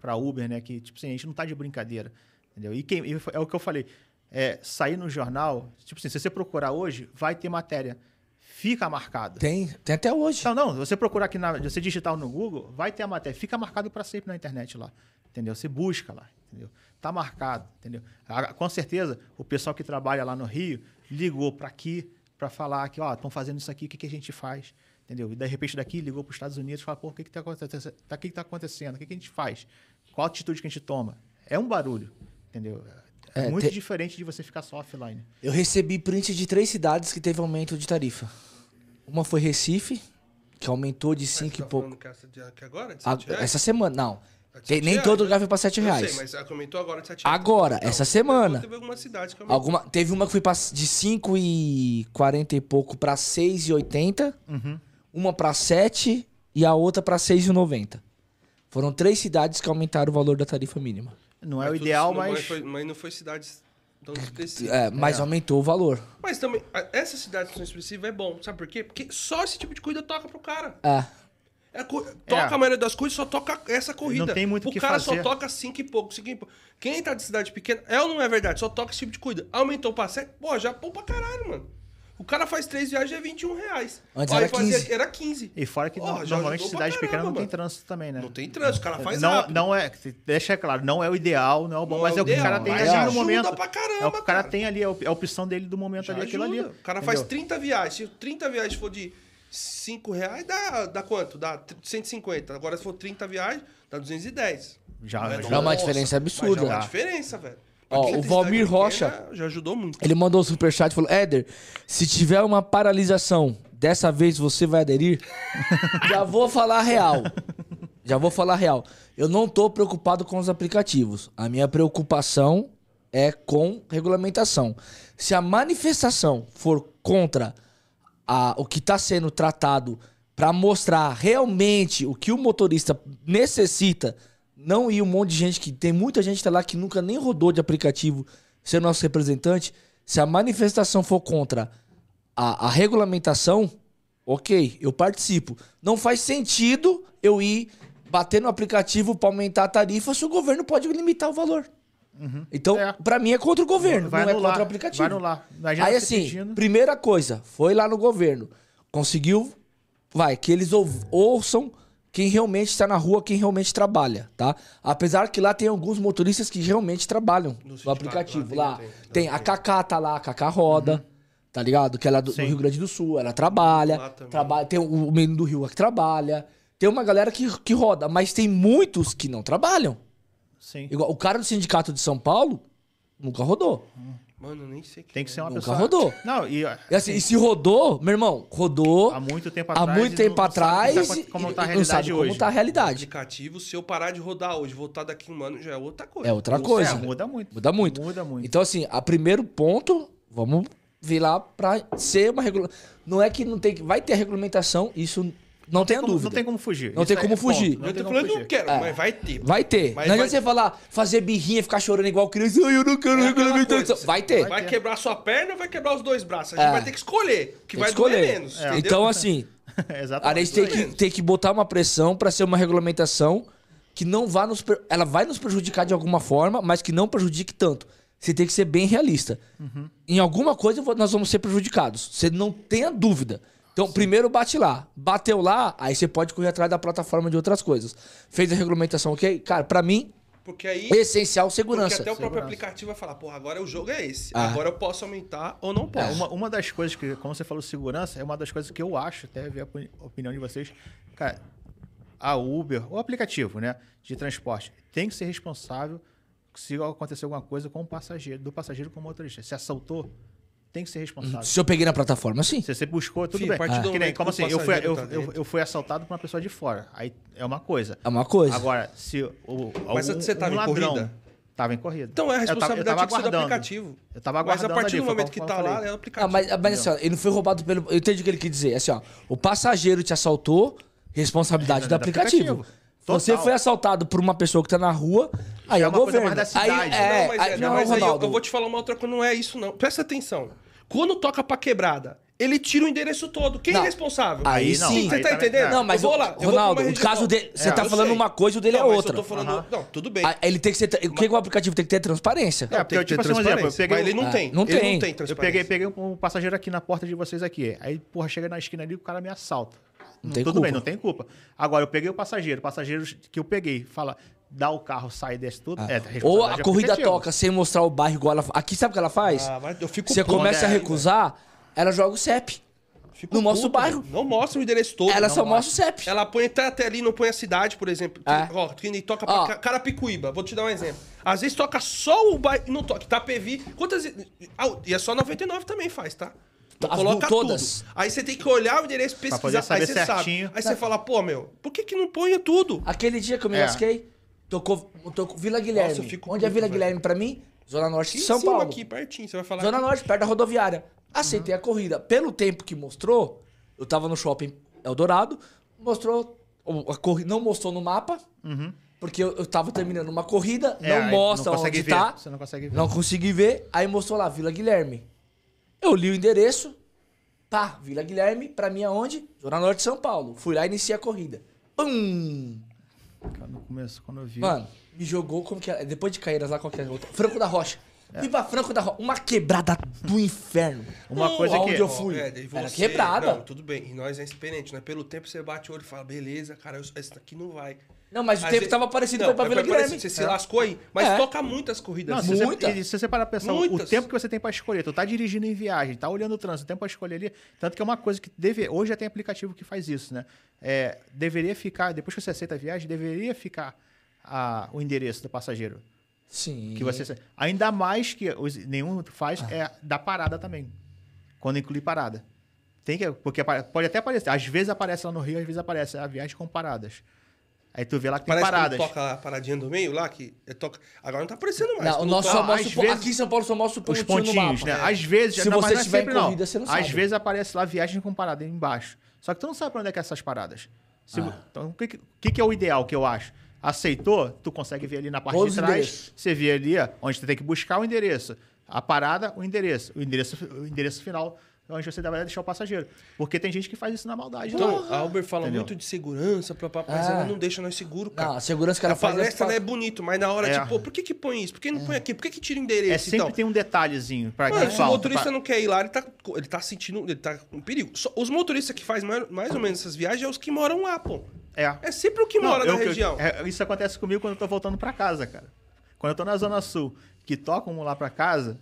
para Uber, né, que tipo assim, a gente não tá de brincadeira, entendeu? E, quem, e é o que eu falei, é, sair no jornal, tipo assim, se você procurar hoje, vai ter matéria. Fica marcado. Tem, tem até hoje. Não, não, você procurar aqui, na, você digitar no Google, vai ter a matéria. Fica marcado para sempre na internet lá, entendeu? Você busca lá, entendeu? Tá marcado, entendeu? Com certeza, o pessoal que trabalha lá no Rio ligou para aqui para falar que, ó, estão fazendo isso aqui, o que, que a gente faz? Entendeu? E de repente daqui ligou para os Estados Unidos e falou, pô, o que que tá acontecendo? Tá, o que que tá acontecendo? O que que a gente faz? Qual a atitude que a gente toma? É um barulho, entendeu? É, É, muito te- diferente de você ficar só offline. Eu recebi print de três cidades que teve aumento de tarifa. Uma foi Recife, que aumentou de Mas 5 você e tá pouco. que essa de agora, de A- 7 reais? essa semana, não. Tá de Tem- 7 nem reais, todo né? lugar foi pra 7 Eu reais. sei, mas ela comentou agora de 7 reais. Agora, Não, essa semana. Teve alguma cidade que aumentou. Alguma, teve uma que foi pra, de 5 e 40 e pouco pra 6 e 80, Uhum. uma pra 7 e a outra pra 6 e 90. Foram três cidades que aumentaram o valor da tarifa mínima. Não é Mas o ideal, não, mas... foi- mas não foi cidades tão expressivas. É, mas aumentou o valor. Mas também, essa cidade tão expressiva é bom. Sabe por quê? Porque só esse tipo de corrida toca pro cara. É. É toca a maioria das coisas, só toca essa corrida. Não tem muito o o que cara fazer. só toca 5 e pouco, 5 e pouco. Quem tá de cidade pequena, é ou não é verdade? Só toca esse tipo de corrida. Aumentou pra 7, pô, já pô pra caralho, mano. O cara faz três viagens é 21 reais. Antes Ó, era aí fazia- 15. Era 15. E fora que no- já normalmente cidade pequena não caramba, tem mano. trânsito também, né? Não tem trânsito, o cara faz não, rápido. não é, deixa claro, não é o ideal, não é o bom, Não mas é é, o o que o cara tem ali no ajuda momento. pra caramba, é o que o cara cara. tem ali, é a opção dele do momento Já ali, aquilo ali. ajuda. O cara faz entendeu? 30 viagens. Se 30 viagens for de 5 reais, dá, dá quanto? Dá 150. Agora, se for 30 viagens, dá 210. Já, Não já- É uma diferença absurda. Já é uma diferença, velho. Ó, o Valmir Rocha- Já ajudou muito. Ele mandou um superchat e falou: Éder, se tiver uma paralisação, dessa vez você vai aderir? Já vou falar real. Já vou falar real. Eu não tô preocupado com os aplicativos. A minha preocupação é com regulamentação. Se a manifestação for contra a- o que está sendo tratado para mostrar realmente o que o motorista necessita, não ir um monte de gente que tem muita gente tá lá que nunca nem rodou de aplicativo ser nosso representante. Se a manifestação for contra a, a regulamentação, ok, eu participo. Não faz sentido eu ir bater no aplicativo para aumentar a tarifa se o governo pode limitar o valor. Então, É. pra mim é contra o governo, Vai não é anular, contra o aplicativo. vai anular. Aí assim, pedindo. primeira coisa, foi lá no governo, conseguiu, vai, que eles ou- ouçam quem realmente está na rua, quem realmente trabalha, tá? Apesar que lá tem alguns motoristas que realmente trabalham no, sindicato, aplicativo. lá Lá tem, tem, tem, a tem. Kaká tá lá, a Kaká roda, tá ligado? Que ela é do, do. Rio Grande do Sul, ela trabalha, trabalha tem o, o menino do Rio que trabalha, tem uma galera que, que roda, mas tem muitos que não trabalham. Sim. Igual o cara do sindicato de São Paulo nunca rodou. Mano, nem sei Tem que é. ser uma Nunca pessoa. rodou. Não, e, E, assim, e se rodou, meu irmão, rodou há muito tempo há atrás. muito e tempo não sabe atrás como tá- como tá a não realidade sabe hoje. como tá a realidade. aplicativo, se eu parar de rodar hoje, voltar daqui um ano, já é outra coisa. É outra Não coisa. É, muda muito. Muda muito. Muda muito. Então, assim, a primeiro ponto, vamos vir lá pra ser uma regulamentação. Não é que não tem que. Vai ter a regulamentação, isso não, tenha Como- dúvida. Não tem como fugir. Não Isso tem é como ponto. fugir. Não Eu tem tô falando não quero, mas vai ter. Vai ter. Mas não vai- adianta você falar, fazer birrinha, ficar chorando igual criança. Ai, eu não quero É regulamentação. Vai ter. Vai quebrar sua perna ou vai quebrar os dois braços? A gente É. vai ter que escolher. O que Tem vai escolher. doer menos. entendeu? Então, assim. A gente tem que, tem que botar uma pressão pra ser uma regulamentação que não vá nos. Ela vai nos prejudicar de alguma forma, mas que não prejudique tanto. Você tem que ser bem realista. Em alguma coisa nós vamos ser prejudicados. Você não tenha dúvida. Então, primeiro bate lá. Bateu lá, aí você pode correr atrás da plataforma de outras coisas. Fez a regulamentação, ok? Cara, pra mim, Porque aí. essencial Porque segurança. até o próprio Segurança. aplicativo vai falar, porra, agora o jogo é esse. Ah. Agora eu posso aumentar ou não É, posso. uma, uma das coisas que, como você falou, segurança, é uma das coisas que eu acho, até ver a opini- opinião de vocês. Cara, a Uber, o aplicativo, né, de transporte, tem que ser responsável se acontecer alguma coisa com o passageiro, do passageiro com o motorista. Se assaltou, tem que ser responsável. Se eu peguei na plataforma, sim. Se você buscou, tudo bem. partir do Que nem, como assim, eu fui, eu, tá eu, eu fui assaltado por uma pessoa de fora. Aí é uma coisa. É uma coisa. Agora, se o, Mas algum- você tava um em corrida? Tava em corrida. Então é a Eu tava- eu responsabilidade tava do aguardando. aplicativo. Eu tava Mas a aguardando partir ali, do momento que tá lá, é o Ah, aplicativo. mas, mas assim, ó, ele não foi roubado pelo. Eu entendi o que ele quis dizer. Assim, ó, o passageiro te assaltou, responsabilidade É, do do aplicativo. aplicativo. Você Total. foi assaltado por uma pessoa que tá na rua, aí é é o governo. mais da aí, é, não, mas, aí, é, não, mas aí eu, eu vou te falar uma outra coisa, não é isso não. Presta atenção. Quando toca pra quebrada, ele tira o endereço todo. Quem Não. é responsável? Aí não, sim. Você aí tá também- entendendo? não, mas eu vou o- lá. eu vou pra Ronaldo, uma o região- caso dele- você É, tá eu falando sei. uma coisa, o dele é Não, mas outra. Eu tô falando. Aham. Não, tudo bem. Aí Ele tem que ser. O que que o aplicativo tem que ter transparência? É, porque, tem que tipo ter assim, um exemplo, eu transparência, peguei mas ele não Ah, tem. não ele tem. não tem Eu transparência. peguei, peguei um passageiro aqui na porta de vocês aqui. Aí, porra, chega na esquina ali, o cara me assalta. Não tem Tudo culpa. bem, não tem culpa. Agora, eu peguei o passageiro, o passageiro que eu peguei, fala, dá o carro, sai, desce tudo. Ah. É, Ou a corrida toca sem mostrar o bairro igual ela. Aqui sabe o que ela faz? Ah, mas eu fico Você puto, começa a né? recusar, ela joga o CEP. Fico Não mostra o puto, bairro. Não mostra o endereço todo. Ela não só mostra o CEP. Ela põe até, até ali, não põe a cidade, por exemplo. É. Ó, que nem toca pra Ó. Ca- Carapicuíba. Vou te dar um exemplo. Às vezes toca só o bairro. Não toca. Itapevi. Quantas. Ah, e é só 99 também faz, tá? Não As coloca todas. tudo. Aí você tem que olhar o endereço, pesquisar. poder saber aí você certinho. sabe. Aí você fala, pô, meu, por que que não põe tudo? Aquele dia que eu me É. lasquei, tocou, tocou Vila Guilherme. Nossa, Onde é Vila velho. Guilherme pra mim? Zona Norte Aqui de São Paulo. aqui, pertinho. Você vai falar. Zona Norte, perto da rodoviária. Aceitei Uhum. a corrida. Pelo tempo que mostrou, eu tava no shopping Eldorado, mostrou. A corrida não mostrou no mapa, porque eu, eu tava terminando uma corrida, É, não mostra não onde ver, tá. Você não consegue ver. Não consegui ver, aí mostrou lá, Vila Guilherme. Eu li o endereço, pá, Vila Guilherme, pra mim aonde? Zona Norte de São Paulo. Fui lá e iniciei a corrida. Pum! No começo, quando eu vi. Mano, me jogou como que é? Depois de Caíras lá, qual que é a outra? Franco da Rocha. Fui pra Franco da Rocha. Uma quebrada do inferno. Uma Não, coisa que- eu Ó, fui. é, daí Era você- quebrada. Não, tudo bem. E nós é experiente, né? Pelo tempo você bate o olho e fala, beleza, cara, eu- esse daqui não vai. Não, mas o Às tempo vezes- tava parecido Não, pra Vila parecido, Guilherme. Você se lascou aí. Mas É. toca muitas corridas. Não, se você, e se você parar pra pensar, o Muitas. tempo que você tem pra escolher, tu tá dirigindo em viagem, tá olhando o trânsito, o tempo pra escolher ali, tanto que é uma coisa que deve, hoje já tem aplicativo que faz isso, né? É, deveria ficar, depois que você aceita a viagem, deveria ficar a- o endereço do passageiro. Sim. Que você, ainda mais que os- nenhum faz Ah. é da parada também. Quando inclui parada. Tem que, porque pode até aparecer, às vezes aparece lá no Rio, às vezes aparece a viagem com paradas. Aí tu vê lá que tem Parece paradas. que toca a paradinha do meio lá, que é toca... agora não tá aparecendo mais. Não, o nosso só mostra às o po- vezes- Aqui em São Paulo só mostra o Os pontinho no pontinhos, mapa. né? Às vezes, Se não, você não é estiver sempre, em não. corrida, você não Às sabe. vezes aparece lá viagem com parada embaixo. Só que tu não sabe pra onde é que é essas paradas. Se- Ah. Então, o que, que- que é o ideal que eu acho? Aceitou, tu consegue ver ali na parte Todos de os trás. endereços. Você vê ali ó, onde tu tem que buscar o endereço. A parada, o endereço. O endereço, o endereço final é onde você vai deixar o passageiro. Porque tem gente que faz isso na maldade. Então, né? a Uber fala Entendeu? muito de segurança, pra, pra, mas Ah. ela não deixa nós seguros, cara. Não, a segurança que ela a faz palestra é... ela é bonito, mas na hora, É. tipo, por que que põe isso? Por que não põe aqui? Por que que tira endereço? É sempre então? tem um detalhezinho pra Mano, que se o motorista pra- não quer ir lá, ele tá, ele tá sentindo, ele tá com perigo. Só- os motoristas que fazem mais, mais ou menos essas viagens é os que moram lá, pô. É. É sempre o que Não, mora eu- na eu- região. é, isso acontece comigo quando eu tô voltando pra casa, cara. Quando eu tô na Zona Sul, que tocam lá pra casa,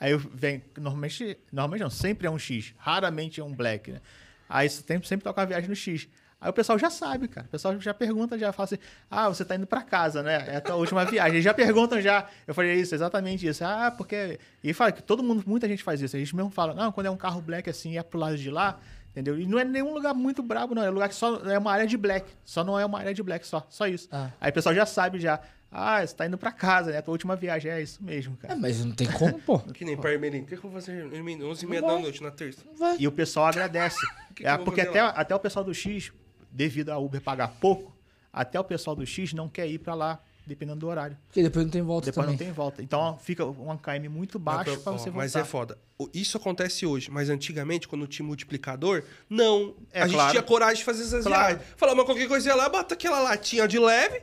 aí eu venho. Normalmente, normalmente não, sempre é um X. Raramente é um black, né? Aí sempre, sempre toca a viagem no X. Aí o pessoal já sabe, cara. O pessoal já pergunta, já fala assim: ah, você tá indo pra casa, né? É a tua última viagem. Eles já perguntam já. Eu falei, isso, exatamente isso. Ah, porque. E fala que todo mundo, muita gente faz isso. A gente mesmo fala, não, quando é um carro black assim, é pro lado de lá. Entendeu? E não é nenhum lugar muito brabo, não. É um lugar que só é uma área de black. Só não é uma área de black, só. Só isso. Ah. Aí o pessoal já sabe já. Ah, você tá indo pra casa, né? A tua última viagem. É isso mesmo, É, cara. mas não tem como, pô. Que nem pra Hermelino. O que, que eu vou fazer Hermelino? 11 h 30 Não da noite, na terça. Não vai. E o pessoal agradece. que É, eu vou porque até, lá? até o pessoal do X, devido a Uber pagar pouco, até o pessoal do X não quer ir pra lá, dependendo do horário. Porque depois não tem volta Depois também. não tem volta. Então fica um KM muito baixo ó, você voltar. Mas é foda. Isso acontece hoje, mas antigamente, quando tinha multiplicador, não. É, a gente claro. tinha coragem de fazer essas Claro. viagens. Falava, mas qualquer coisa ia lá, bota aquela latinha de leve.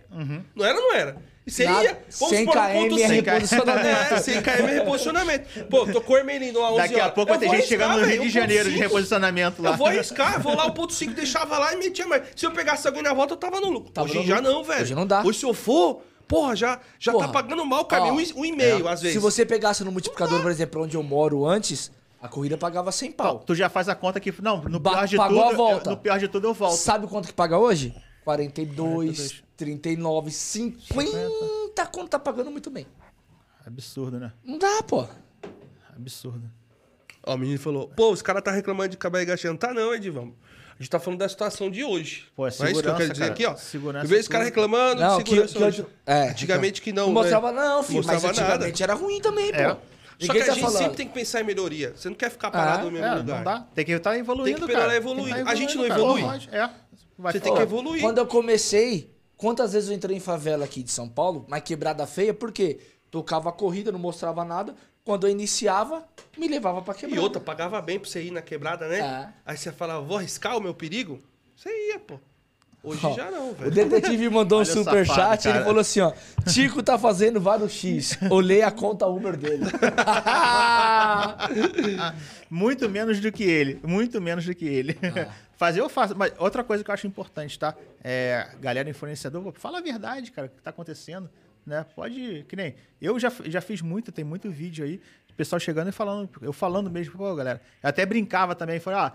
Não era, não era. E você Nada. ia. 100 supor, no km ponto é 100. reposicionamento. É, 100 km é reposicionamento. Pô, tocou Hermelino lá 11 Daqui a pouco vai ter gente chegando no Rio de Janeiro de 1.5. reposicionamento lá. Eu vou arriscar, vou lá, o ponto 5 deixava lá e metia mais. Se eu pegasse alguém na volta, eu tava no lucro. Tava Hoje no já lucro. não, velho. Hoje não dá. Hoje se eu for, porra, já, já Porra. tá pagando mal o caminho. Ó, um, um e meio, às vezes. Se você pegasse no multiplicador, por exemplo, onde eu moro antes, a corrida pagava 100 pau. Tu já faz a conta que. Não, no Ba- pior de pagou tudo. a volta. eu- no pior de tudo eu volto. Sabe quanto que paga hoje? 42, 42. 39, 50 quanto tá pagando muito bem. Absurdo, né? Não dá, pô. Absurdo. Ó, o menino falou, pô, os caras tá reclamando de acabar engaixando. Tá não, Edivão. A gente tá falando da situação de hoje. Pô, é não é isso que eu quero segurança, dizer cara. aqui, ó. Segurança Eu vejo os caras reclamando Não, de que- segurança que hoje. hoje- é, Antigamente que não, Não mostrava, né? não, filho. Mostrava mas antigamente era ruim também, pô. É. Só que a tá gente falando. sempre tem que pensar em melhoria. Você não quer ficar parado Ah, no mesmo É, lugar. não dá. Tem que estar evoluindo, Tem que cara. que tá A gente não cara. evolui. É. Vai Você tem que evoluir. Quando eu comecei, quantas vezes eu entrei em favela aqui de São Paulo, mas quebrada feia, por quê? Tocava a corrida, não mostrava nada. Quando eu iniciava, me levava pra E quebrada. outra, pagava bem pra você ir na quebrada, né? É. Aí você falava, vou arriscar o meu perigo? Você ia, pô. Hoje Ó, já não, O velho. detetive mandou um o superchat e ele falou assim, ó. Tico tá fazendo vários X. Olhei a conta Uber dele. Muito menos do que ele. Muito menos do que ele. Ah. Fazer eu faço. Mas outra coisa que eu acho importante, tá? É, galera influenciador, fala a verdade, cara, o que tá acontecendo. Né? Pode. Que nem. Eu já, já fiz muito, tem muito vídeo aí. Pessoal chegando e falando, eu falando mesmo, pô, galera. Eu até brincava também, falei, ah,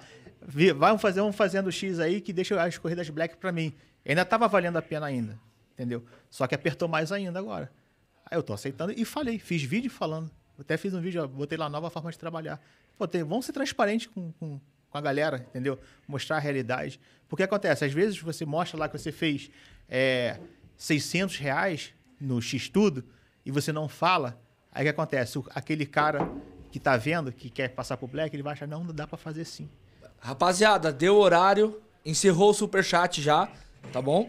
vamos fazer um fazendo X aí que deixa as corridas black pra mim. Ainda tava valendo a pena ainda, entendeu? Só que apertou mais ainda agora. Aí eu tô aceitando e falei, fiz vídeo falando. Até fiz um vídeo, ó, botei lá nova forma de trabalhar. Pô, tem- vamos ser transparentes com, com, com a galera, entendeu? Mostrar a realidade. Porque acontece, às vezes você mostra lá que você fez é, 600 reais no X-Tudo e você não fala, aí o que acontece? O- aquele cara que tá vendo, que quer passar pro Black, ele vai achar, não, não dá pra fazer sim. Rapaziada, deu horário. Encerrou o superchat já, tá bom?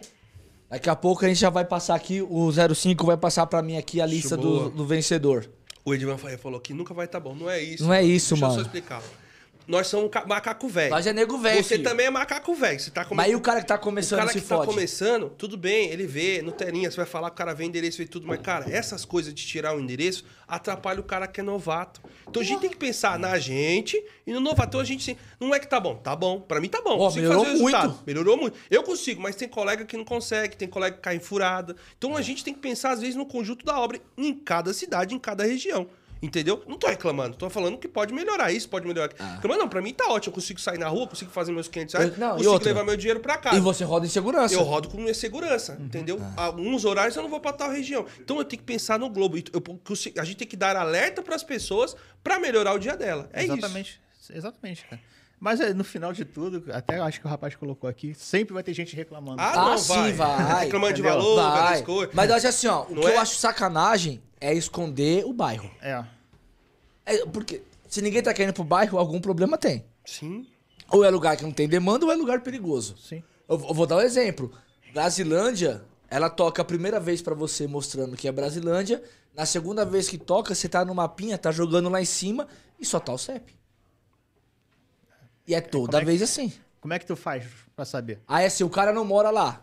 Daqui a pouco a gente já vai passar aqui, o 05 vai passar pra mim aqui a lista do, do vencedor. O Edvan Faria falou que nunca vai estar bom. Não é isso. Não é isso, Deixa eu mano. só explicar. Nós somos ca- macaco velho. Nós é nego velho, Você filho. também é macaco velho. Você tá Mas começando. e o cara que tá O começando cara se que tá fode? começando, tudo bem, ele vê no telinha, você vai falar que o cara vê endereço e tudo, mas, cara, essas coisas de tirar o endereço atrapalha o cara que é novato. Então a gente tem que pensar na gente e no novato a gente sim. Não é que tá bom, tá bom. Pra mim tá bom. Consigo melhorou o muito. Melhorou muito. Eu consigo, mas tem colega que não consegue, tem colega que cai em furada. Então a gente tem que pensar, às vezes, no conjunto da obra em cada cidade, em cada região. Entendeu? Não tô reclamando, tô falando que pode melhorar isso, pode melhorar. Reclamando, não, pra mim tá ótimo. Eu consigo sair na rua, consigo fazer meus 500 reais, Eu- não, consigo outra? levar meu dinheiro pra casa. E você roda em segurança. Eu rodo com minha segurança, Uhum. entendeu? Ah. Alguns horários eu não vou pra tal região. Então eu tenho que pensar no globo. Eu- eu- a gente tem que dar alerta pras pessoas pra melhorar o dia dela. É isso. Exatamente. Exatamente, cara. Mas é, no final de tudo, até acho que o rapaz colocou aqui, sempre vai ter gente reclamando. Ah, Ah, não, sim, vai. vai. Reclamando de valor, Vai. coisas. Mas eu acho assim, ó, o Não que é? eu acho sacanagem é esconder o bairro. É. É, porque se ninguém tá querendo pro bairro, algum problema tem. Sim. Ou é lugar que não tem demanda ou é lugar perigoso. Sim. Eu, eu vou dar um exemplo. Brasilândia, ela toca a primeira vez pra você mostrando que é Brasilândia. Na segunda vez que toca, você tá no mapinha, tá jogando lá em cima e só tá o CEP. E é toda é que- vez assim. Como é que tu faz pra saber? Aí assim, o cara não mora lá.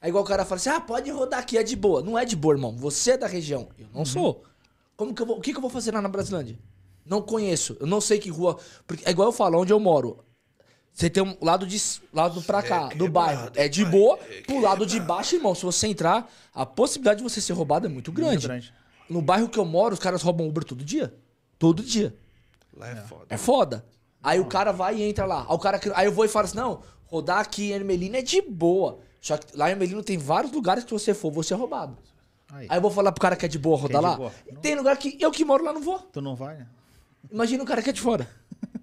É igual o cara fala assim: ah, pode rodar aqui, é de boa. Não é de boa, irmão. Você é da região. Eu não sou. Como que eu vou. O que, que eu vou fazer lá na Brasilândia? Não conheço. Eu não sei que rua. Porque é igual eu falo, onde eu moro. Você tem um lado de lado pra cá, do quebrado, bairro. É de boa. é Pro lado de baixo, irmão, se você entrar, a possibilidade de você ser roubado é muito grande. Muito grande. No bairro que eu moro, os caras roubam Uber todo dia. Todo dia. Lá é, foda. É foda. Aí o cara vai e entra lá. Aí, o cara, aí eu vou e falo assim: não, rodar aqui em Ermelino é de boa. Só que lá em Ermelino tem vários lugares que você for, você é roubado. Aí. Aí eu vou falar pro cara que é de boa rodar de lá. boa. Tem lugar que eu que moro lá não vou. Tu não vai, né? Imagina o cara que é de fora.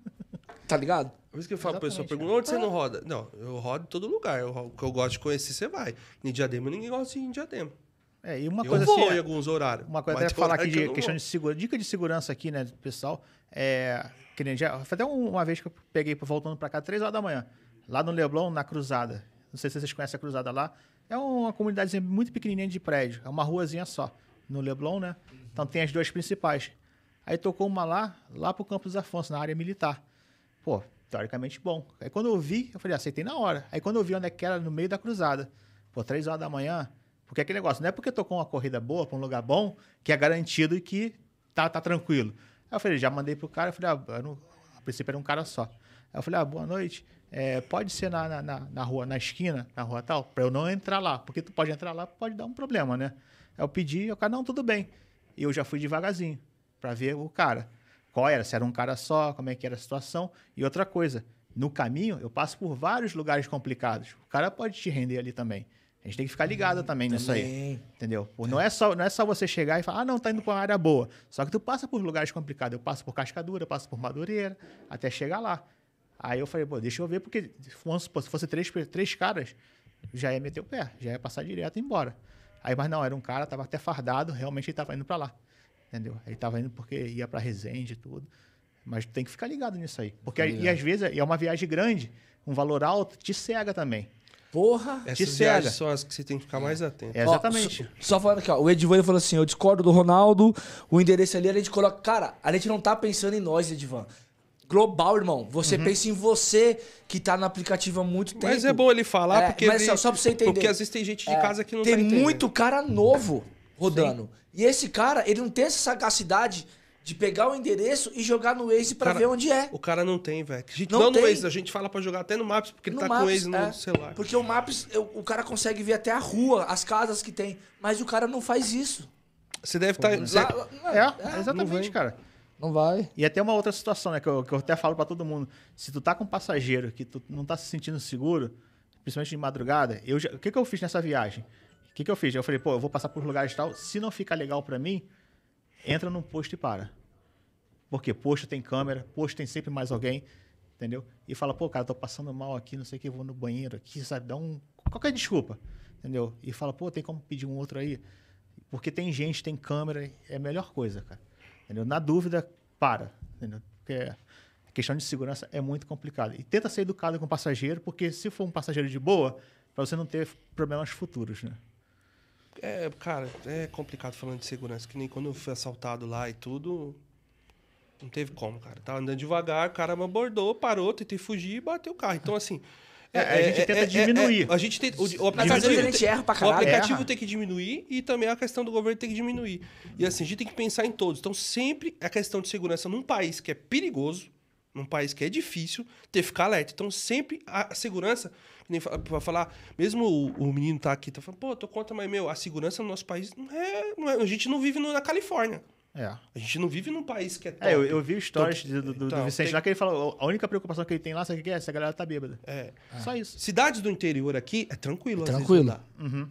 tá ligado? Por isso que eu falo pra pessoa, Exatamente, pergunta onde você não roda? Não, eu rodo em todo lugar. O que eu gosto de conhecer, você vai. Em Diadema, ninguém gosta de ir em Diadema. É, e uma eu coisa vou assim. em alguns horários. Uma coisa até falar aqui de questão vou. de segurança, dica de segurança aqui, né, pessoal. É, que nem já, foi até um- uma vez que eu peguei voltando pra cá, três horas da manhã, lá no Leblon, na Cruzada. Não sei se vocês conhecem a Cruzada lá. É uma comunidade muito pequenininha de prédio, é uma ruazinha só, no Leblon, né? Então tem as duas principais. Aí tocou uma lá, lá pro Campos Afonso, na área militar. Pô, teoricamente bom. Aí quando eu vi, eu falei, aceitei na hora. Aí quando eu vi onde é que era, no meio da cruzada. Pô, três horas da manhã, porque aquele negócio, não é porque tocou uma corrida boa pra um lugar bom, que é garantido que tá, tá tranquilo. Aí eu falei, já mandei pro cara, eu falei, ah, eu não- a princípio era um cara só. Aí eu falei, ah, boa noite, é, pode ser na, na, na, na rua, na esquina, na rua tal, pra eu não entrar lá, porque tu pode entrar lá, pode dar um problema, né? Aí eu pedi, o cara, não, tudo bem. E eu já fui devagarzinho, pra ver o cara. Qual era? Se era um cara só, como é que era a situação. E outra coisa, no caminho eu passo por vários lugares complicados. O cara pode te render ali também. A gente tem que ficar ligado também nisso aí. também. Entendeu? Pô, Não, é só, não é só você chegar e falar, ah, não, tá indo pra uma área boa. Só que tu passa por lugares complicados. Eu passo por Cascadura, eu passo por Madureira, até chegar lá. Aí eu falei, pô, deixa eu ver, porque vamos supor, se fosse três, três caras, já ia meter o pé, já ia passar direto e ir embora. Aí, mas não, era um cara, tava até fardado, realmente ele tava indo pra lá. Entendeu? Ele tava indo porque ia pra Resende e tudo. Mas tem que ficar ligado nisso aí. Porque, e às vezes é uma viagem grande, um valor alto, te cega também. Porra. Essas viagens cega. são as que você tem que ficar mais atento. É, Ó, exatamente. só, só falando aqui, ó. O Edivan ele falou assim: eu discordo do Ronaldo, o endereço ali a gente coloca. Cara, a gente não tá pensando em nós, Edivan. Global, irmão. Você Uhum. pensa em você que tá no aplicativo há muito tempo. Mas é bom ele falar, É, porque. mas ele- só- pra você entender. Porque às vezes tem gente de É, casa que não tem tá entendendo. muito cara novo rodando. E esse cara, ele não tem essa sagacidade de pegar o endereço e jogar no Waze pra Cara, ver onde é. O cara não tem, velho. A gente Não não, no tem. Waze, a gente fala pra jogar até no Maps, porque ele No tá com o Maps, Waze no é. celular. Porque o Maps, eu- o cara consegue ver até a rua, as casas que tem. Mas o cara não faz isso. Você deve estar. Lá- lá- É, exatamente, vem. cara. Não vai. E até uma outra situação, né? Que eu, que eu até falo pra todo mundo. Se tu tá com um passageiro que tu não tá se sentindo seguro, principalmente de madrugada, eu já- o que, que eu fiz nessa viagem? O que, que eu fiz? Eu falei, pô, eu vou passar por lugares e tal. Se não ficar legal pra mim, entra num posto e para. Porque posto tem câmera, posto tem sempre mais alguém, entendeu? E fala, pô, cara, tô passando mal aqui, não sei o que, vou no banheiro aqui, sabe? Dá um. Qualquer desculpa, entendeu? E fala, pô, tem como pedir um outro aí? Porque tem gente, tem câmera, é a melhor coisa, cara. Entendeu? Na dúvida, para. Entendeu? Porque a questão de segurança é muito complicada. E tenta ser educado com o passageiro, porque se for um passageiro de boa, para você não ter problemas futuros, né? É, cara, é complicado falando de segurança. Que nem quando eu fui assaltado lá e tudo. Não teve como, cara. Tava andando devagar, o cara me abordou, parou, tentei fugir e bateu o carro. Então, assim. É, a gente tenta diminuir. a gente tem, o, o aplicativo a tem- gente erra pra O caralho. aplicativo Erra. tem que diminuir e também a questão do governo tem que diminuir. E assim, a gente tem que pensar em todos. Então, sempre a questão de segurança num país que é perigoso, num país que é difícil, ter que ficar alerta. Então, sempre a segurança, que nem pra falar, mesmo o, o menino tá aqui, tá falando, pô, tô contra, mas, meu, a segurança no nosso país não é. não é- a gente não vive no- na Califórnia. É. A gente não vive num país que é top. É, eu, eu vi o stories Top. do, do, do Então, Vicente tem- lá que ele falou: a única preocupação que ele tem lá, sabe o que é? Se a galera tá bêbada. É. Só isso. Cidades do interior aqui é tranquilo. às vezes, Tranquilo. andar.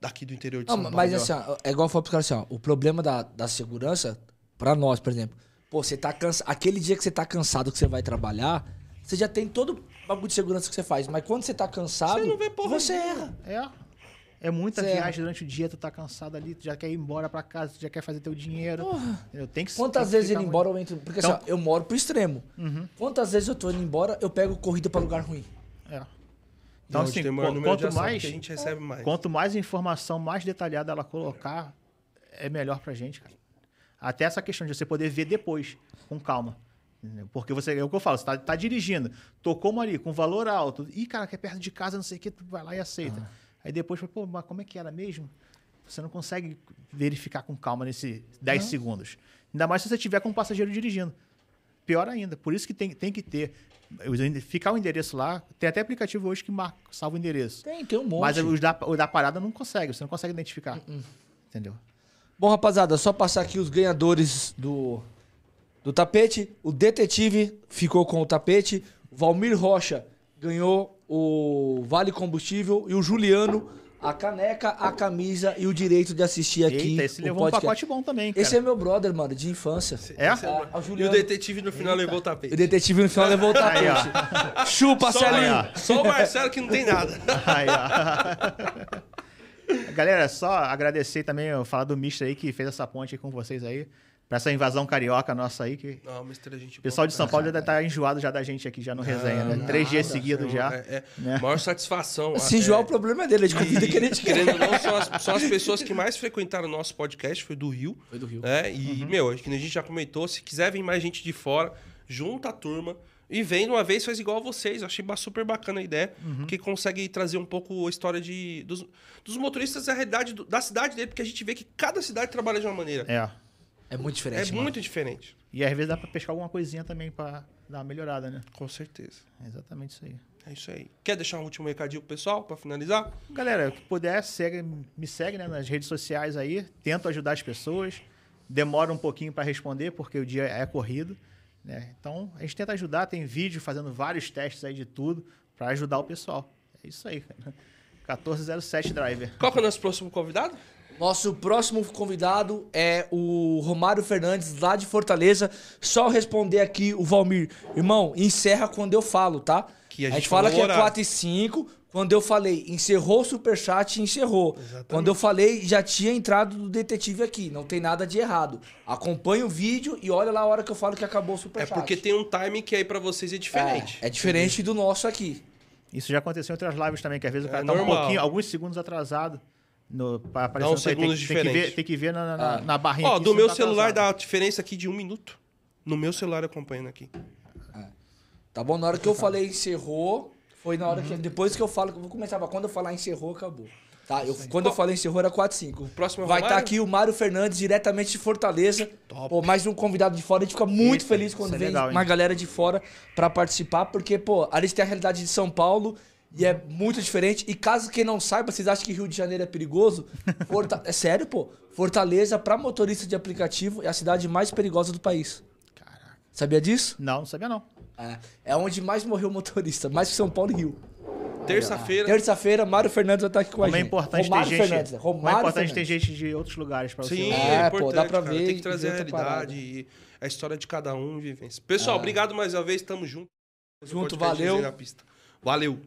Daqui do interior de Não, São Paulo. mas assim, ó, é igual eu falo pros caras assim, ó, o problema da, da segurança, pra nós, por exemplo, pô, você tá cansado, aquele dia que você tá cansado que você vai trabalhar, você já tem todo o bagulho de segurança que você faz, mas quando você tá cansado, Você não vê porra você erra. É. É muita Certo. viagem durante o dia, tu tá cansado ali, tu já quer ir embora pra casa, tu já quer fazer teu dinheiro. entendeu? Tem que Quantas vezes muito- embora eu entro, porque Então- assim, ó, eu moro pro extremo. Quantas vezes eu tô indo embora, eu pego corrida pra lugar ruim. É. Então, assim, quanto mais, gente recebe mais. quanto mais informação, mais detalhada ela colocar, é melhor pra gente, cara. Até essa questão de você poder ver depois, com calma. Porque você, é o que eu falo, você tá, tá dirigindo, tocou uma ali com valor alto, ih, cara, que é perto de casa, não sei o que, tu vai lá e aceita. Aí depois, pô, mas como é que era mesmo? Você não consegue verificar com calma nesse 10 segundos. Ainda mais se você tiver com um passageiro dirigindo. Pior ainda. Por isso que tem, tem que ter. Ficar o endereço lá. Tem até aplicativo hoje que marca, salva o endereço. Tem, tem um monte. Mas os da, o da parada não consegue, você não consegue identificar. Entendeu? Bom, rapaziada, só passar aqui os ganhadores do, do tapete. O Detetive ficou com o tapete. O Valmir Rocha ganhou o Vale Combustível. E o Juliano, a caneca, a camisa e o direito de assistir aqui. Eita, esse o levou um podcast. pacote bom também, cara. Esse é meu brother, mano, de infância. É? Esse Ah, o E o detetive no final levou o tapete. O detetive no final levou o Aí, tapete. Chupa, Só, Celinho. só o Marcelo que não tem nada. Aí, ó. Galera, só agradecer também, eu falar do Mister aí que fez essa ponte aí com vocês aí. Pra essa invasão carioca nossa aí, que Não, Mister, a gente o pessoal de São Paulo já deve estar enjoado já da gente aqui, já no resenha, né? Três dias seguidos já. É, é né? maior satisfação. Se é, enjoar, o problema é dele. A gente convida E, que a gente quer. querendo ou não, são as, são as pessoas que mais frequentaram o nosso podcast, foi do Rio. Foi do Rio. É, e, meu, que a gente já comentou, se quiser vir mais gente de fora, junta a turma e vem de uma vez, faz igual a vocês. Eu achei super bacana a ideia, porque consegue trazer um pouco a história de, dos, dos motoristas, a realidade do- da cidade dele, porque a gente vê que cada cidade trabalha de uma maneira. É. É muito É, diferente, mano. muito diferente. E às vezes dá pra pescar alguma coisinha também pra dar uma melhorada, né? Com certeza. É exatamente isso aí. É isso aí. Quer deixar um último recadinho pro pessoal, pra finalizar? Galera, que puder, segue, me segue né, nas redes sociais aí. Tento ajudar as pessoas. Demora um pouquinho para responder, porque o dia é corrido. Né? Então, a gente tenta ajudar. Tem vídeo fazendo vários testes aí de tudo para ajudar o pessoal. É isso aí, cara. 1407 Driver. Qual que é o nosso próximo convidado? Nosso próximo convidado é o Romário Fernandes, lá de Fortaleza. Só responder aqui o Valmir. Irmão, encerra quando eu falo, tá? Que a a gente gente fala que é o horário. 4 e 5. Quando eu falei, encerrou o superchat, encerrou. Quando eu falei, já tinha entrado do detetive aqui. Não tem nada de errado. Acompanha o vídeo e olha lá a hora que eu falo que acabou o É superchat. porque tem um timing que aí pra vocês é diferente. É, é diferente do nosso aqui. Isso já aconteceu em outras lives também, que às vezes o É cara tá um normal. pouquinho, alguns segundos atrasado. No, pra aparecer uns play. tem, segundos que- tem que ver, tem que ver na, na, Ah. na barrinha. Ó, aqui do meu tá celular atrasado. dá a diferença aqui de um minuto. No meu celular acompanhando aqui. Tá bom? Na hora que eu falei encerrou, foi na hora que. Depois que eu falo, eu vou começar. Quando eu falar encerrou, acabou. Tá? Eu, quando eu falei encerrou era 4 5 O próximo é Vai estar Romário? aqui o Mário Fernandes, diretamente de Fortaleza. Top. Pô, mais um convidado de fora. A gente fica muito Eita, feliz quando é vem legal, hein? uma galera de fora pra participar, porque, pô, a gente tem a realidade de São Paulo e é muito diferente. E caso quem não saiba, vocês acham que Rio de Janeiro é perigoso? Forta- É sério, pô. Fortaleza, pra motorista de aplicativo, é a cidade mais perigosa do país. Caraca. Sabia disso? Não, não sabia não. É, é onde mais morreu motorista, mais que São Paulo e Rio. Terça-feira. Terça-feira, Mário Fernandes vai estar aqui com a Como é gente. importante Romário ter gente. Fernandes? Como é Romário importante ter gente de outros lugares pra você. Sim. É, é, pô, importante, dá pra cara. ver Tem que trazer a realidade e a história de cada um e vivência. Pessoal, obrigado mais uma vez. Tamo junto. Junto, valeu. Resenha na Pista. Valeu.